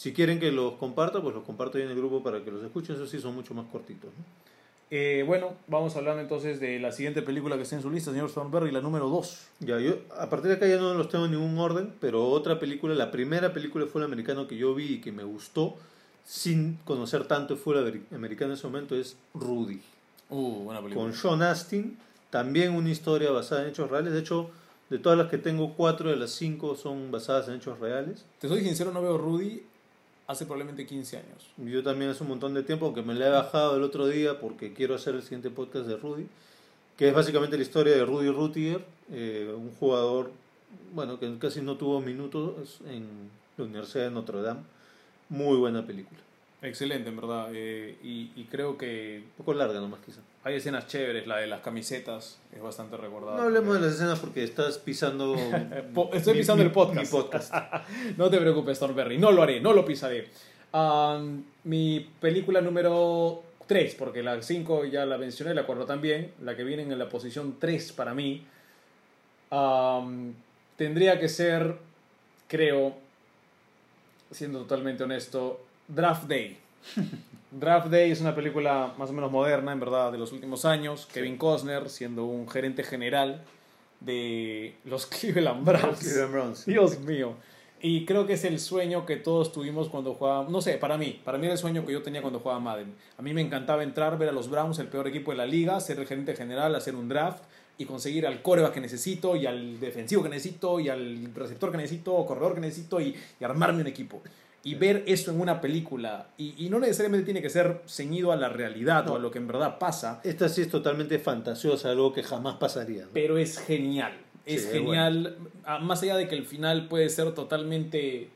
Si quieren que los comparta, pues los comparto ahí en el grupo para que los escuchen. Eso sí, son mucho más cortitos. ¿no? Eh, bueno, vamos hablando entonces de la siguiente película que está en su lista, señor Thornberry, la número 2. Ya, yo a partir de acá ya no los tengo en ningún orden, pero otra película, la primera película de fútbol americano que yo vi y que me gustó, sin conocer tanto de fútbol americano en ese momento, es Rudy. Uh, buena película. Con Sean Astin, también una historia basada en hechos reales. De hecho, de todas las que tengo, cuatro de las cinco son basadas en hechos reales. Te soy sincero, no veo Rudy hace probablemente 15 años. Yo también hace un montón de tiempo, aunque me la he bajado el otro día porque quiero hacer el siguiente podcast de Rudy, que es básicamente la historia de Rudy Rutiger, eh, un jugador, bueno, que casi no tuvo minutos en la Universidad de Notre Dame. Muy buena película. Excelente, en verdad. eh, y, y creo que Un poco larga nomás quizá. hay escenas chéveres, la de las camisetas es bastante recordada. No hablemos de las escenas porque estás pisando... (laughs) Estoy mi- pisando mi- el podcast. mi podcast. (laughs) no te preocupes, Thornberry, no lo haré, no lo pisaré. Am, mi película número 3, porque la 5 ya la mencioné, la 4 también, la que viene en la posición 3 para mí, am, tendría que ser, creo, siendo totalmente honesto, Draft Day. (laughs) Draft Day es una película más o menos moderna, en verdad, de los últimos años. Kevin Costner siendo un gerente general de los (laughs) Cleveland Browns. Cleveland Browns. Dios mío. Y creo que es el sueño que todos tuvimos cuando jugábamos. No sé, para mí. Para mí era el sueño que yo tenía cuando jugaba Madden. A mí me encantaba entrar, ver a los Browns, el peor equipo de la liga, ser el gerente general, hacer un draft y conseguir al coreback que necesito, y al defensivo que necesito, y al receptor que necesito, o corredor que necesito, y, y armarme un equipo. Y ver eso en una película. Y, y no necesariamente tiene que ser ceñido a la realidad o a lo que en verdad pasa, Esta sí es totalmente fantasiosa, algo que jamás pasaría. ¿no? pero es genial. Es Sí, genial, ah, más allá de que el final puede ser totalmente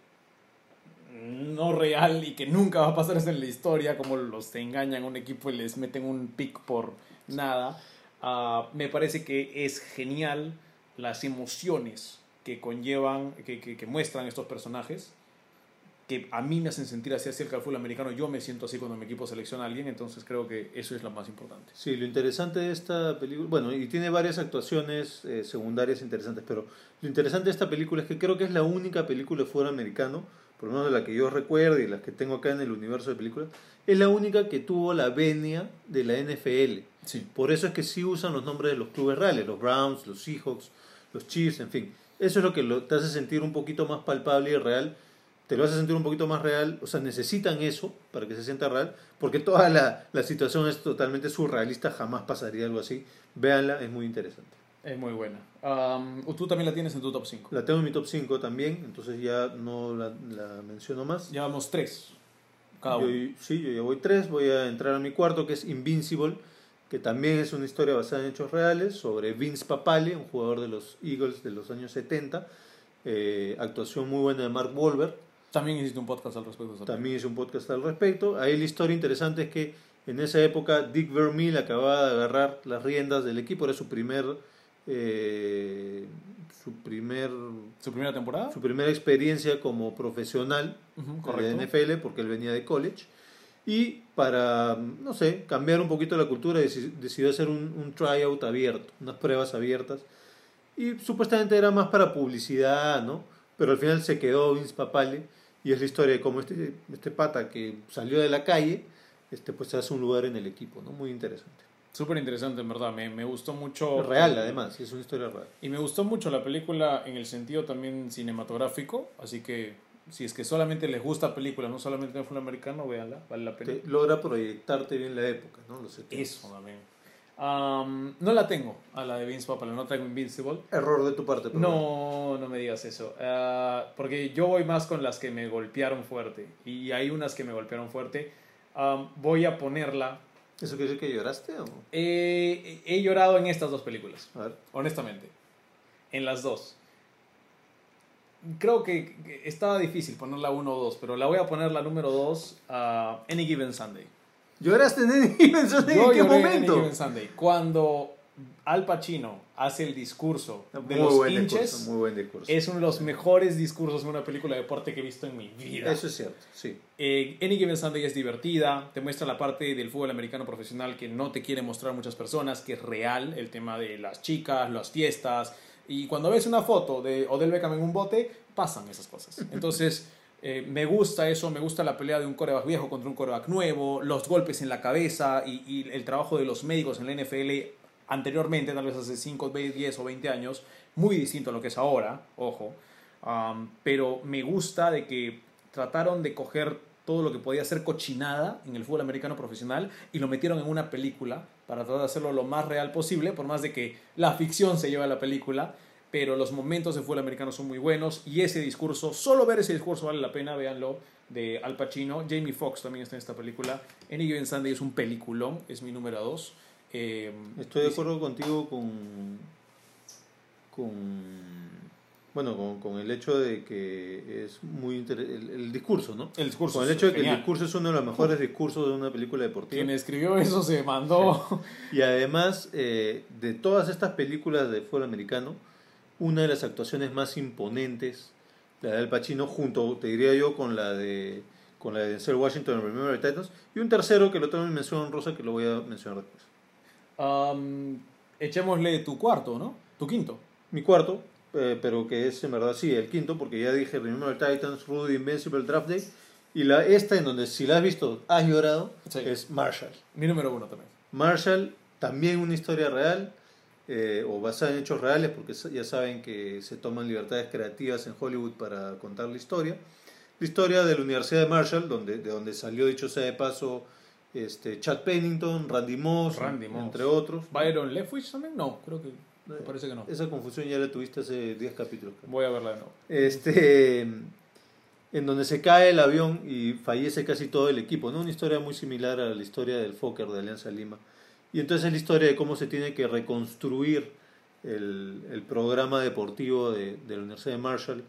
no real y que nunca va a pasar eso en la historia, como los engañan a un equipo y les meten un pick por nada. ah, me parece que es genial las emociones que conllevan, que, que, que muestran estos personajes, que a mí me hacen sentir así acerca del fútbol americano. Yo me siento así cuando mi equipo selecciona a alguien, entonces creo que eso es lo más importante. Sí, lo interesante de esta película, bueno, y tiene varias actuaciones eh, secundarias interesantes, pero lo interesante de esta película es que creo que es la única película de fútbol americano, por lo menos de la que yo recuerdo y las que tengo acá en el universo de películas, es la única que tuvo la venia de la NFL. Sí. Por eso es que sí usan los nombres de los clubes reales, los Browns, los Seahawks, los Chiefs, en fin. Eso es lo que te hace sentir un poquito más palpable y real. Te lo hace sentir un poquito más real. O sea, necesitan eso para que se sienta real. Porque toda la, la situación es totalmente surrealista. Jamás pasaría algo así. Véanla, es muy interesante. Es muy buena. Am, tú también la tienes en tu top 5. La tengo en mi top 5 también. Entonces ya no la, la menciono más. Llevamos tres. Cada Yo- uno. sí, yo ya voy tres. Voy a entrar a mi cuarto, que es Invincible, que también es una historia basada en hechos reales sobre Vince Papale, un jugador de los Eagles de los años 70. Eh, actuación muy buena de Mark Wahlberg. También hiciste un podcast al respecto. esa También hice un podcast al respecto. Ahí la historia interesante es que en esa época Dick Vermeil acababa de agarrar las riendas del equipo. Era su primer... eh, su primer. ¿Su primera temporada? su primera experiencia como profesional Ujú, de correcto. NFL porque él venía de college y para no sé cambiar un poquito la cultura deci- decidió hacer un, un tryout abierto unas pruebas abiertas y supuestamente era más para publicidad no pero al final se quedó Vince Papale y es la historia de cómo este este pata que salió de la calle este pues se hace un lugar en el equipo no muy interesante Súper interesante, en verdad. Me, me gustó mucho. real además es una historia real Y me gustó mucho la película en el sentido también cinematográfico. Así que si es que solamente les gusta películas, no solamente de fútbol americano, véanla, vale la pena. Te logra proyectarte bien la época no Los 70. Eso también. Am, no la tengo, a la de Vince Papale, no traigo Invincible. error de tu parte pero. No, no me digas eso. Ah, porque yo voy más con las que me golpearon fuerte. Y hay unas que me golpearon fuerte. Voy a ponerla. ¿Eso quiere decir que lloraste o? Eh, he llorado en estas dos películas, A ver. honestamente. En las dos. Creo que estaba difícil ponerla uno o dos, pero la voy a poner la número dos a Any Given Sunday. ¿Lloraste en Sunday? Yo ¿En qué lloré en momento? Given Sunday. Cuando Al Pacino hace el discurso de Muy los buen hinches, discurso, muy buen discurso. es uno de los mejores discursos en una película de deporte que he visto en mi vida. Eso es cierto, sí. Eh, Any Given Sunday es divertida, te muestra la parte del fútbol americano profesional que no te quiere mostrar muchas personas, que es real, el tema de las chicas, las fiestas, y cuando ves una foto de Odell Beckham en un bote, pasan esas cosas. Entonces, eh, me gusta eso, me gusta la pelea de un coreback viejo contra un coreback nuevo, los golpes en la cabeza y, el trabajo de los médicos en la NFL anteriormente, tal vez hace 5, 10 o 20 años, muy distinto a lo que es ahora, ojo. Pero me gusta de que trataron de coger todo lo que podía ser cochinada en el fútbol americano profesional y lo metieron en una película para tratar de hacerlo lo más real posible, por más de que la ficción se lleva a la película, pero los momentos de fútbol americano son muy buenos y ese discurso, solo ver ese discurso vale la pena, véanlo, de Al Pacino. Jamie Foxx también está en esta película. Any Given Sunday es un peliculón, es mi número 2. Eh, Estoy de acuerdo contigo con, con bueno, con, con el hecho de que es muy el, el discurso, ¿no? El discurso Con el hecho de que el discurso es uno de los mejores discursos de una película deportiva. Quien escribió eso se mandó. Y además, eh, de todas estas películas de fútbol americano, una de las actuaciones más imponentes, la de Al Pacino, junto, te diría yo, con la de con la de Denzel Washington en Remember the Titans, y un tercero que lo tengo en mención rosa que lo voy a mencionar después. Um, echémosle tu cuarto, ¿no? Tu quinto. Mi cuarto, eh, pero que es en verdad sí, el quinto, porque ya dije Remember the Titans, Rudy Invincible Draft Day, y la esta en donde si la has visto has llorado, Sí. es Marshall. Mi número uno también. Marshall, también una historia real, eh, o basada en hechos reales, porque ya saben que se toman libertades creativas en Hollywood para contar la historia. La historia de la Universidad de Marshall, donde, de donde salió, dicho sea de paso, este, Chad Pennington, Randy Moss, Randy Moss. entre otros. ¿Byron Leftwich también? No, creo que. Me parece que no. Esa confusión ya la tuviste hace 10 capítulos. creo. Voy a verla de nuevo. Este, en donde se cae el avión y fallece casi todo el equipo, ¿no? Una historia muy similar a la historia del Fokker de Alianza Lima. Y entonces es la historia de cómo se tiene que reconstruir el, el programa deportivo de, de la Universidad de Marshall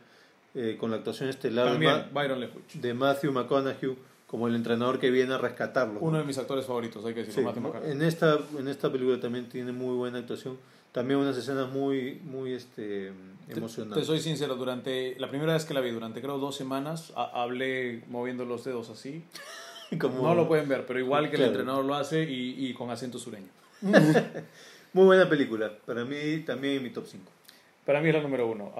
eh, con la actuación estelar de, También, Leftwich. de Matthew McConaughey como el entrenador que viene a rescatarlo. Uno de mis actores favoritos, hay que Sí, decirlo. Matthew McConaughey. en esta en esta película también tiene muy buena actuación también unas escenas muy muy este Te- emocionantes Te soy sincero, durante la primera vez que la vi, durante creo dos semanas, a- hablé moviendo los dedos así. (laughs) Como- No lo pueden ver, pero igual que Claro. el entrenador lo hace y, y con acento sureño. (laughs) Muy buena película. Para mí también en mi top 5. Para mí es la número uno.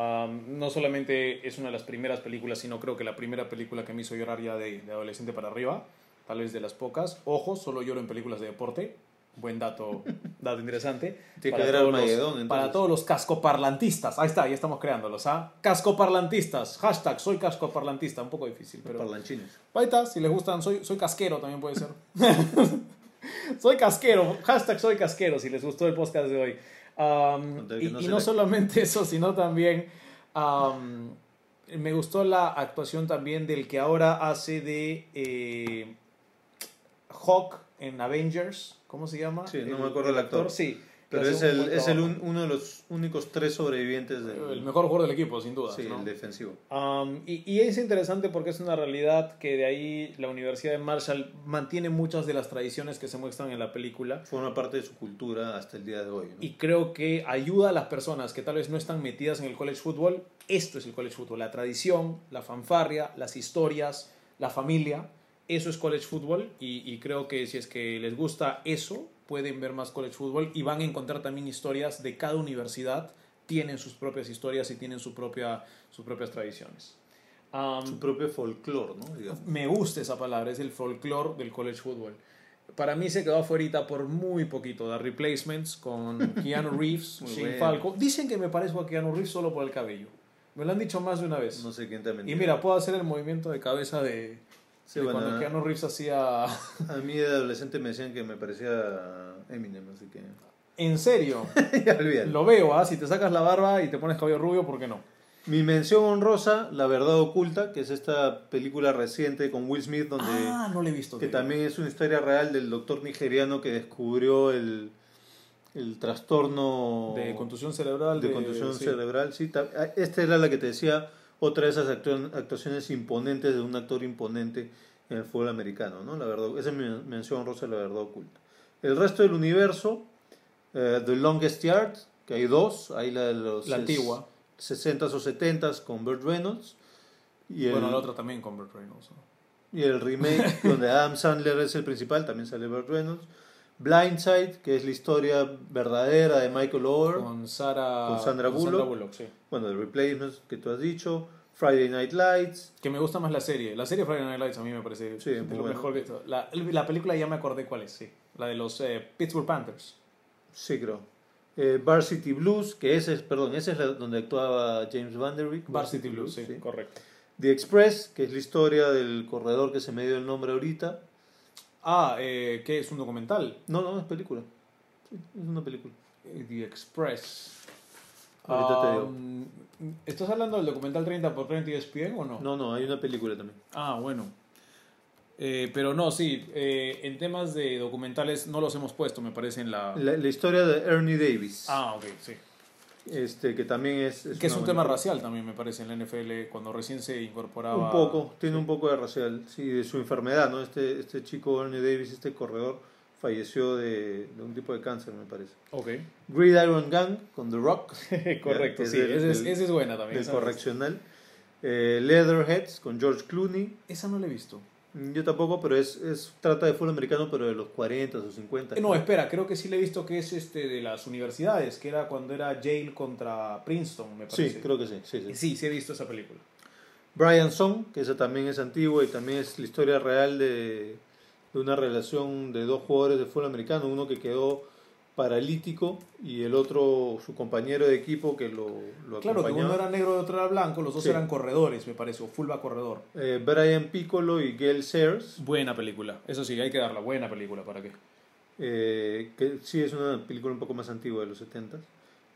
No solamente es una de las primeras películas, sino creo que la primera película que me hizo llorar ya de, de adolescente para arriba, tal vez de las pocas. Ojo, solo lloro en películas de deporte. Buen dato, (laughs) dato interesante. Todos los- para todos los cascoparlantistas. Ahí está, ya estamos creándolos. ¿ah? Cascoparlantistas. Hashtag soy cascoparlantista. Un poco difícil, pero... Parlanchines. Ahí está, si les gustan, soy, soy casquero también puede ser. (laughs) soy casquero, hashtag soy casquero, si les gustó el podcast de hoy. Um, y no y solamente (laughs) eso, sino también um, me gustó la actuación también del que ahora hace de eh, Hawk en Avengers. ¿Cómo se llama? Sí, no me acuerdo el actor. Sí. que Pero es un el, es el un- uno de los únicos tres sobrevivientes del el mejor jugador del equipo, sin duda. sí, ¿no? el defensivo. Um, y, y es interesante porque es una realidad que de ahí la Universidad de Marshall mantiene muchas de las tradiciones que se muestran en la película Forma parte de su cultura hasta el día de hoy. ¿no? y creo que ayuda a las personas que tal vez no están metidas en el college football. Esto es el college football, la tradición, la fanfarria, las historias, la familia. Eso es college football y, y creo que si es que les gusta eso, pueden ver más college football y van a encontrar también historias de cada universidad. Tienen sus propias historias y tienen su propia, sus propias tradiciones. Um, su propio folclore, ¿no? Digamos. me gusta esa palabra, es el folclore del college football. Para mí se quedó afuera por muy poquito. The Replacements con (laughs) Keanu Reeves, Shane. Falco. Dicen que me parezco a Keanu Reeves solo por el cabello. Me lo han dicho más de una vez. No sé quién te ha y mentido. mira, puedo hacer el movimiento de cabeza de, Sí, de bueno, cuando Keanu Reeves hacía... (laughs) a mí de adolescente me decían que me parecía Eminem, así que en serio, (laughs) lo veo, ¿ah? Si te sacas la barba y te pones cabello rubio, ¿por qué no? Mi mención honrosa, La Verdad Oculta, que es esta película reciente con Will Smith, donde ah, no lo he visto. que tío. también es una historia real del doctor nigeriano que descubrió el, el trastorno De contusión cerebral. de contusión sí. cerebral. Sí, ah, esta era la que te decía, otra de esas actu- actuaciones imponentes de un actor imponente en el fútbol americano. ¿no? La verdad, esa es mi mención honrosa, La Verdad Oculta. El resto del universo, Eh, The Longest Yard, que hay dos. Hay la de los La ses- antigua. 60s o 70s con Burt Reynolds. Y el, Bueno, la otra también con Burt Reynolds. ¿no? y el remake (laughs) donde Adam Sandler es el principal, también sale Burt Reynolds. Blindside, que es la historia verdadera de Michael Oher. Con Sara... Con Sandra Bullock. sí. Bueno, The Replacements que tú has dicho. Friday Night Lights. Que me gusta más la serie. La serie Friday Night Lights a mí me parece Sí, lo mejor que. La, la película ya me acordé cuál es, sí. La de los eh, Pittsburgh Panthers. Sí, creo. Eh, Varsity Blues, que ese es, perdón, ese es la- donde actuaba James Vanderbeek. Varsity Blues, sí, sí. correcto. The Express, que es la historia del corredor que se me dio el nombre ahorita. Ah, eh, ¿qué es un documental? No, no, es película. Sí, es una película. Eh, The Express. Ahorita te digo. Um, ¿Estás hablando del documental 30 por 30 y ESPN o no? No, no, hay una película también. Ah, bueno. Eh, pero no, sí, eh, en temas de documentales no los hemos puesto, me parece, en la... La, la historia de Ernie Davis. Ah, ok, sí. Este, que también es. que es un tema racial también, me parece, en la NFL, cuando recién se incorporaba... Un poco, tiene un poco de racial, sí, de su enfermedad, ¿no? Este, este chico Ernie Davis, este corredor, falleció de, de un tipo de cáncer, me parece. Ok, Gridiron Gang con The Rock, (laughs) correcto, sí, del- esa es, del- esa es buena también. correccional. Eh, Leatherheads con George Clooney. Esa no la he visto. Mm, Yo tampoco, pero es, es trata de fútbol americano, pero de los 40 o 50. Eh, No, espera, creo que sí le he visto que es este de las universidades, que era cuando era Yale contra Princeton, me parece. Sí, creo que sí. sí, sí. Sí, sí he visto esa película. Brian Song, que esa también es antigua y también es la historia real de, de una relación de dos jugadores de fútbol americano, uno que quedó paralítico y el otro su compañero de equipo que lo, lo Claro, que uno era negro y otro era blanco, los dos Sí. eran corredores, me parece, o fullback corredor. Eh, Brian Piccolo y Gail Sayers, Buena película, eso sí, hay que darla, buena película, ¿para qué? eh, que sí es una película un poco más antigua de los 70.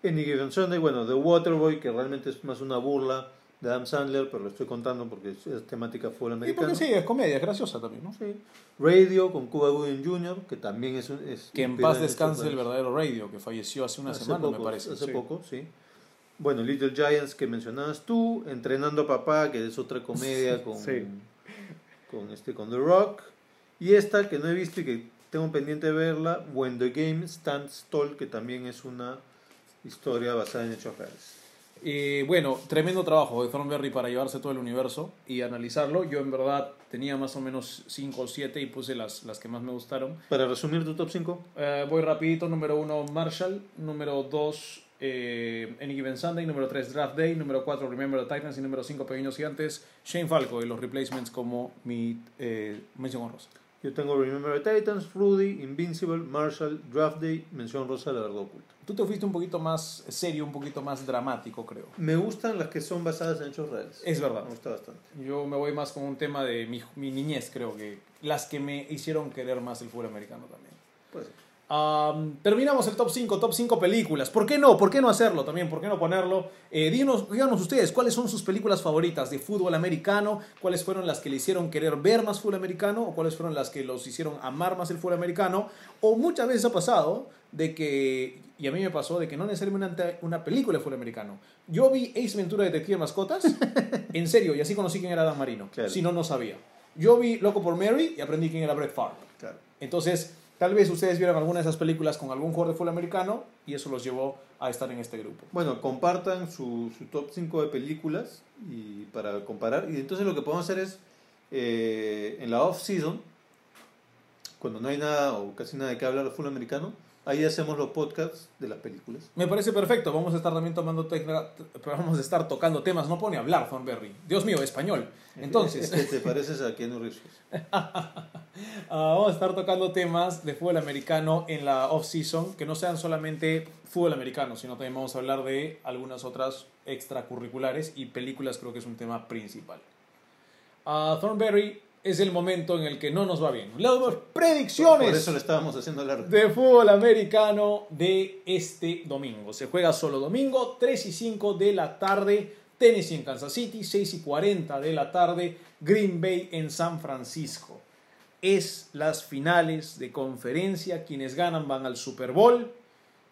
Any Given Sunday, bueno, The Waterboy, que realmente es más una burla de Adam Sandler, pero lo estoy contando porque es, temática fútbol Y americano. porque sí, es comedia, es graciosa también, ¿no? Sí. Radio con Cuba Gooding Jr., que también es... un- es Que en paz descanse el verdadero Radio, que falleció hace una Hace semana, poco, me parece. Hace sí. poco, sí. Bueno, Little Giants que mencionabas tú, Entrenando a Papá, que es otra comedia con, Sí. con, este, con The Rock. Y esta que no he visto y que tengo pendiente de verla, When the Game Stands Tall, que también es una historia basada en hechos reales. Eh, bueno, tremendo trabajo de Thornberry para llevarse todo el universo y analizarlo. Yo en verdad tenía más o menos 5 o 7 y puse las, las que más me gustaron. Para resumir tu top 5, Eh, voy rapidito, número 1 Marshall, número 2 Any Given Sunday, número 3 Draft Day, número 4 Remember the Titans. Y número 5 Pequeños Gigantes, Shane Falco y los replacements como mi eh, mención honrosa. Yo tengo Remember the Titans, Rudy, Invincible, Marshall, Draft Day, Mención Rosa, La Verdad Oculta. Tú te fuiste un poquito más serio, un poquito más dramático, creo. Me gustan las que son basadas en hechos reales. Es verdad. Me gusta bastante. Yo me voy más con un tema de mi, mi niñez, creo que las que me hicieron querer más el fútbol americano también. Pues, Am, terminamos el top 5, top 5 películas. ¿Por qué no? ¿Por qué no hacerlo también? ¿Por qué no ponerlo? Eh, díganos, díganos ustedes cuáles son sus películas favoritas de fútbol americano, cuáles fueron las que le hicieron querer ver más fútbol americano o cuáles fueron las que los hicieron amar más el fútbol americano. O muchas veces ha pasado de que, y a mí me pasó, de que no necesariamente una película de fútbol americano. Yo vi Ace Ventura Detective de Mascotas, (laughs) en serio, y así conocí quién era Dan Marino. Claro. Si no, no sabía. Yo vi Loco por Mary y aprendí quién era Brett Favre. claro. Entonces, tal vez ustedes vieron alguna de esas películas con algún jugador de fútbol americano y eso los llevó a estar en este grupo. Bueno, compartan su, top 5 de películas y para comparar. Y entonces lo que podemos hacer es, eh, en la off-season, cuando no hay nada o casi nada de qué hablar de fútbol americano, ahí hacemos los podcasts de las películas. Me parece perfecto. Vamos a estar también tomando tecla- vamos a estar tocando temas. No pone hablar Thornberry. Dios mío, español. Entonces, Es (laughs) que te pareces a Keanu Reeves. (laughs) ah, vamos a estar tocando temas de fútbol americano en la off-season que no sean solamente fútbol americano, sino también vamos a hablar de algunas otras extracurriculares y películas. Creo que es un tema principal. Ah, Thornberry es el momento en el que no nos va bien. Las predicciones Por eso lo estábamos haciendo largo. de fútbol americano de este domingo. Se juega solo domingo, 3 y 5 de la tarde, Tennessee en Kansas City, 6 y 40 de la tarde, Green Bay en San Francisco. Es las finales de conferencia, quienes ganan van al Super Bowl,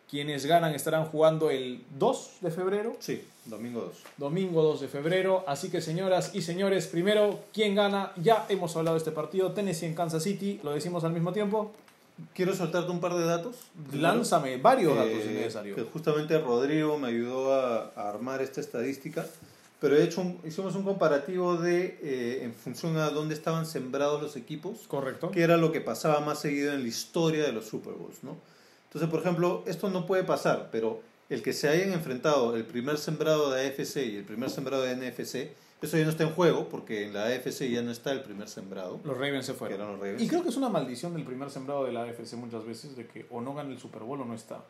quienes ganan estarán jugando el 2 de febrero, Sí, domingo 2. domingo 2 de febrero. Así que señoras y señores, primero, ¿quién gana? Ya hemos hablado de este partido, Tennessee en Kansas City, lo decimos al mismo tiempo. quiero soltarte un par de datos. Lánzame varios Eh, datos si es necesario. Que justamente Rodrigo me ayudó a, a armar esta estadística. Pero he hecho un- hicimos un comparativo de eh, en función a dónde estaban sembrados los equipos, Correcto. que era lo que pasaba más seguido en la historia de los Super Bowls, ¿no? Entonces, por ejemplo, esto no puede pasar, pero el que se hayan enfrentado el primer sembrado de AFC y el primer sembrado de NFC, eso ya no está en juego, porque en la AFC ya no está el primer sembrado, Los Ravens se fueron. eran los Ravens. Y creo que es una maldición del primer sembrado de la AFC muchas veces de que o no gana el Super Bowl o no está.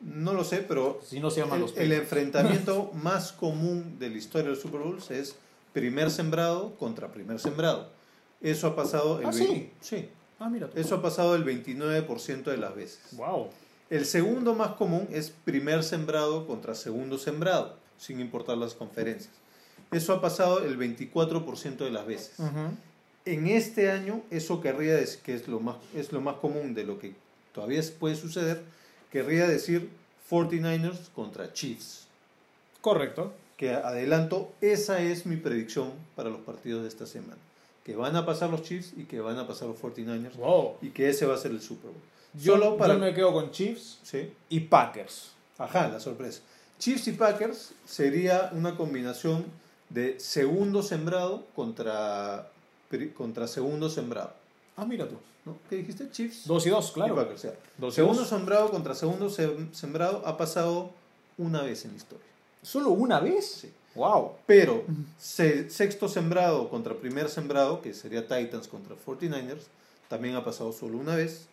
No lo sé, pero Si no se llaman el, los el enfrentamiento (laughs) más común de la historia del Super Bowls es primer sembrado contra primer sembrado. Eso ha pasado el Ah, ¿sí? sí. Ah, mira tú. Eso ha pasado el 29% de las veces. Wow. El segundo más común es primer sembrado contra segundo sembrado, sin importar las conferencias. Eso ha pasado el 24% de las veces. En este año, eso querría decir, que es lo, más, es lo más común de lo que todavía puede suceder, querría decir 49ers contra Chiefs. Correcto. Que adelanto, esa es mi predicción para los partidos de esta semana. Que van a pasar los Chiefs y que van a pasar los 49ers Wow. y que ese va a ser el Super Bowl. Yo, Solo para... yo me quedo con Chiefs ¿Sí? y Packers. Ajá, la sorpresa. Chiefs y Packers sería una combinación de segundo sembrado contra, contra segundo sembrado. Ah, mira tú. ¿no? ¿Qué dijiste? Chiefs Dos y dos, y claro. Packers. ya. Dos y Segundo dos. sembrado contra segundo sem- sembrado ha pasado una vez en la historia. ¿Solo una vez? Sí. Wow. Pero se- sexto sembrado contra primer sembrado, que sería Titans contra 49ers, también ha pasado solo una vez.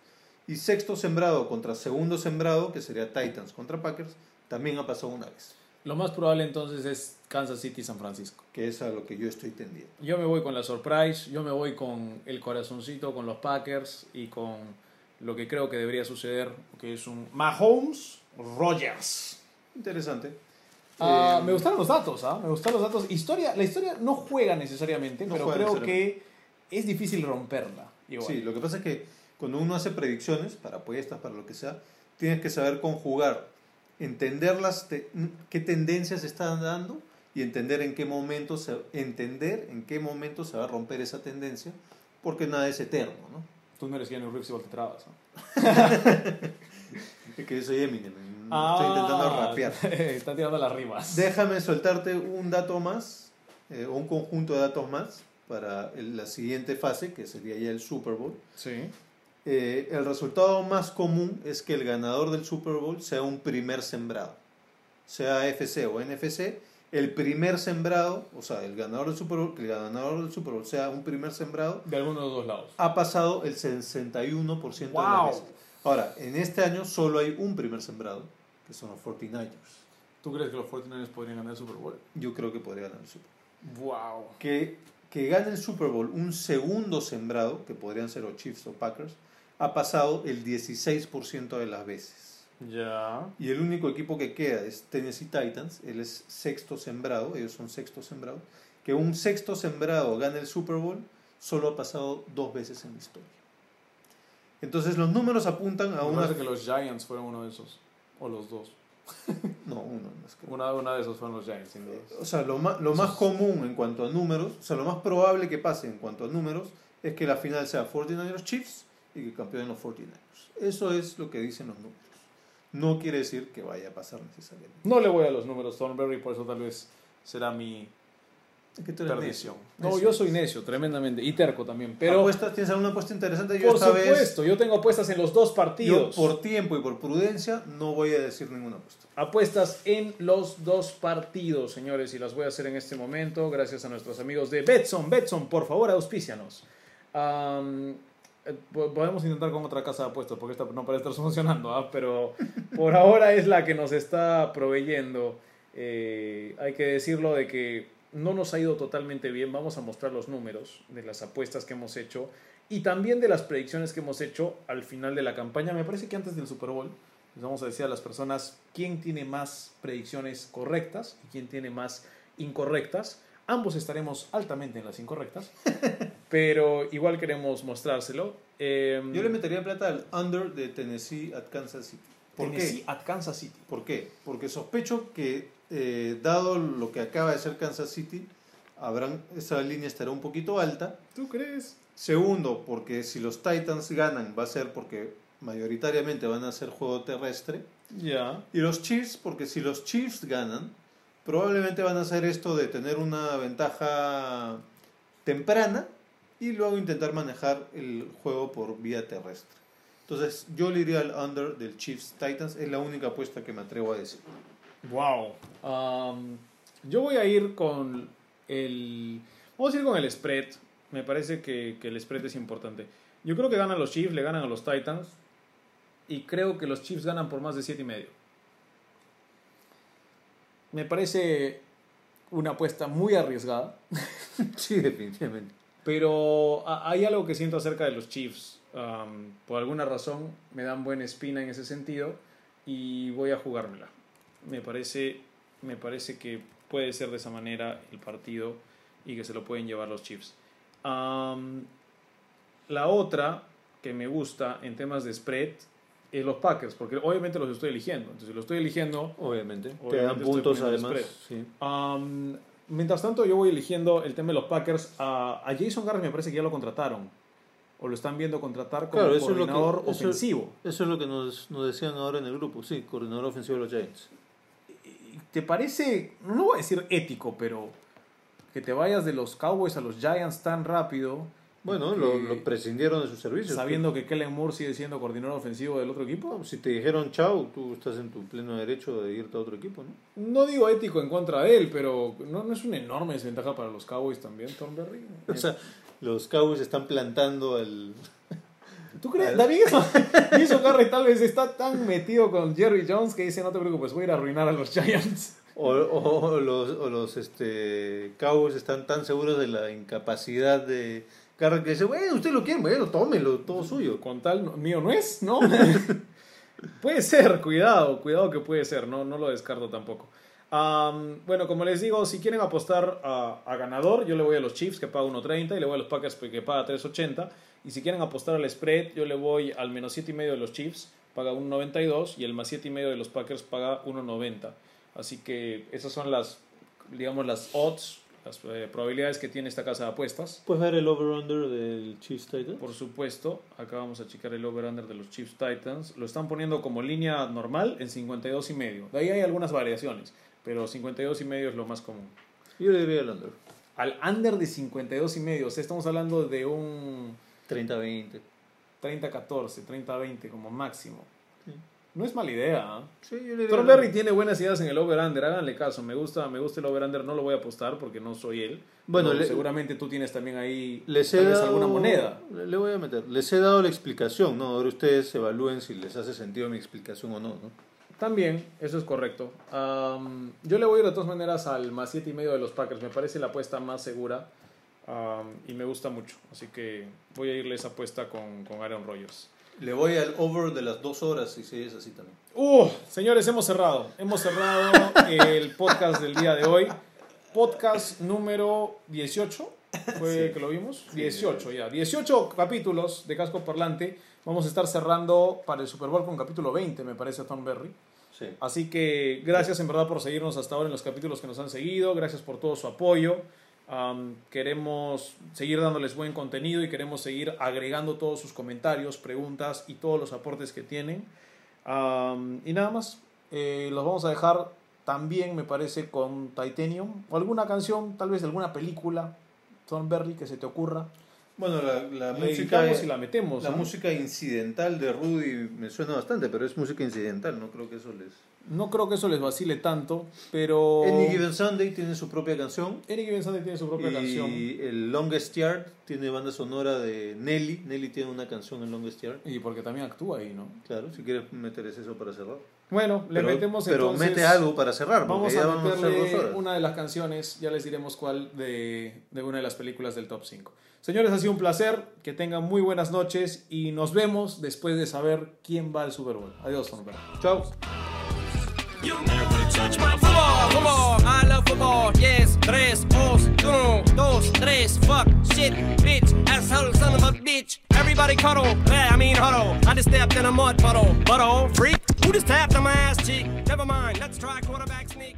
Y sexto sembrado contra segundo sembrado, que sería Titans contra Packers, también ha pasado una vez. Lo más probable entonces es Kansas City San Francisco. Que es a lo que yo estoy tendiendo. Yo me voy con la surprise, yo me voy con el corazoncito, con los Packers y con lo que creo que debería suceder, que es un Mahomes Rogers. Interesante. Eh, me gustaron los datos, ¿ah? Me gustaron los datos. Historia, la historia no juega necesariamente, No pero juega creo necesariamente. que es difícil romperla. igual. Sí, lo que pasa es que cuando uno hace predicciones, para apuestas, para lo que sea, tienes que saber conjugar, entender las te- qué tendencias están dando y entender en qué momento se, entender en qué momento se va a romper esa tendencia, porque nada es eterno, ¿no? Tú no eres Keanu Reeves igual te trabas. ¿no? (laughs) Es que yo soy Eminem, estoy intentando Ah, rapear. (laughs) Está tirando las rimas. Déjame soltarte un dato más, eh, un conjunto de datos más, para el- la siguiente fase, que sería ya el Super Bowl. Sí. Eh, el resultado más común es que el ganador del Super Bowl sea un primer sembrado. Sea FC o NFC, el primer sembrado, o sea, el ganador del Super Bowl, que el ganador del Super Bowl sea un primer sembrado, De alguno de los dos lados. ha pasado el 61% de Wow. las veces. Ahora, en este año solo hay un primer sembrado, que son los 49ers. ¿Tú crees que los 49ers podrían ganar el Super Bowl? Yo creo que podría ganar el Super Bowl. Wow. Que, que gane el Super Bowl un segundo sembrado, que podrían ser o Chiefs o Packers, ha pasado el 16% de las veces. Ya. Y el único equipo que queda es Tennessee Titans, él es sexto sembrado, ellos son sexto sembrado. Que un sexto sembrado gane el Super Bowl solo ha pasado dos veces en la historia. Entonces los números apuntan a Me una... que los Giants fueron uno de esos. O los dos. (laughs) No, uno no es que- Una, una de esos fueron los Giants, sin duda. O sea, lo más, lo más común en cuanto a números, o sea, lo más probable que pase en cuanto a números es que la final sea 49ers Chiefs y que campeonen los 49ers. Eso es lo que dicen los números. No quiere decir que vaya a pasar necesariamente. No le voy a los números Thornberry, por eso tal vez será mi Es que tú eres perdición. necio. No, Necio. yo soy necio, tremendamente. Y terco también. Pero, ¿Apuestas? ¿Tienes alguna apuesta interesante? Yo por esta vez, supuesto, yo tengo apuestas en los dos yo partidos. por tiempo y por prudencia, no voy a decir ninguna apuesta. Apuestas en los dos partidos, señores, y las voy a hacer en este momento gracias a nuestros amigos de Betson. Betson, por favor, auspícianos. Eh, po- podemos intentar con otra casa de apuestas porque esta no parece estar (laughs) funcionando, ¿ah? pero por ahora es la que nos está proveyendo. Eh, hay que decirlo de que no nos ha ido totalmente bien. Vamos a mostrar los números de las apuestas que hemos hecho y también de las predicciones que hemos hecho al final de la campaña. Me parece que antes del Super Bowl les vamos a decir a las personas quién tiene más predicciones correctas y quién tiene más incorrectas. Ambos estaremos altamente en las incorrectas, (laughs) pero igual queremos mostrárselo. Eh, Yo le metería plata al under de Tennessee at Kansas City. ¿Por Tennessee qué? at Kansas City. ¿Por qué? Porque sospecho que, eh, dado lo que acaba de ser Kansas City, habrán, esa línea estará un poquito alta. ¿Tú crees? Segundo, porque si los Titans ganan, va a ser porque mayoritariamente van a ser juego terrestre. Ya. Y los Chiefs, porque si los Chiefs ganan, probablemente van a hacer esto de tener una ventaja temprana y luego intentar manejar el juego por vía terrestre. Entonces, yo le iría al under del Chiefs Titans, es la única apuesta que me atrevo a decir. Wow. Um, yo voy a ir con el. Vamos a ir con el spread. Me parece que, que el spread es importante. Yo creo que ganan los Chiefs, le ganan a los Titans. Y creo que los Chiefs ganan por más de 7 y medio. Me parece una apuesta muy arriesgada. (laughs) Sí, definitivamente. Pero hay algo que siento acerca de los Chiefs. Um, por alguna razón me dan buena espina en ese sentido y voy a jugármela. Me parece, me parece que puede ser de esa manera el partido y que se lo pueden llevar los Chiefs. Um, la otra que me gusta en temas de spread es los Packers, porque obviamente los estoy eligiendo. Entonces, si los estoy eligiendo, Obviamente. Te Obviamente dan estoy puntos además. Sí. Um, mientras tanto, yo voy eligiendo el tema de los Packers. A, a Jason Garrett me parece que ya lo contrataron. O lo están viendo contratar como Claro, eso es lo que- coordinador eso- ofensivo. Eso es lo que nos, nos decían ahora en el grupo. Sí, coordinador ofensivo de los Giants. ¿Te parece, no voy a decir ético, pero que te vayas de los Cowboys a los Giants tan rápido, Bueno, lo, lo prescindieron de sus servicios. sabiendo que Kellen Moore sigue siendo coordinador ofensivo del otro equipo? Si te dijeron chao, tú estás en tu pleno derecho de irte a otro equipo, ¿no? No digo ético en contra de él, pero ¿no, no es una enorme desventaja para los Cowboys también, Thornberry? (laughs) O sea, los Cowboys están plantando el... ¿Tú crees? David, (laughs) Jason Garrett tal vez está tan metido con Jerry Jones que dice, no te preocupes, voy a ir a arruinar a los Giants. O, o los, o los este, Cowboys están tan seguros de la incapacidad de Garrett que dice, bueno, usted lo quiere, bueno, tómelo, todo suyo. Con tal, mío no es, ¿no? (laughs) puede ser, cuidado, cuidado que puede ser, no, no lo descarto tampoco. Am, bueno, como les digo, si quieren apostar a, a ganador, yo le voy a los Chiefs que paga 1.30 y le voy a los Packers que paga 3.80. Y si quieren apostar al spread, yo le voy al menos 7.5 de los Chiefs, paga 1.92 y el más 7.5 de los Packers paga 1.90. Así que esas son las, digamos, las odds, las eh, probabilidades que tiene esta casa de apuestas. ¿Puedes ver el over-under del Chiefs Titans? Por supuesto, acá vamos a checar el over-under de los Chiefs Titans. Lo están poniendo como línea normal en 52 y medio. De ahí hay algunas variaciones, pero 52 y medio es lo más común. Yo le diría el under. Al under de 52 y medio, o sea, estamos hablando de un 30-20. 30-14, 30-20 como máximo. Sí. No es mala idea. ¿ah? Sí, yo le diría Thornberry el- tiene buenas ideas en el over-under, háganle caso. Me gusta, me gusta el over-under, no lo voy a apostar porque no soy él. Bueno, Pero le- seguramente tú tienes también ahí Les he dado, alguna moneda. Le, voy a meter. Les he dado la explicación, ¿no? Ahora ustedes evalúen si les hace sentido mi explicación o no, ¿no? También, eso es correcto. Am, yo le voy a ir de todas maneras al más 7 y medio de los Packers. Me parece la apuesta más segura am, y me gusta mucho. Así que voy a irle esa apuesta con, con Aaron Rodgers. Le voy al over de las dos horas y si es así también. Uh, señores, hemos cerrado. Hemos cerrado el podcast del día de hoy. Podcast número 18. ¿Fue que lo vimos? 18 ya. 18 capítulos de Casco Parlante. Vamos a estar cerrando para el Super Bowl con capítulo 20, me parece, Tom Berry. Sí. Así que gracias en verdad por seguirnos hasta ahora en los capítulos que nos han seguido, gracias por todo su apoyo. Am, queremos seguir dándoles buen contenido y queremos seguir agregando todos sus comentarios, preguntas y todos los aportes que tienen. Am, y nada más, eh, los vamos a dejar también, me parece, con Titanium o alguna canción, tal vez de alguna película, Thornberry, que se te ocurra. Bueno, la, la La música, y la metemos. la ¿no? música incidental de Rudy me suena bastante, pero es música incidental, no creo que eso les... No creo que eso les vacile tanto, pero... Any Given Sunday tiene su propia canción. Any Given Sunday tiene su propia y canción. el Longest Yard tiene banda sonora de Nelly. Nelly tiene una canción en Longest Yard. Y porque también actúa ahí, ¿no? Claro, si quieres meter eso para cerrar. Bueno, le pero, metemos pero entonces... mete algo para cerrar, Vamos a vamos meterle una de las canciones, ya les diremos cuál de, de una de las películas del top 5. Señores, ha sido un placer, que tengan muy buenas noches y nos vemos después de saber quién va al Super Bowl. Adiós, Sonora. Chao. You never touch my football, football. I love football. Yes, tres, dos, uno, dos, tres. Fuck, shit, bitch, asshole, son of a bitch. Everybody cuddle, yeah, I mean huddle. I just stepped in a mud puddle, butthole oh, freak. Who just tapped on my ass cheek? Never mind, let's try quarterback sneak.